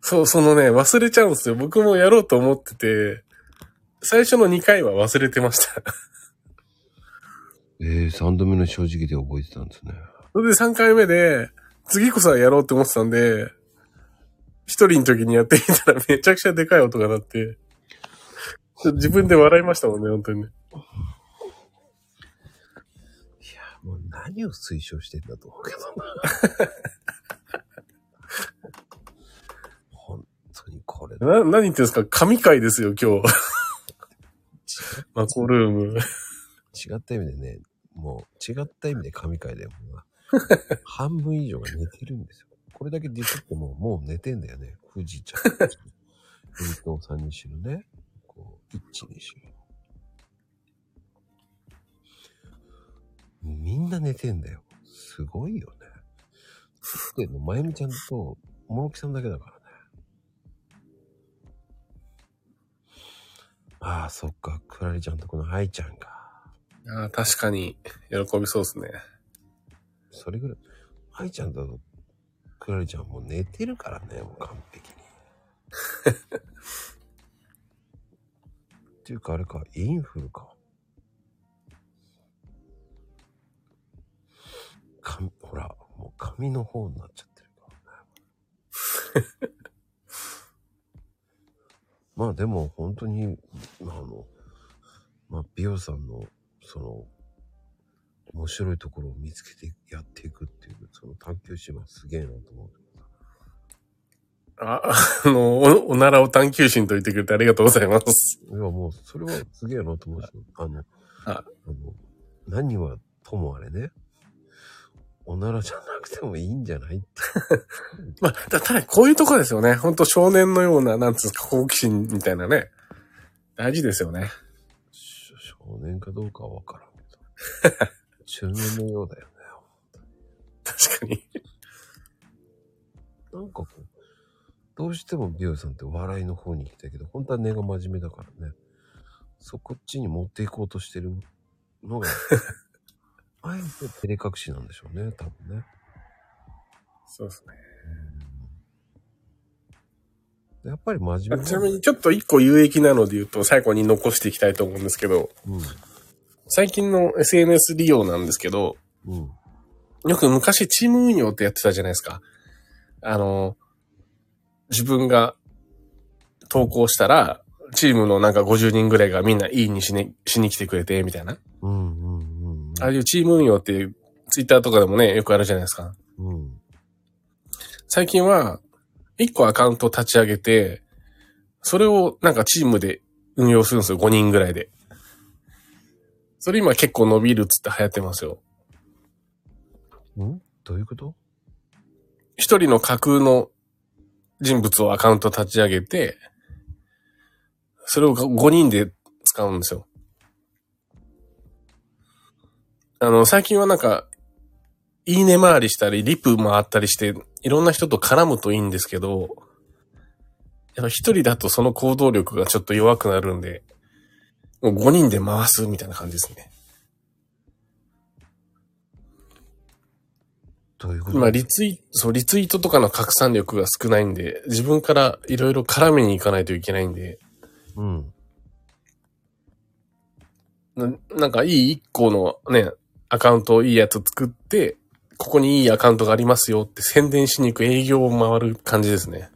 そう、そのね、忘れちゃうんですよ。僕もやろうと思ってて、最初の2回は忘れてました。えー、3度目の正直で覚えてたんですね。それで3回目で、次こそはやろうって思ってたんで、一人の時にやってみたらめちゃくちゃでかい音が鳴って、自分で笑いましたもんね、本当にね。いや、もう何を推奨してんだと思うけどな。本当にこれ、な、何言ってんですか？神回ですよ、今日。マコルーム。違った意味でね、もう違った意味で神回だよ。もう半分以上が寝てるんですよ。これだけディスってももう寝てんだよね。富士ちゃん。富士藤さんにしろね。こう、一致にしろ。みんな寝てんだよ。すごいよね。つってんの、まゆみちゃんと、ももきさんだけだからね。ああ、そっか。クラリちゃんとこの愛ちゃんか。ああ、確かに、喜びそうですね。それぐらい。愛ちゃんとクラリちゃんもう寝てるからね、もう完璧に。っていうかあれか、インフルか。髪、ほら、もう髪の方になっちゃってるか。まあでも本当に、まああの、まあ美容さんの、その、面白いところを見つけてやっていくっていう、その探求心はすげえなと思う。あ、あの、お、おならを探求心と言ってくれてありがとうございます。いや、もう、それはすげえなと思うし、あの、ああの、何はともあれね、おならじゃなくてもいいんじゃない？まあ、たただこういうとこですよね。本当少年のような、なんつうか、好奇心みたいなね。大事ですよね。し少年かどうかはわからんけど。中年のようだよね。確かに。なんかこう、どうしても美容師さんって笑いの方に行きたいけど、本当は根が真面目だからね。そこっちに持っていこうとしてるのが、あえて照れ隠しなんでしょうね、多分ね。そうですね。やっぱり真面目ちなみにちょっと一個有益なので言うと、最後に残していきたいと思うんですけど、うん。最近の SNS 利用なんですけど、うん。よく昔チーム運用ってやってたじゃないですか。あの、自分が投稿したら、チームのなんか50人ぐらいがみんないいにし,、ね、しに来てくれて、みたいな。うんうんうんああいうチーム運用ってツイッターとかでもね、よくあるじゃないですか。うん。うん。最近は、一個アカウント立ち上げて、それをなんかチームで運用するんですよ、5人ぐらいで。それ今結構伸びるっつって流行ってますよ。ん？どういうこと？一人の架空の人物をアカウント立ち上げて、それを5人で使うんですよ。あの、最近はなんか、いいね回りしたり、リプ回ったりして、いろんな人と絡むといいんですけど、やっぱ一人だとその行動力がちょっと弱くなるんで、もう5人で回すみたいな感じですね。どういうこと？今、リツイート、そう、リツイートとかの拡散力が少ないんで、自分からいろいろ絡めに行かないといけないんで、うん。ななんかいい一個のね、アカウントいいやつ作って、ここにいいアカウントがありますよって宣伝しに行く営業を回る感じですね。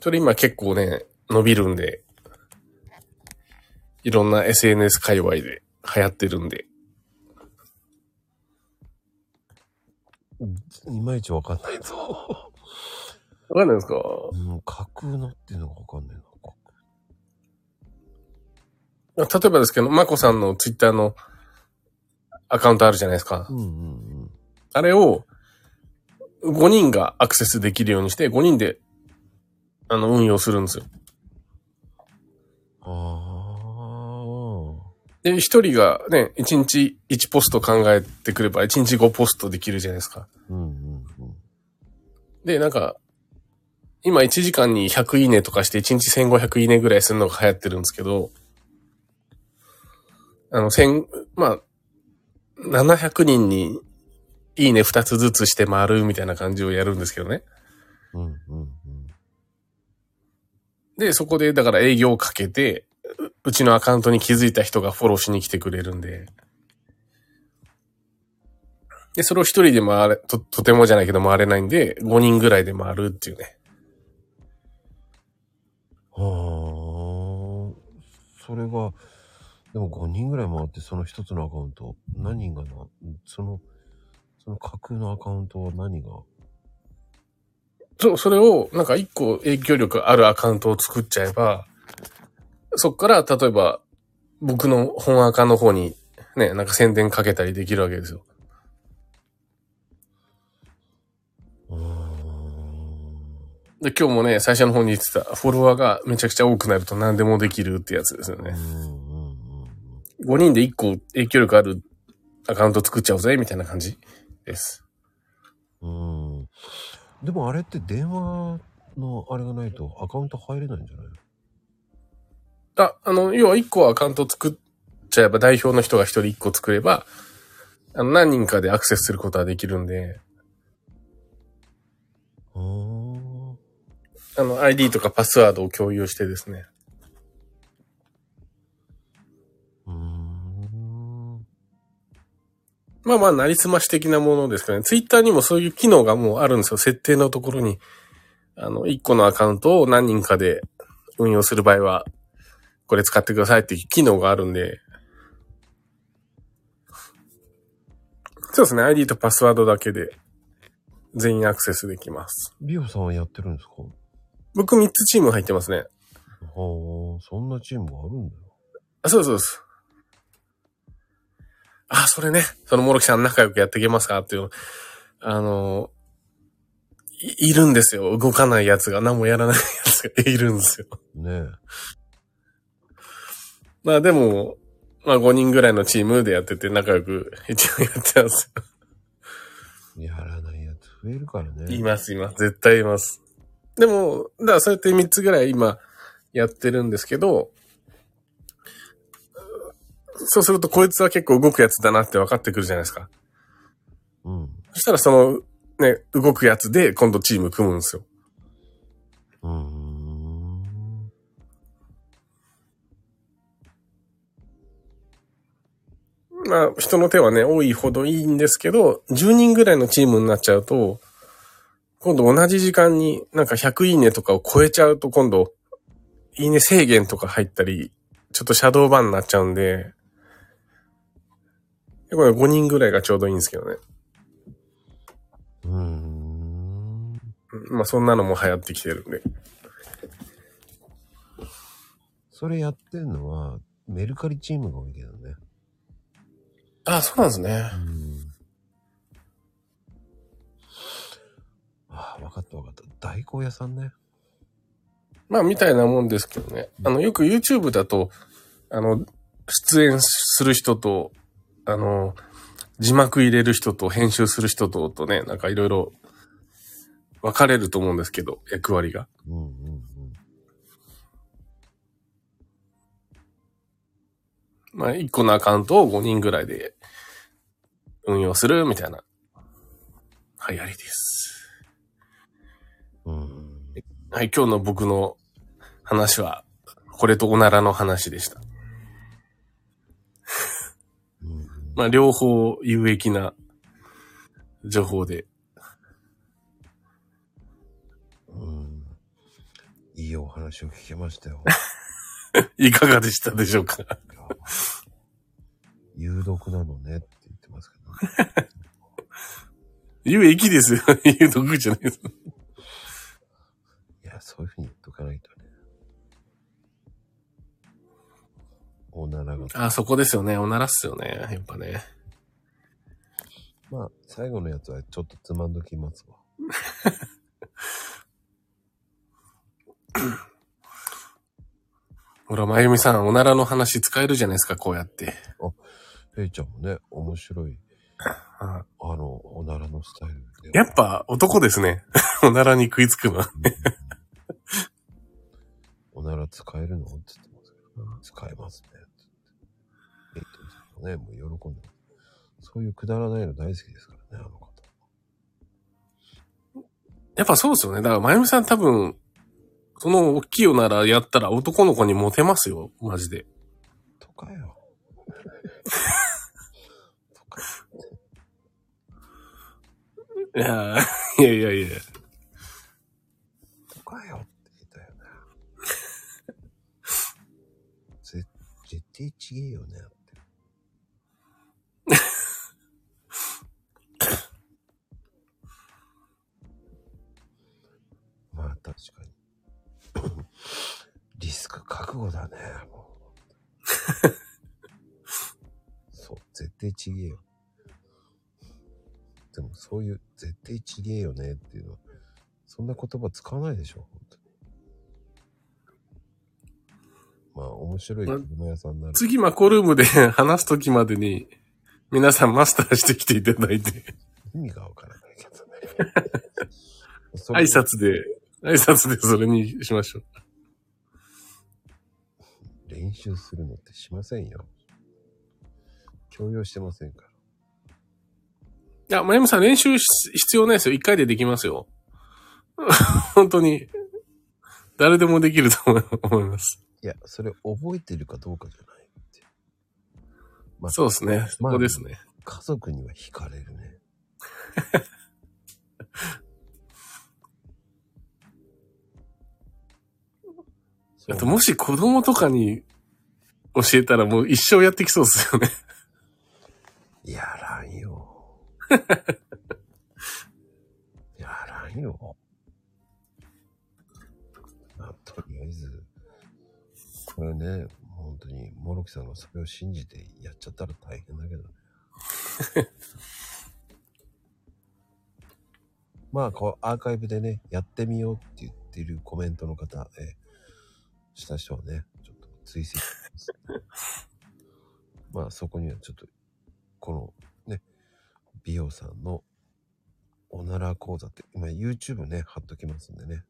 それ今結構ね、伸びるんで、いろんな SNS 界隈で流行ってるんで。いまいちわかんないぞ。わかんないですか？うん、架空のっていうのがわかんないな。例えばですけど、まこさんのツイッターのアカウントあるじゃないですか。うんうんうん。あれを5人がアクセスできるようにして、5人で、あの、運用するんですよ。あで、1人がね、1日1ポスト考えてくれば、1日5ポストできるじゃないですか。あ。うんうんうん。で、なんか、今1時間に100いいねとかして1日1500いいねぐらいするのが流行ってるんですけど、あの、千、まあ、700人にいいね2つずつして回るみたいな感じをやるんですけどね。うんうんうん。で、そこで、だから営業をかけて、ううちのアカウントに気づいた人がフォローしに来てくれるんで。で、それを一人で回れ、と、とてもじゃないけど回れないんで、5人ぐらいで回るっていうね。はあ。それが、でも5人ぐらい回ってその一つのアカウント、何人がな、その、その架空のアカウントは何が、そう、それを、なんか一個影響力あるアカウントを作っちゃえば、そっから、例えば、僕の本アカの方に、ね、なんか宣伝かけたりできるわけですよ。うーん。で、今日もね、最初の方に言ってた、フォロワーがめちゃくちゃ多くなると何でもできるってやつですよね。うんうんうん5人で1個影響力あるアカウント作っちゃおうぜ、みたいな感じです。うん。うん。でもあれって電話のあれがないとアカウント入れないんじゃないあ、あの、要は1個アカウント作っちゃえば、代表の人が1人1個作れば、あの、何人かでアクセスすることはできるんで、のあの、ID とかパスワードを共有してですね。うーん。まあまあ、なりすまし的なものですけどね。ツイッターにもそういう機能がもうあるんですよ。設定のところに。あの、1個のアカウントを何人かで運用する場合は、これ使ってくださいっていう機能があるんで。そうですね。ID とパスワードだけで全員アクセスできます。ビオさんはやってるんですか？は僕3つチーム入ってますね。あ、そんなチームがあるんだよ。あ、そうですそうです。あ、それね。そのモロキさん仲良くやっていけますかっていう。あの、いいるんですよ。動かないやつが、何もやらないやつがいるんですよ。ねまあでも、まあ5人ぐらいのチームでやってて仲良く一応やってますよ。え。やらないやつ増えるからね。います、います。絶対います。でも、だからそうやって3つぐらい今やってるんですけど、そうするとこいつは結構動くやつだなって分かってくるじゃないですか。うん。そしたらその、ね、動くやつで今度チーム組むんですよ。うーん。まあ、人の手はね、多いほどいいんですけど、10人ぐらいのチームになっちゃうと、今度同じ時間になんか100いいねとかを超えちゃうと今度、いいね制限とか入ったり、ちょっとシャドーバンになっちゃうんで、これ5人ぐらいがちょうどいいんですけどね。うーん。まあそんなのも流行ってきてるんで。それやってんのは、メルカリチームが多いけどね。あ、そうなんですねう。ん。ああ、わかったわかった。大根屋さんね。まあ、みたいなもんですけどね。あの、よく YouTube だと、あの、出演する人と、あの、字幕入れる人と編集する人と、とね、なんかいろいろ分かれると思うんですけど、役割が。うんうんまあ、1個のアカウントを5人ぐらいで運用するみたいな流行りです。うん。はい、今日の僕の話は、これとおならの話でした。うんまあ、両方有益な情報で。うん。いいお話を聞けましたよ。いかがでしたでしょうか？有毒なのねって言ってますけど、ね。有益ですよ。有毒じゃないです。いや、そういうふうに言っとかないとね。おならが。あ、そこですよね。おならっすよね。やっぱね。まあ、最後のやつはちょっとつまんどきますわ。ほら、まゆみさん、おならの話使えるじゃないですか、こうやって。レイちゃんもね、面白い、ああの、おならのスタイルで。やっぱ男ですね。おならに食いつくのは。おなら使えるの？って言ってますけど、使えますね。って言ってレイトさんもね、もう喜んでます。そういうくだらないの大好きですからね、あの方。やっぱそうですよね。だから、まゆみさん多分、その大きいおならやったら男の子にモテますよ。マジで。とかよ。とか。いやーいやいやいや。とかよって言ったよね。ぜ絶対ちげえよね。まあ確かスク覚悟だね。そう、絶対ちげえよ。でもそういう絶対ちげえよねっていうのは、そんな言葉使わないでしょ、本当に。まあ面白い車屋さんになる。次マコルームで話すときまでに、皆さんマスターしてきていただいて、意味がわからないけどね。挨拶で、挨拶でそれにしましょう。練習するのってしませんよ。強要してませんから。いや、まゆみさん練習し必要ないですよ。一回でできますよ。本当に。誰でもできると思い思います。いや、それ覚えてるかどうかじゃないって。まあそうですね。そこですね。家族には惹かれるね。そあと、もし子供とかに教えたらもう一生やってきそうですよね。やらんよ。やらんよ。まあ、とりあえず、これね、本当に、モロキさんがそれを信じてやっちゃったら大変だけど。まあ、こう、アーカイブでね、やってみようって言ってるコメントの方、えーした人をね、ちょっと追跡します。まあ、そこにはちょっとこのね、美容さんのおなら講座って、今 YouTube ね、貼っときますんでね。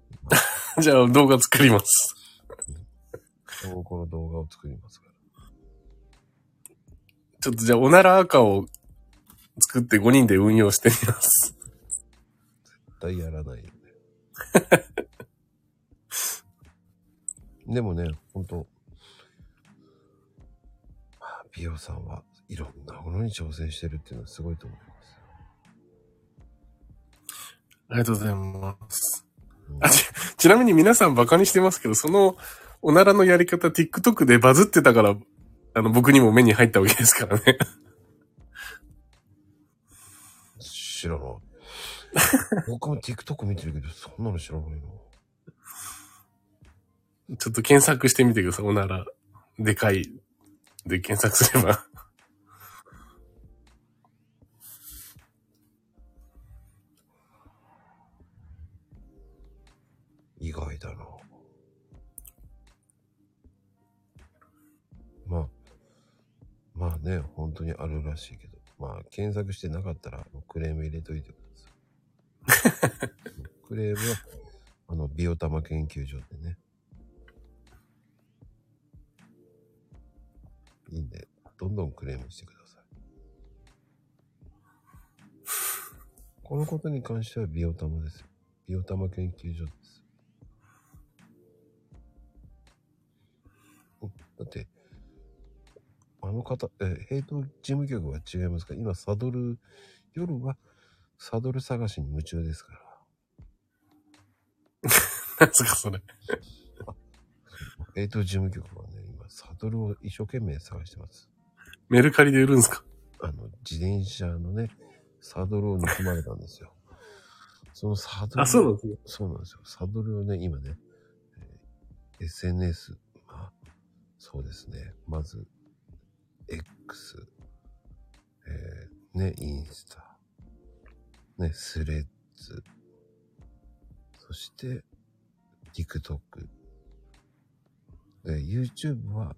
じゃあ動画作ります。この動画を作りますから。ちょっとじゃあおなら赤を作って5人で運用してみます。絶対やらないよね。でもね、ほんと、まあ、美容さんはいろんなものに挑戦してるっていうのはすごいと思いますありがとうございます。よ。あち、ちなみに皆さんバカにしてますけど、そのおならのやり方 TikTok でバズってたから、あの僕にも目に入ったわけですからね。知らない。僕も TikTok 見てるけど、そんなの知らないの。ちょっと検索してみてください。おなら、でかい、で検索すれば。意外だな。まあ、まあね、本当にあるらしいけど、まあ、検索してなかったら、クレーム入れといてください。クレームは、あの、ビオタマ研究所でね。いいんで、どんどんクレームしてください。このことに関してはビオタマですよ。ビオタマ研究所です。だって、あの方、え、ヘイト事務局は違いますか？今、サドル、夜はサドル探しに夢中ですから。なんですか、それ。ヘイト事務局はね、今、サドルを一生懸命探してます。メルカリで売るんですか？あの、自転車のね、サドルを盗まれたんですよ。そのサドル。あ、そうなんですね。そうなんですよ。サドルをね、今ね、えー SNS、まあ、そうですね。まず、X、えーね、インスタ、ね、スレッズ、そして、TikTok、で、YouTube は、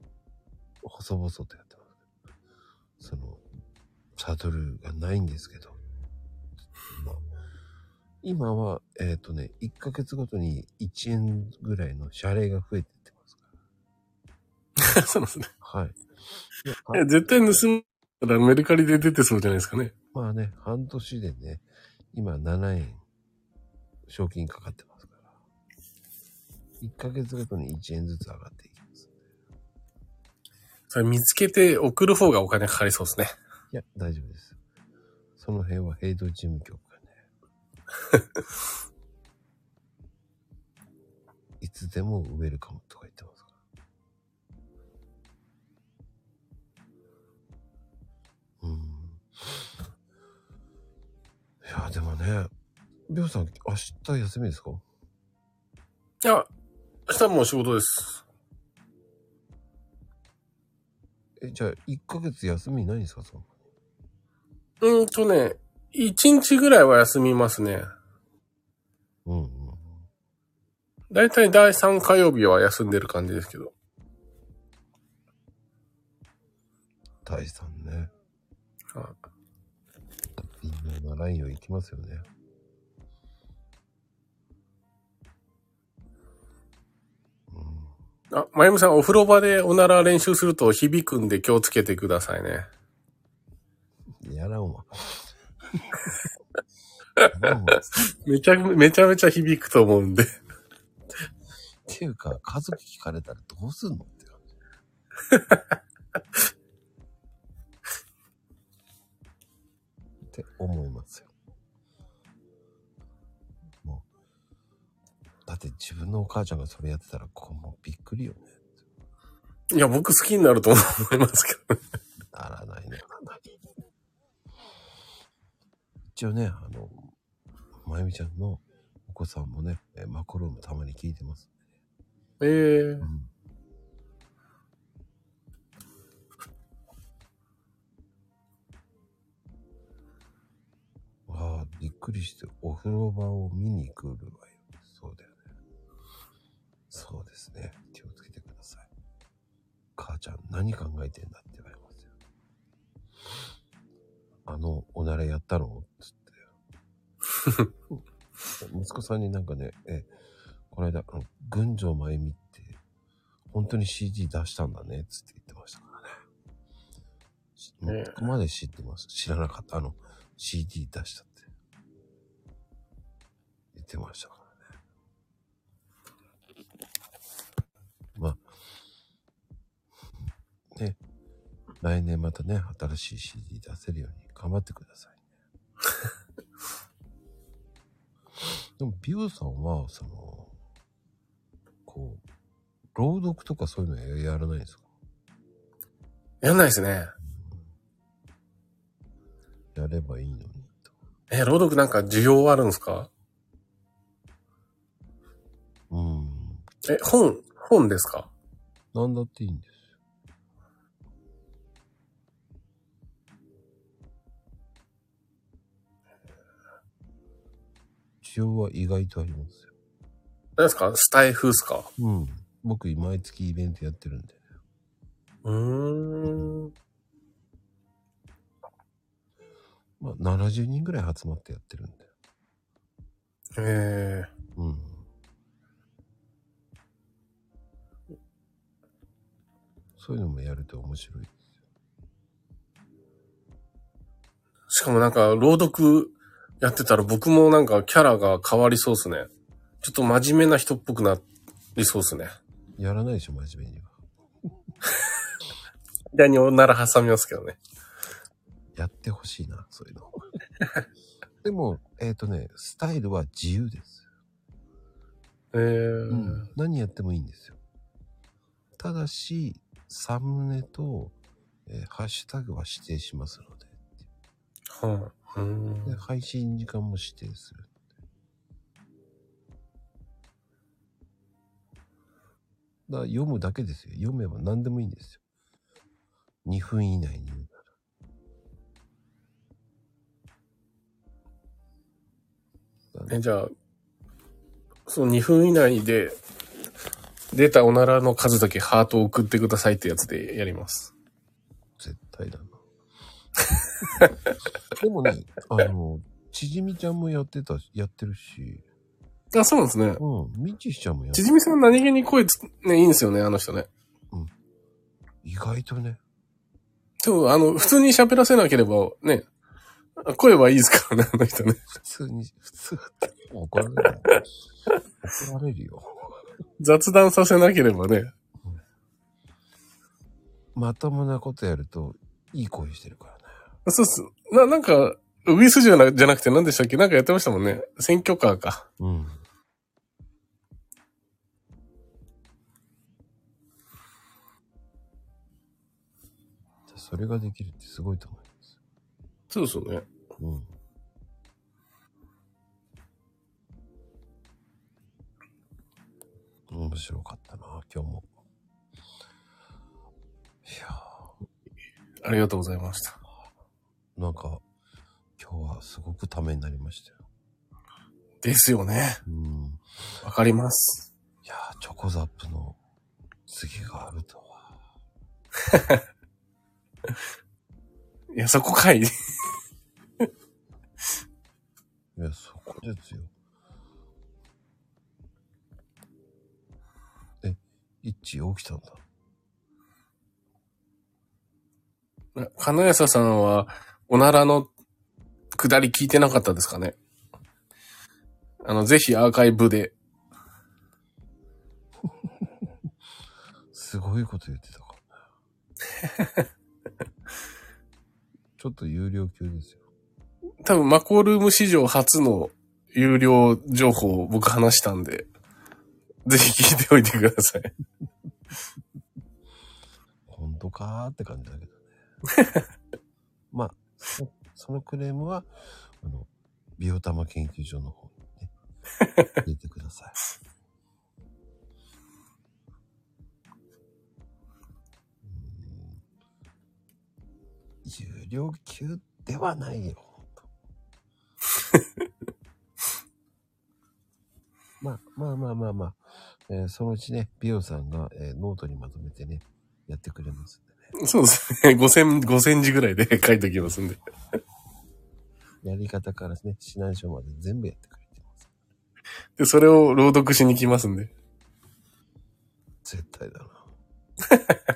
細々とやってます。その、サドルがないんですけど、まあ今は、えっ、とね、1ヶ月ごとに1円ぐらいの謝礼が増えてってますか そうなんですね。ら。はい。いやいや絶対盗んだらメルカリで出てそうじゃないですかね。まあね、半年でね、今7円、賞金かかってますから。1ヶ月ごとに1円ずつ上がっていきます。それ見つけて送る方がお金かかりそうですね。いや、大丈夫です。その辺はヘイド事務局がね。いつでもウェルカムとか言ってますから。うん。いや、でもね、りょうさん、明日休みですか？いや、明日もう仕事です。え、じゃあ、1ヶ月休みないんですかそのうーんとね、1日ぐらいは休みますね。うんうん。だいたい第3火曜日は休んでる感じですけど。大さんね。あ微妙なラインを行きますよね。あ、まゆみさん、お風呂場でおなら練習すると響くんで気をつけてくださいね。やらんわ。めちゃ、めちゃめちゃ響くと思うんで。ていうか、家族聞かれたらどうすんのって感じ。って思いますよ。だって自分のお母ちゃんがそれやってたら、こうもうびっくりよね。いや、僕好きになると思いますけどね。ならないね。一応ね、あの、まゆみちゃんのお子さんもね、えマコロームたまに聞いてます。ええうん。わあ、びっくりして、お風呂場を見に来るわ。そうですね。気をつけてください。母ちゃん、何考えてんだって言われますよ。あの、おならやったのつって。息子さんになんかね、え、この間、あの、群青真由美って、本当に CD 出したんだね、つって言ってましたからね。ここまで知ってます？知らなかった。あの、CD 出したって。言ってましたからね。まあ、ね、来年またね、新しい CD 出せるように頑張ってくださいね。でも、ビューさんは、その、こう、朗読とかそういうのややらないんですか？やんないですね。やればいいのにと。え、朗読なんか需要あるんですか？うん。え、本、本ですか？なんだっていいんですよ。需要は意外とありますよ。何ですか？スタイフっすか？うん。僕、毎月イベントやってるんで。うーん。まあ、70人ぐらい集まってやってるんで。ええうん。そういうのもやると面白いですよ。しかもなんか、朗読やってたら僕もなんかキャラが変わりそうっすね。ちょっと真面目な人っぽくなりそうっすね。やらないでしょ、真面目には。間におなら挟みますけどね。やってほしいな、そういうの。でも、えっ、とね、スタイルは自由です。ええうん。何やってもいいんですよ。ただし、サムネと、えーハッシュタグは指定しますので。はあ、うーんで、配信時間も指定する。だ読むだけですよ。読めば何でもいいんですよ。2分以内に言うなら。だからえ、じゃあ、その2分以内で出たおならの数だけハートを送ってくださいってやつでやります。絶対だな。でもね、あの、ちじみちゃんもやってた、やってるし、あ、そうなんですね。うん、みちしちゃんもやってちじみさん何気に声つ、ね、いいんですよね、あの人ね。意外とね、そう、あの、普通に喋らせなければ、ね、声はいいですからね、あの人ね。普通に、普通って怒られる。怒られるよ。雑談させなければね。まともなことやると、いい声してるからね。そうっす。な、なんか、ウグイスじゃなじゃなくて何でしたっけ？なんかやってましたもんね。選挙カーか。うん。それができるってすごいと思います。そうですよね。うん。面白かったな、今日も。いやありがとうございました。ーなんか、今日はすごくためになりましたよ。ですよね。うん。わかります。いやーチョコザップの次があるとは。いや、そこかい。いや、そこですよ。え、一致起きたんだ。な金谷さんは、おならの下り聞いてなかったですかね？あの、ぜひアーカイブで。すごいこと言ってたからね。ちょっと有料級ですよ。多分、マコールーム史上初の有料情報を僕話したんで、ぜひ聞いておいてください。本当かーって感じだけどね。まあ、そそのクレームは、あの、ビオタマ研究所の方にね、入れてください。有料級ではないよ。まあまあまあまあまあ、えーそのうちね、ビオさんが、えーノートにまとめてね、やってくれますね。そうですね。5000、5000字ぐらいで 書いておきますんで。やり方からね、指南書まで全部やってくれてます。で、それを朗読しに来ますんで。絶対だな。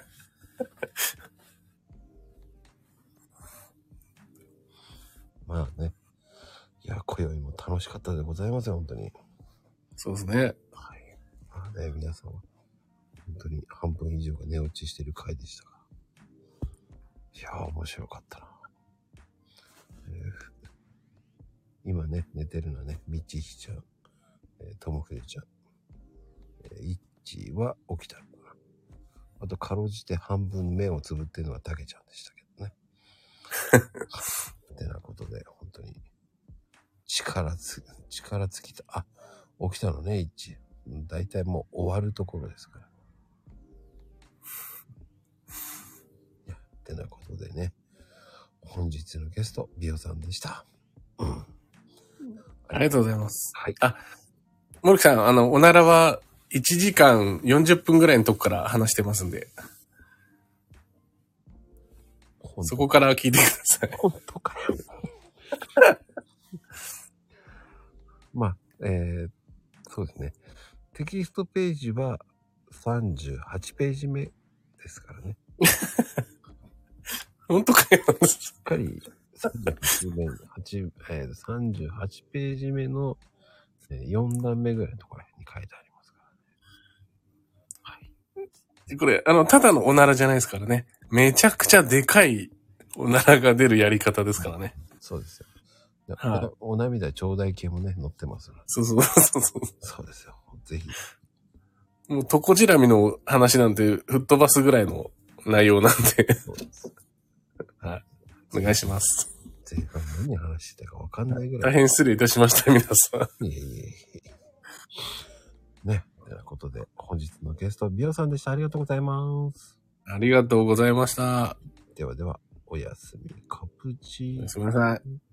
まあね。いや、今宵も楽しかったでございますよ、本当に。そうですね。まあね、皆さんは、本当に半分以上が寝落ちしてる回でしたが。いや、面白かったな。えー今ね、寝てるのはね、みちひちゃん、えーともふれちゃん、えーいっちーは起きたのかな。あと、かろうじて半分目をつぶってるのはたけちゃんでしたけどね。ってなことで、本当に、力つ、力尽きた。あ、起きたのね、いっちー。だいたいもう終わるところですから。ってなことでね、本日のゲスト、ビオさんでした。うん。ありがとうございます。はい。あ、森木さん、あの、おならは1時間40分ぐらいのとこから話してますんで、本そこから聞いてください。本当かよ。まあ、えー、そうですね。テキストページは38ページ目ですからね。本当かよ。しっかり38目、8えー、38ページ目の、えー4段目ぐらいのところに書いてありますからね。はい。これ、あの、ただのおならじゃないですからね。めちゃくちゃでかいおならが出るやり方ですからね。そうですよ。ではいおお涙頂戴系もね、載ってますので。そうそうそうそう。そうですよ。ぜひ。もう、トコジラミの話なんて吹っ飛ばすぐらいの内容なんで、そうです。お願いします。前半何話してたかわかんないぐらい。大変失礼いたしました、皆さん。いえいえいえ。ね。ということで、本日のゲスト、ビオさんでした。ありがとうございます。ありがとうございました。ではでは、おやすみ、カプチーノすみません。